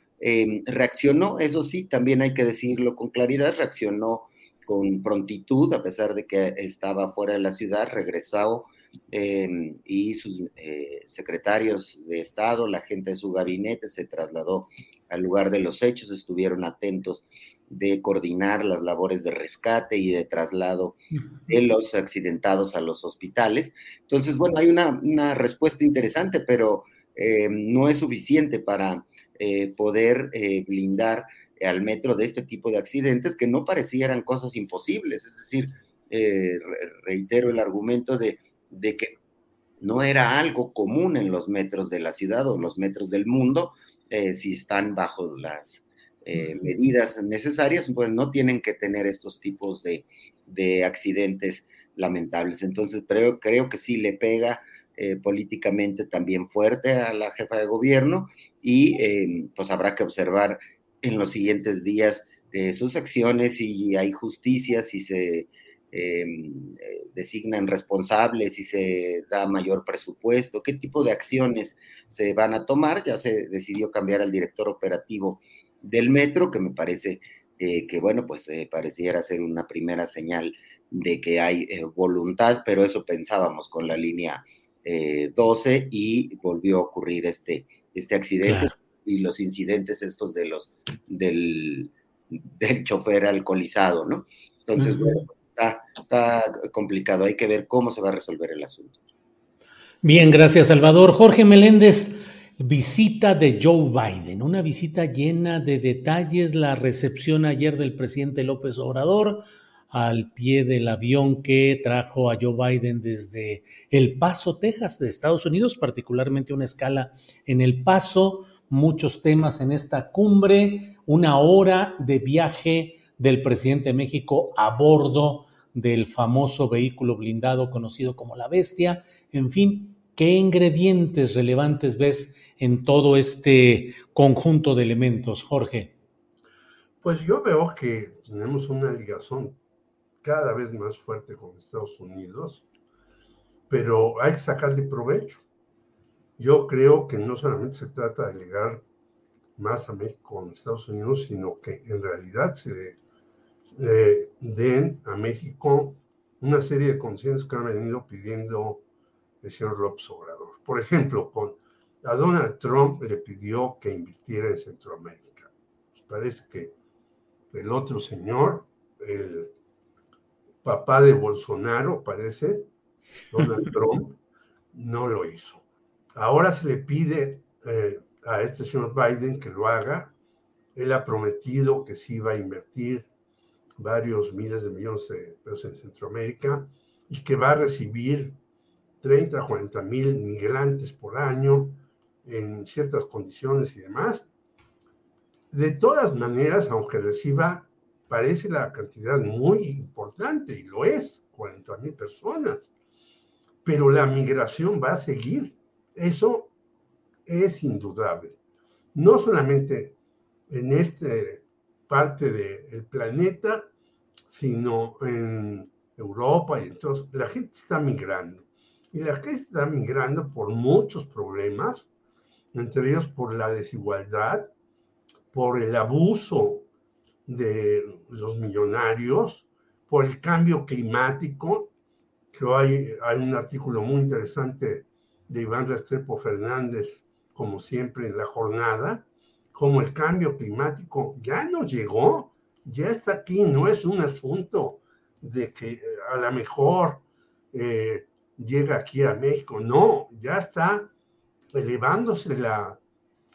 Speaker 14: reaccionó, eso sí, también hay que decirlo con claridad, reaccionó con prontitud, a pesar de que estaba fuera de la ciudad, regresó em, y sus eh, secretarios de Estado, la gente de su gabinete se trasladó al lugar de los hechos, estuvieron atentos de coordinar las labores de rescate y de traslado de los accidentados a los hospitales. Entonces, bueno, hay una, una respuesta interesante, pero em, no es suficiente para eh, poder eh, blindar al metro de este tipo de accidentes que no parecieran cosas imposibles. Es decir, reitero el argumento de, de, que no era algo común en los metros de la ciudad o los metros del mundo, si están bajo las medidas necesarias, pues no tienen que tener estos tipos de, de accidentes lamentables. Entonces, creo, creo que sí le pega eh, políticamente también fuerte a la jefa de gobierno y eh, pues habrá que observar en los siguientes días sus acciones, si hay justicia, si se em, designan responsables, si se da mayor presupuesto, qué tipo de acciones se van a tomar. Ya se decidió cambiar al director operativo del metro, que me parece que, bueno, pues pareciera ser una primera señal de que hay voluntad, pero eso pensábamos con la línea 12 y volvió a ocurrir este, este accidente y los incidentes estos de los del, del chofer alcoholizado, ¿no? Entonces, bueno, está, complicado, hay que ver cómo se va a resolver el asunto.
Speaker 1: Bien, gracias Salvador. Jorge Meléndez, visita de Joe Biden, una visita llena de detalles, la recepción ayer del presidente López Obrador al pie del avión que trajo a Joe Biden desde El Paso, Texas, de Estados Unidos, particularmente una escala en El Paso, muchos temas en esta cumbre, una hora de viaje del presidente de México a bordo del famoso vehículo blindado conocido como la Bestia. En fin, ¿qué ingredientes relevantes ves en todo este conjunto de elementos, Jorge?
Speaker 13: Pues yo veo que tenemos una ligación cada vez más fuerte con Estados Unidos, pero hay que sacarle provecho. Yo creo que no solamente se trata de ligar más a México con Estados Unidos, sino que en realidad se den a México una serie de conciencias que han venido pidiendo el señor López Obrador. Por ejemplo, con, a Donald Trump le pidió que invirtiera en Centroamérica. Pues parece que el otro señor, el papá de Bolsonaro, parece, Donald Trump, no lo hizo. Ahora se le pide eh, a este señor Biden que lo haga. Él ha prometido que sí va a invertir varios miles de millones de pesos en Centroamérica y que va a recibir 30, 40 mil migrantes por año en ciertas condiciones y demás. De todas maneras, aunque reciba, parece la cantidad muy importante y lo es, 40 mil personas, pero la migración va a seguir eso es indudable. No solamente en esta parte del planeta, sino en Europa y entonces la gente está migrando. Y la gente está migrando por muchos problemas, entre ellos por la desigualdad, por el abuso de los millonarios, por el cambio climático, que hoy hay un artículo muy interesante de Iván Restrepo Fernández, como siempre en la jornada, como el cambio climático ya no llegó, ya está aquí, no es un asunto de que eh, a lo mejor eh, llega aquí a México, no, ya está elevándose la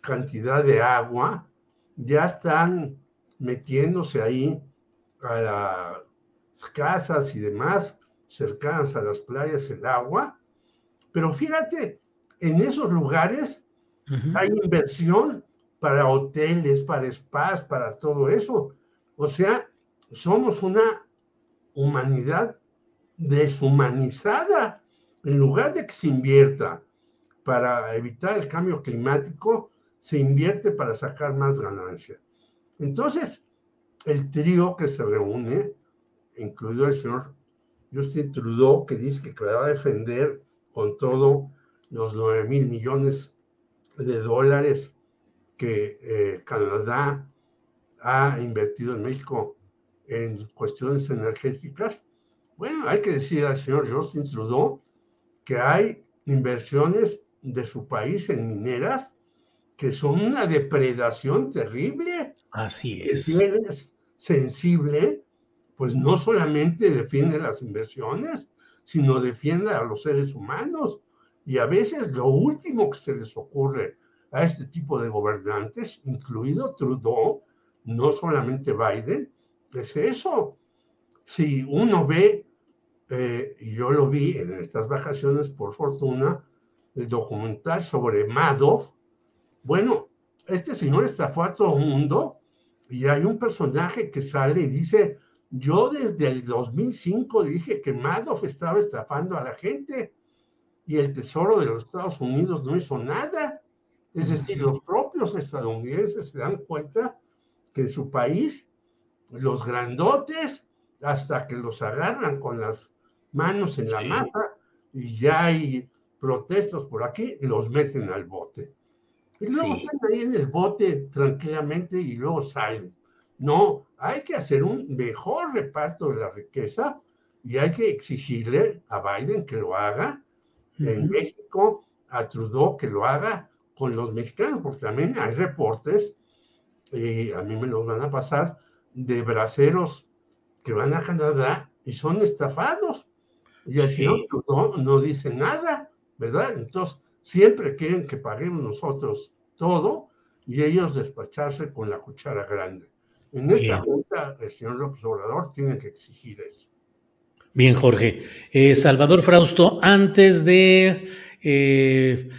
Speaker 13: cantidad de agua, ya están metiéndose ahí a las casas y demás cercanas a las playas el agua, pero fíjate, en esos lugares hay inversión para hoteles, para spas, para todo eso. O sea, somos una humanidad deshumanizada. En lugar de que se invierta para evitar el cambio climático, se invierte para sacar más ganancia. Entonces, el trío que se reúne, incluido el señor Justin Trudeau, que dice que va a defender con todo los 9 mil millones de dólares que eh, Canadá ha invertido en México en cuestiones energéticas. Bueno, hay que decir al señor Justin Trudeau que hay inversiones de su país en mineras que son una depredación terrible.
Speaker 1: Así es.
Speaker 13: Si eres sensible, pues no solamente defiende las inversiones, sino defiende a los seres humanos. Y a veces lo último que se les ocurre a este tipo de gobernantes, incluido Trudeau, no solamente Biden, es eso. Si uno ve, eh, yo lo vi en estas vacaciones por fortuna, el documental sobre Madoff, bueno, este señor estafó a todo el mundo y hay un personaje que sale y dice, yo desde el 2005 dije que Madoff estaba estafando a la gente y el Tesoro de los Estados Unidos no hizo nada. Es decir, los propios estadounidenses se dan cuenta que en su país los grandotes hasta que los agarran con las manos en la masa y ya hay protestos por aquí, los meten al bote. Y luego están ahí en el bote tranquilamente y luego salen. No, hay que hacer un mejor reparto de la riqueza y hay que exigirle a Biden que lo haga en México, a Trudeau que lo haga con los mexicanos, porque también hay reportes, y a mí me los van a pasar, de braceros que van a Canadá y son estafados. Y el señor Trudeau no dice nada, ¿verdad? Entonces, siempre quieren que paguemos nosotros todo y ellos despacharse con la cuchara grande. En esta junta, el señor López Obrador tiene que exigir eso.
Speaker 1: Bien, Jorge. Eh, Salvador Frausto, antes de eh,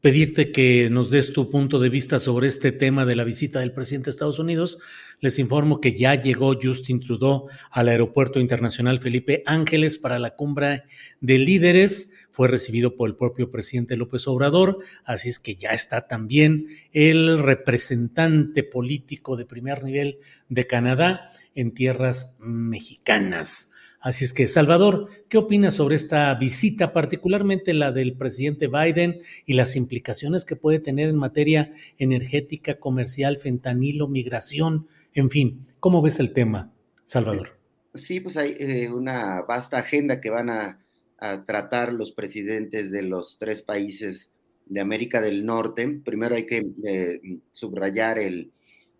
Speaker 1: pedirte que nos des tu punto de vista sobre este tema de la visita del presidente de Estados Unidos, les informo que ya llegó Justin Trudeau al Aeropuerto Internacional Felipe Ángeles para la cumbre de líderes. Fue recibido por el propio presidente López Obrador, así es que ya está también el representante político de primer nivel de Canadá en tierras mexicanas. Así es que, Salvador, ¿qué opinas sobre esta visita, particularmente la del presidente Biden y las implicaciones que puede tener en materia energética, comercial, fentanilo, migración, en fin? ¿Cómo ves el tema, Salvador?
Speaker 14: Sí, pues hay eh, una vasta agenda que van a, tratar los presidentes de los tres países de América del Norte. Primero hay que eh, subrayar el,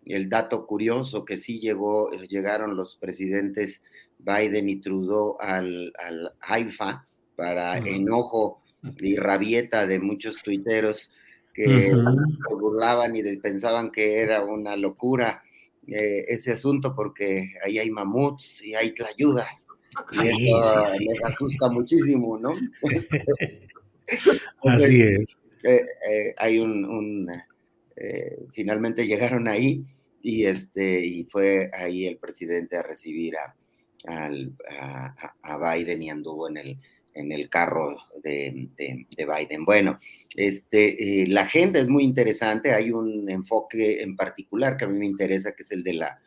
Speaker 14: el, dato curioso que sí llegó, llegaron los presidentes Biden y Trudeau al, al Haifa para enojo y rabieta de muchos tuiteros que se burlaban y pensaban que era una locura eh, ese asunto porque ahí hay mamuts y hay tlayudas. Sí, y eso sí, les asusta muchísimo, ¿no?
Speaker 1: Así es.
Speaker 14: Eh, eh, hay un, un finalmente llegaron ahí y este y fue ahí el presidente a recibir a, al, a, Biden y anduvo en el, en el carro de, Biden. Bueno, este, eh, la agenda es muy interesante, hay un enfoque en particular que a mí me interesa, que es el de la,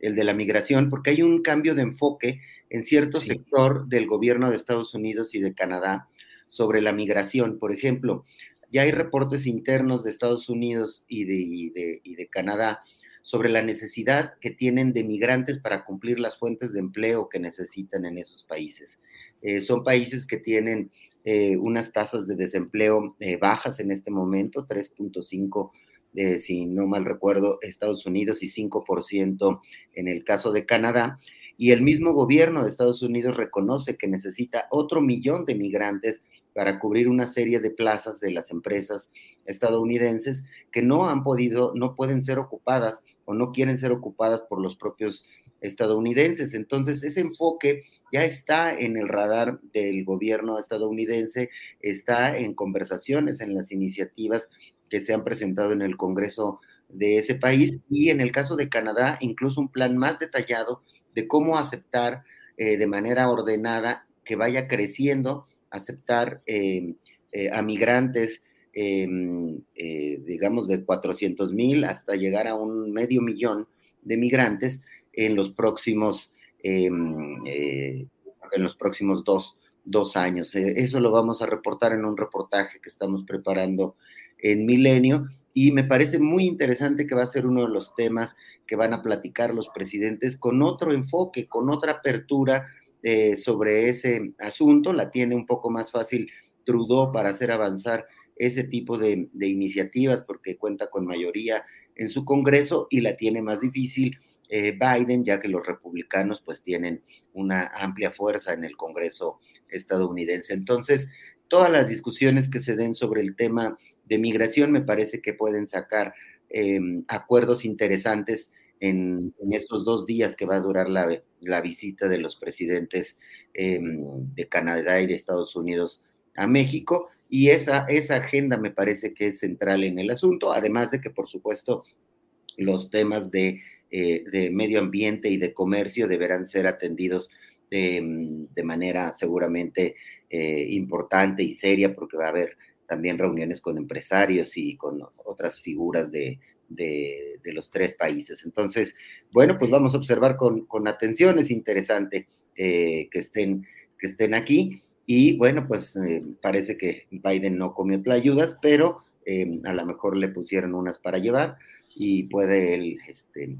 Speaker 14: el de la migración, porque hay un cambio de enfoque en cierto sector del gobierno de Estados Unidos y de Canadá sobre la migración. Por ejemplo, ya hay reportes internos de Estados Unidos y de, y de Canadá sobre la necesidad que tienen de migrantes para cumplir las fuentes de empleo que necesitan en esos países. Eh, son países que tienen eh, unas tasas de desempleo eh, bajas en este momento, 3.5, si no mal recuerdo, Estados Unidos y 5% en el caso de Canadá. Y el mismo gobierno de Estados Unidos reconoce que necesita otro millón de migrantes para cubrir una serie de plazas de las empresas estadounidenses que no han podido, no pueden ser ocupadas o no quieren ser ocupadas por los propios estadounidenses. Entonces, ese enfoque ya está en el radar del gobierno estadounidense, está en conversaciones, en las iniciativas que se han presentado en el Congreso de ese país y en el caso de Canadá, incluso un plan más detallado de cómo aceptar eh, de manera ordenada que vaya creciendo aceptar em, eh, a migrantes, em, eh, digamos, de 400 mil hasta llegar a un medio millón de migrantes en los próximos, em, eh, en los próximos dos, dos años. eso lo vamos a reportar en un reportaje que estamos preparando en Milenio y me parece muy interesante que va a ser uno de los temas que van a platicar los presidentes con otro enfoque, con otra apertura eh, sobre ese asunto, la tiene un poco más fácil Trudeau para hacer avanzar ese tipo de, iniciativas porque cuenta con mayoría en su Congreso y la tiene más difícil eh, Biden, ya que los republicanos pues tienen una amplia fuerza en el Congreso estadounidense. Entonces, todas las discusiones que se den sobre el tema de migración me parece que pueden sacar em, acuerdos interesantes en, estos dos días que va a durar la, visita de los presidentes em, de Canadá y de Estados Unidos a México. Y esa, esa agenda me parece que es central en el asunto, además de que, por supuesto, los temas de, eh, medio ambiente y de comercio deberán ser atendidos em, de manera seguramente eh, importante y seria, porque va a haber también reuniones con empresarios y con otras figuras de, de, los tres países. Entonces, bueno, pues vamos a observar con, con atención, es interesante que, estén, que estén aquí. Y bueno, pues parece que Biden no comió ayudas, pero a lo mejor le pusieron unas para llevar y puede él este,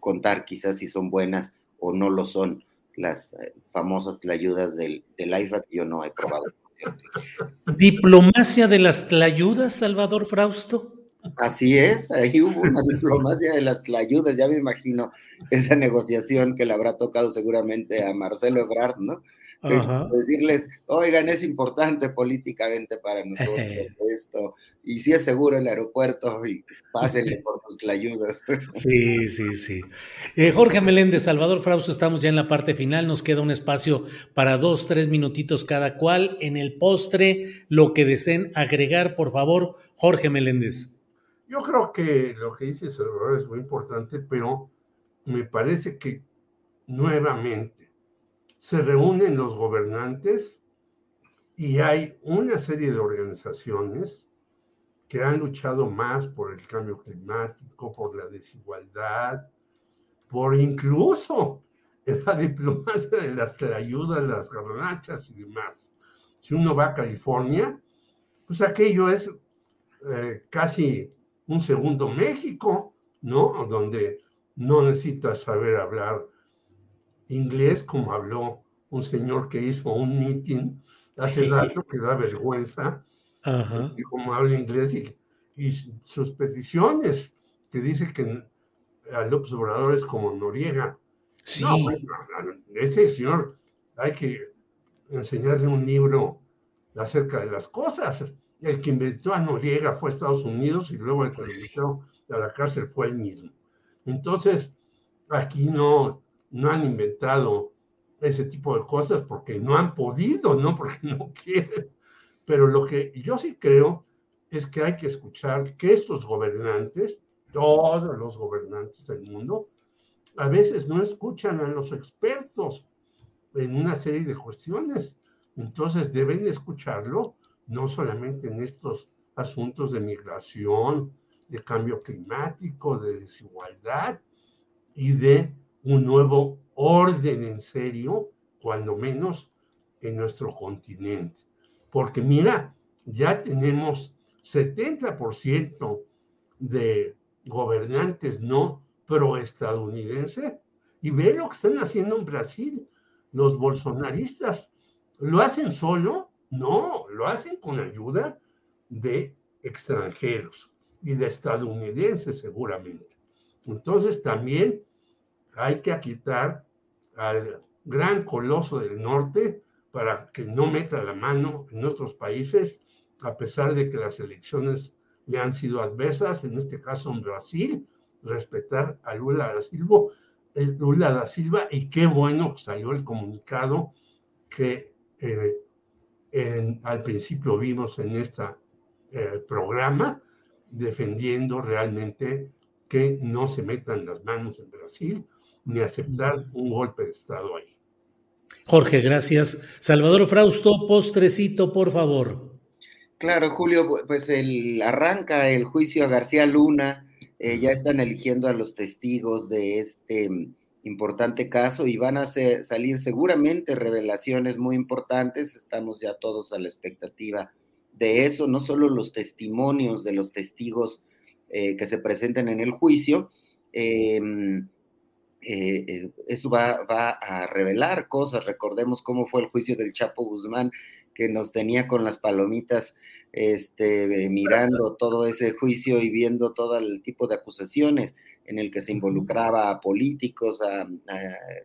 Speaker 14: contar quizás si son buenas o no lo son las eh, famosas tlayudas del, del IFAC, yo no he probado.
Speaker 1: ¿Diplomacia de las tlayudas, Salvador Frausto?
Speaker 14: Así es, ahí hubo una diplomacia de las tlayudas, ya me imagino esa negociación que le habrá tocado seguramente a Marcelo Ebrard, ¿no? decirles, oigan, es importante políticamente para nosotros esto, y si es seguro el aeropuerto, y pásenle por la ayudas.
Speaker 1: Sí, sí, sí. Eh, Jorge Meléndez, Salvador Frausto, estamos ya en la parte final, nos queda un espacio para dos, tres minutitos cada cual. En el postre, lo que deseen agregar, por favor, Jorge Meléndez.
Speaker 13: Yo creo que lo que dice Salvador es muy importante, pero me parece que nuevamente se reúnen los gobernantes y hay una serie de organizaciones que han luchado más por el cambio climático, por la desigualdad, por incluso la diplomacia de las ayudas, las garnachas y demás. Si uno va a California, pues aquello es eh, casi un segundo México, ¿no? Donde no necesitas saber hablar inglés como habló un señor que hizo un meeting hace rato que da vergüenza, y como habla inglés y, sus peticiones, que dice que a López Obrador es como Noriega. No, ese señor hay que enseñarle un libro acerca de las cosas. El que inventó a Noriega fue Estados Unidos y luego el que pues lo invitó a la cárcel fue él mismo. Entonces, aquí no, no han inventado ese tipo de cosas porque no han podido, no porque no quieren. Pero lo que yo sí creo es que hay que escuchar que estos gobernantes, todos los gobernantes del mundo, a veces no escuchan a los expertos en una serie de cuestiones. Entonces deben escucharlo no solamente en estos asuntos de migración, de cambio climático, de desigualdad y de un nuevo orden en serio, cuando menos en nuestro continente. Porque mira, ya tenemos 70% de gobernantes no proestadounidenses y ve lo que están haciendo en Brasil. Los bolsonaristas lo hacen solo, no, lo hacen con ayuda de extranjeros y de estadounidenses seguramente. Entonces también hay que quitar al gran coloso del norte para que no meta la mano en nuestros países, a pesar de que las elecciones le han sido adversas, en este caso en Brasil, respetar a Lula da Silva, el Lula da Silva, y qué bueno salió el comunicado que eh, al principio vimos en este programa, defendiendo realmente que no se metan las manos en Brasil, ni aceptar un golpe de Estado ahí.
Speaker 1: Jorge, gracias. Salvador Frausto, postrecito, por favor.
Speaker 14: Claro, Julio, pues el, arranca el juicio a García Luna, eh, ya están eligiendo a los testigos de este importante caso y van a salir seguramente revelaciones muy importantes, estamos ya todos a la expectativa de eso, no solo los testimonios de los testigos eh, que se presenten en el juicio, eh, eh, eh, eso va, a revelar cosas. Recordemos cómo fue el juicio del Chapo Guzmán, que nos tenía con las palomitas este, mirando todo ese juicio y viendo todo el tipo de acusaciones en el que se involucraba a políticos,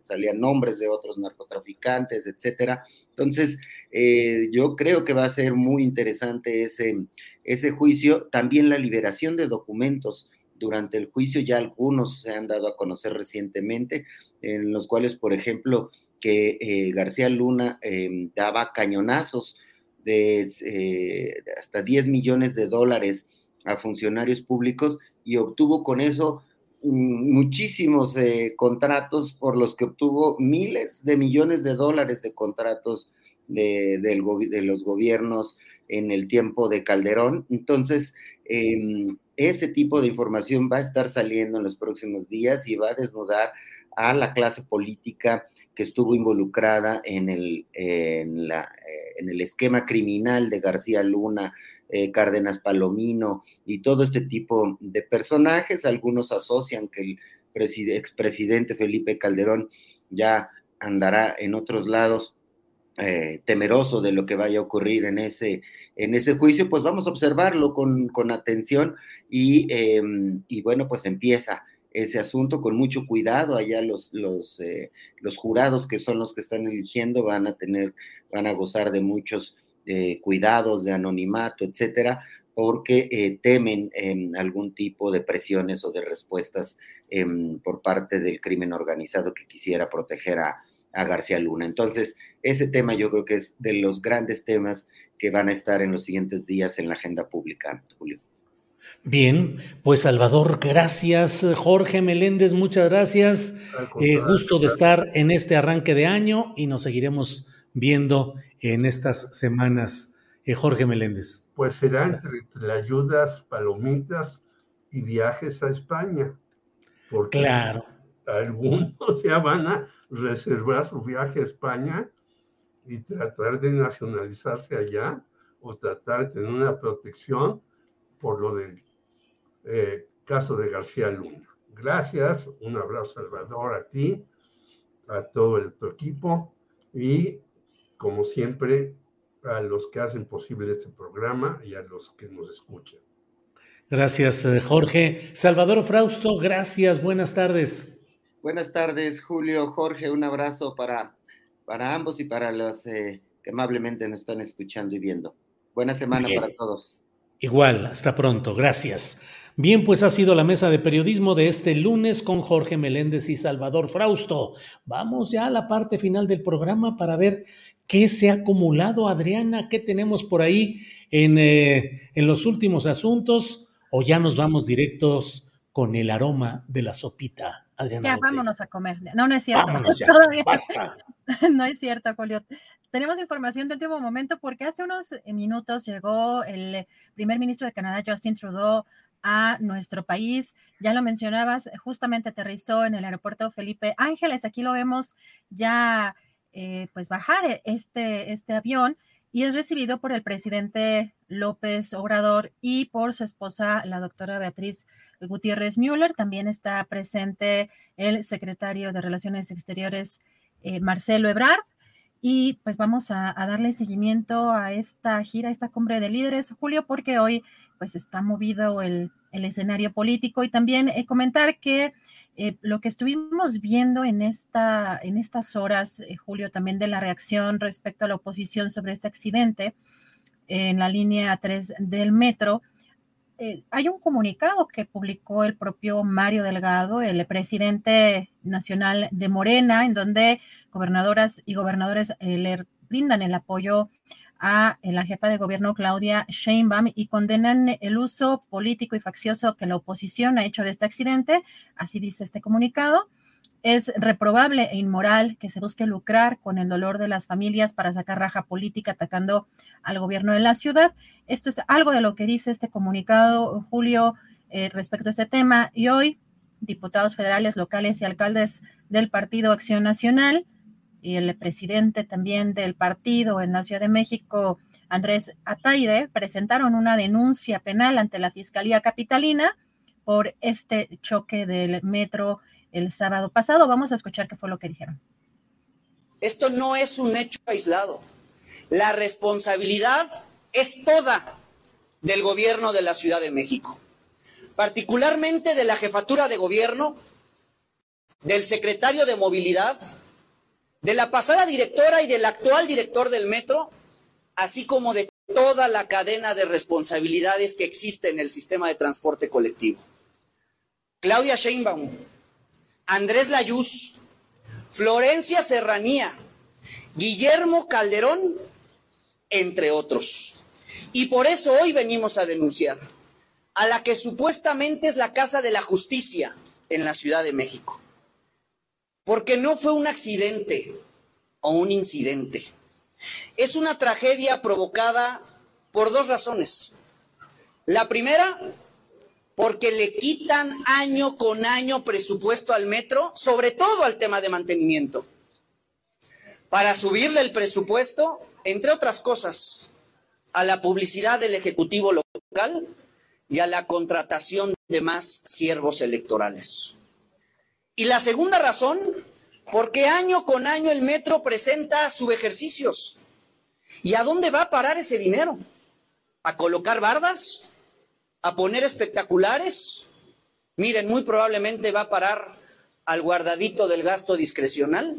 Speaker 14: salían nombres de otros narcotraficantes, etcétera. Entonces, eh, yo creo que va a ser muy interesante ese, ese juicio. También la liberación de documentos durante el juicio, ya algunos se han dado a conocer recientemente, en los cuales, por ejemplo, que eh, García Luna em, daba cañonazos de eh, hasta 10 millones de dólares a funcionarios públicos y obtuvo con eso muchísimos eh, contratos por los que obtuvo miles de millones de dólares de contratos de, de los gobiernos en el tiempo de Calderón. Entonces, em, ese tipo de información va a estar saliendo en los próximos días y va a desnudar a la clase política que estuvo involucrada en el, en en el esquema criminal de García Luna, eh, Cárdenas Palomino y todo este tipo de personajes. Algunos asocian que el expresidente Felipe Calderón ya andará en otros lados eh, temeroso de lo que vaya a ocurrir en ese, en ese juicio, pues vamos a observarlo con, con atención y, em, y, bueno, pues empieza ese asunto con mucho cuidado. Allá los, los, eh, los jurados que son los que están eligiendo van a tener, van a gozar de muchos eh, cuidados, de anonimato, etcétera, porque temen em, algún tipo de presiones o de respuestas em, por parte del crimen organizado que quisiera proteger a, a García Luna. Entonces, ese tema yo creo que es de los grandes temas que van a estar en los siguientes días en la agenda pública, Julio.
Speaker 1: Bien, pues Salvador, gracias. Jorge Meléndez, muchas gracias. Eh, gusto de estar en este arranque de año y nos seguiremos viendo en estas semanas. Eh, Jorge Meléndez.
Speaker 13: Pues será entre ayudas, palomitas y viajes a España. Porque claro. Algunos ya van a reservar su viaje a España y tratar de nacionalizarse allá o tratar de tener una protección por lo del eh, caso de García Luna. Gracias, un abrazo Salvador a ti, a todo el, tu equipo y como siempre a los que hacen posible este programa y a los que nos escuchan.
Speaker 1: Gracias, eh, Jorge. Salvador Frausto, gracias, buenas tardes.
Speaker 14: Buenas tardes, Julio, Jorge, un abrazo para, para ambos y para los eh, que amablemente nos están escuchando y viendo. Buena semana para todos.
Speaker 1: Igual, hasta pronto, gracias. Bien, pues ha sido la mesa de periodismo de este lunes con Jorge Meléndez y Salvador Frausto. Vamos ya a la parte final del programa para ver qué se ha acumulado, Adriana, qué tenemos por ahí en, eh, en los últimos asuntos, o ya nos vamos directos con el aroma de la sopita. Adriana.
Speaker 2: Ya, vámonos a comer. No, no es cierto.
Speaker 1: Vámonos ya, basta.
Speaker 2: no es cierto, Julio. Tenemos información de último momento porque hace unos minutos llegó el primer ministro de Canadá, Justin Trudeau, a nuestro país. Ya lo mencionabas, justamente aterrizó en el aeropuerto Felipe Ángeles. Aquí lo vemos ya, eh, pues, bajar este, este avión y es recibido por el presidente López Obrador y por su esposa, la doctora Beatriz Gutiérrez Müller. También está presente el secretario de Relaciones Exteriores, eh, Marcelo Ebrard. Y pues vamos a, darle seguimiento a esta gira, a esta cumbre de líderes, Julio, porque hoy pues está movido el, escenario político y también eh, comentar que eh, lo que estuvimos viendo en, esta, en estas horas, Julio, también de la reacción respecto a la oposición sobre este accidente, en la línea 3 del metro. Eh, hay un comunicado que publicó el propio Mario Delgado, el presidente nacional de Morena, en donde gobernadoras y gobernadores eh, le brindan el apoyo a la jefa de gobierno Claudia Sheinbaum y condenan el uso político y faccioso que la oposición ha hecho de este accidente, así dice este comunicado. Es reprobable e inmoral que se busque lucrar con el dolor de las familias para sacar raja política atacando al gobierno de la ciudad. Esto es algo de lo que dice este comunicado, Julio, eh, respecto a este tema. Y hoy, diputados federales, locales y alcaldes del Partido Acción Nacional y el presidente también del partido en la Ciudad de México, Andrés Ataide, presentaron una denuncia penal ante la Fiscalía Capitalina por este choque del metro el sábado pasado. Vamos a escuchar qué fue lo que dijeron.
Speaker 15: Esto no es un hecho aislado. La responsabilidad es toda del gobierno de la Ciudad de México, particularmente de la jefatura de gobierno, del secretario de movilidad, de la pasada directora y del actual director del metro, así como de toda la cadena de responsabilidades que existe en el sistema de transporte colectivo. Claudia Sheinbaum, Andrés Layuz, Florencia Serranía, Guillermo Calderón, entre otros. Y por eso hoy venimos a denunciar a la que supuestamente es la Casa de la Justicia en la Ciudad de México. Porque no fue un accidente o un incidente. es una tragedia provocada por dos razones. La primera, porque le quitan año con año presupuesto al metro, sobre todo al tema de mantenimiento. Para subirle el presupuesto, entre otras cosas, a la publicidad del Ejecutivo local y a la contratación de más siervos electorales. Y la segunda razón, porque año con año el metro presenta subejercicios. ¿Y a dónde va a parar ese dinero? ¿A colocar bardas? ¿A poner espectaculares? Miren, muy probablemente va a parar al guardadito del gasto discrecional.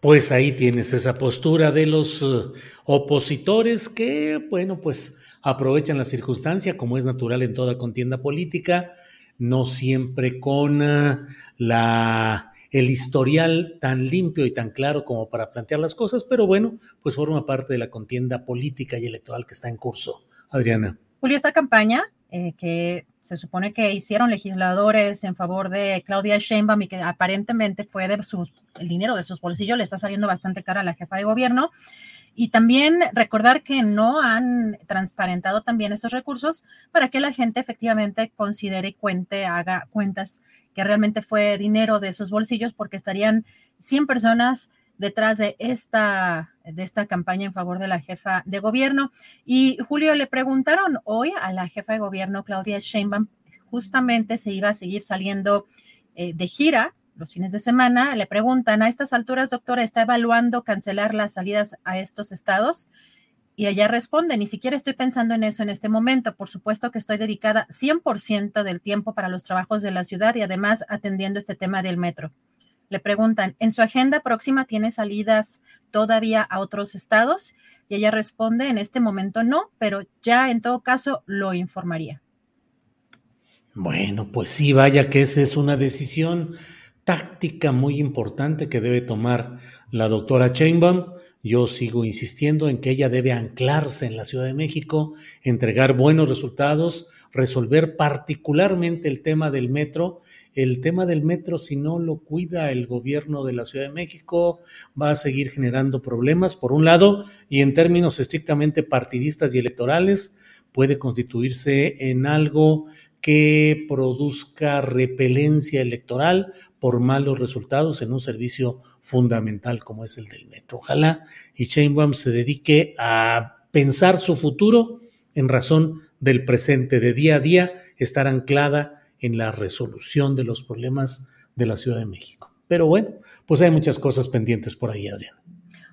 Speaker 1: Pues ahí tienes esa postura de los uh, opositores que, bueno, pues aprovechan la circunstancia, como es natural en toda contienda política, no siempre con uh, la, el historial tan limpio y tan claro como para plantear las cosas, pero bueno, pues forma parte de la contienda política y electoral que está en curso. Adriana.
Speaker 2: Julio, esta campaña eh, que se supone que hicieron legisladores en favor de Claudia Sheinbaum y que aparentemente fue de sus, el dinero de sus bolsillos, le está saliendo bastante cara a la jefa de gobierno. Y también recordar que no han transparentado también esos recursos para que la gente efectivamente considere cuente, haga cuentas que realmente fue dinero de sus bolsillos, porque estarían 100 personas detrás de esta, de esta campaña en favor de la jefa de gobierno. Y Julio, le preguntaron hoy a la jefa de gobierno, Claudia Sheinbaum, justamente se iba a seguir saliendo eh, de gira los fines de semana. Le preguntan, a estas alturas, doctora, ¿está evaluando cancelar las salidas a estos estados? Y ella responde, ni siquiera estoy pensando en eso en este momento. Por supuesto que estoy dedicada 100% del tiempo para los trabajos de la ciudad y además atendiendo este tema del metro le preguntan, ¿en su agenda próxima tiene salidas todavía a otros estados? Y ella responde, en este momento no, pero ya en todo caso lo informaría.
Speaker 1: Bueno, pues sí, vaya que esa es una decisión táctica muy importante que debe tomar la doctora Chainbaum. Yo sigo insistiendo en que ella debe anclarse en la Ciudad de México, entregar buenos resultados, resolver particularmente el tema del metro. El tema del metro, si no lo cuida el gobierno de la Ciudad de México, va a seguir generando problemas, por un lado, y en términos estrictamente partidistas y electorales, puede constituirse en algo que produzca repelencia electoral por malos resultados en un servicio fundamental como es el del metro. Ojalá y Sheinbaum se dedique a pensar su futuro en razón del presente, de día a día, estar anclada en la resolución de los problemas de la Ciudad de México. Pero bueno, pues hay muchas cosas pendientes por ahí, Adrián.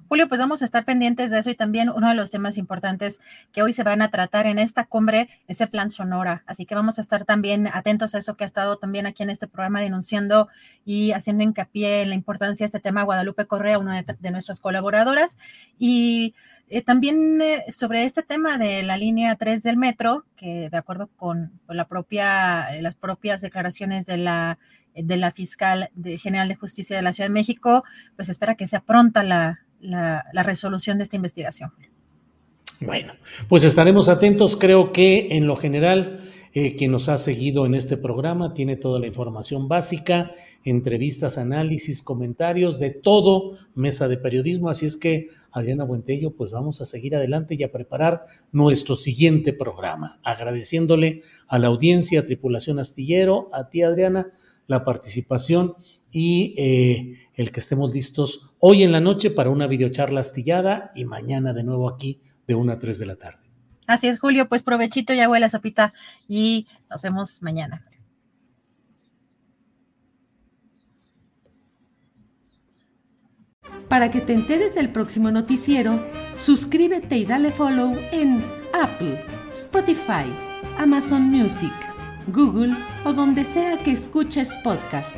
Speaker 2: Julio, pues vamos a estar pendientes de eso y también uno de los temas importantes que hoy se van a tratar en esta cumbre es el plan Sonora. Así que vamos a estar también atentos a eso que ha estado también aquí en este programa denunciando y haciendo hincapié en la importancia de este tema Guadalupe Correa, una de, nuestras colaboradoras. Y eh, también eh, sobre este tema de la línea 3 del metro, que de acuerdo con, la propia, eh, las propias declaraciones de la, de la fiscal general de justicia de la Ciudad de México, pues espera que sea pronta la, la, resolución de esta investigación.
Speaker 1: Bueno, pues estaremos atentos. Creo que en lo general, eh, quien nos ha seguido en este programa tiene toda la información básica, entrevistas, análisis, comentarios, de todo, mesa de periodismo. Así es que, Adriana Buentello, pues vamos a seguir adelante y a preparar nuestro siguiente programa. Agradeciéndole a la audiencia, a Tripulación Astillero, a ti, Adriana, la participación y eh, el que estemos listos hoy en la noche para una videocharla astillada y mañana de nuevo aquí de 1 a 3 de la tarde.
Speaker 2: Así es, Julio, pues provechito ya huele la sopita y nos vemos mañana.
Speaker 16: Para que te enteres del próximo noticiero, suscríbete y dale follow en Apple, Spotify, Amazon Music, Google o donde sea que escuches podcast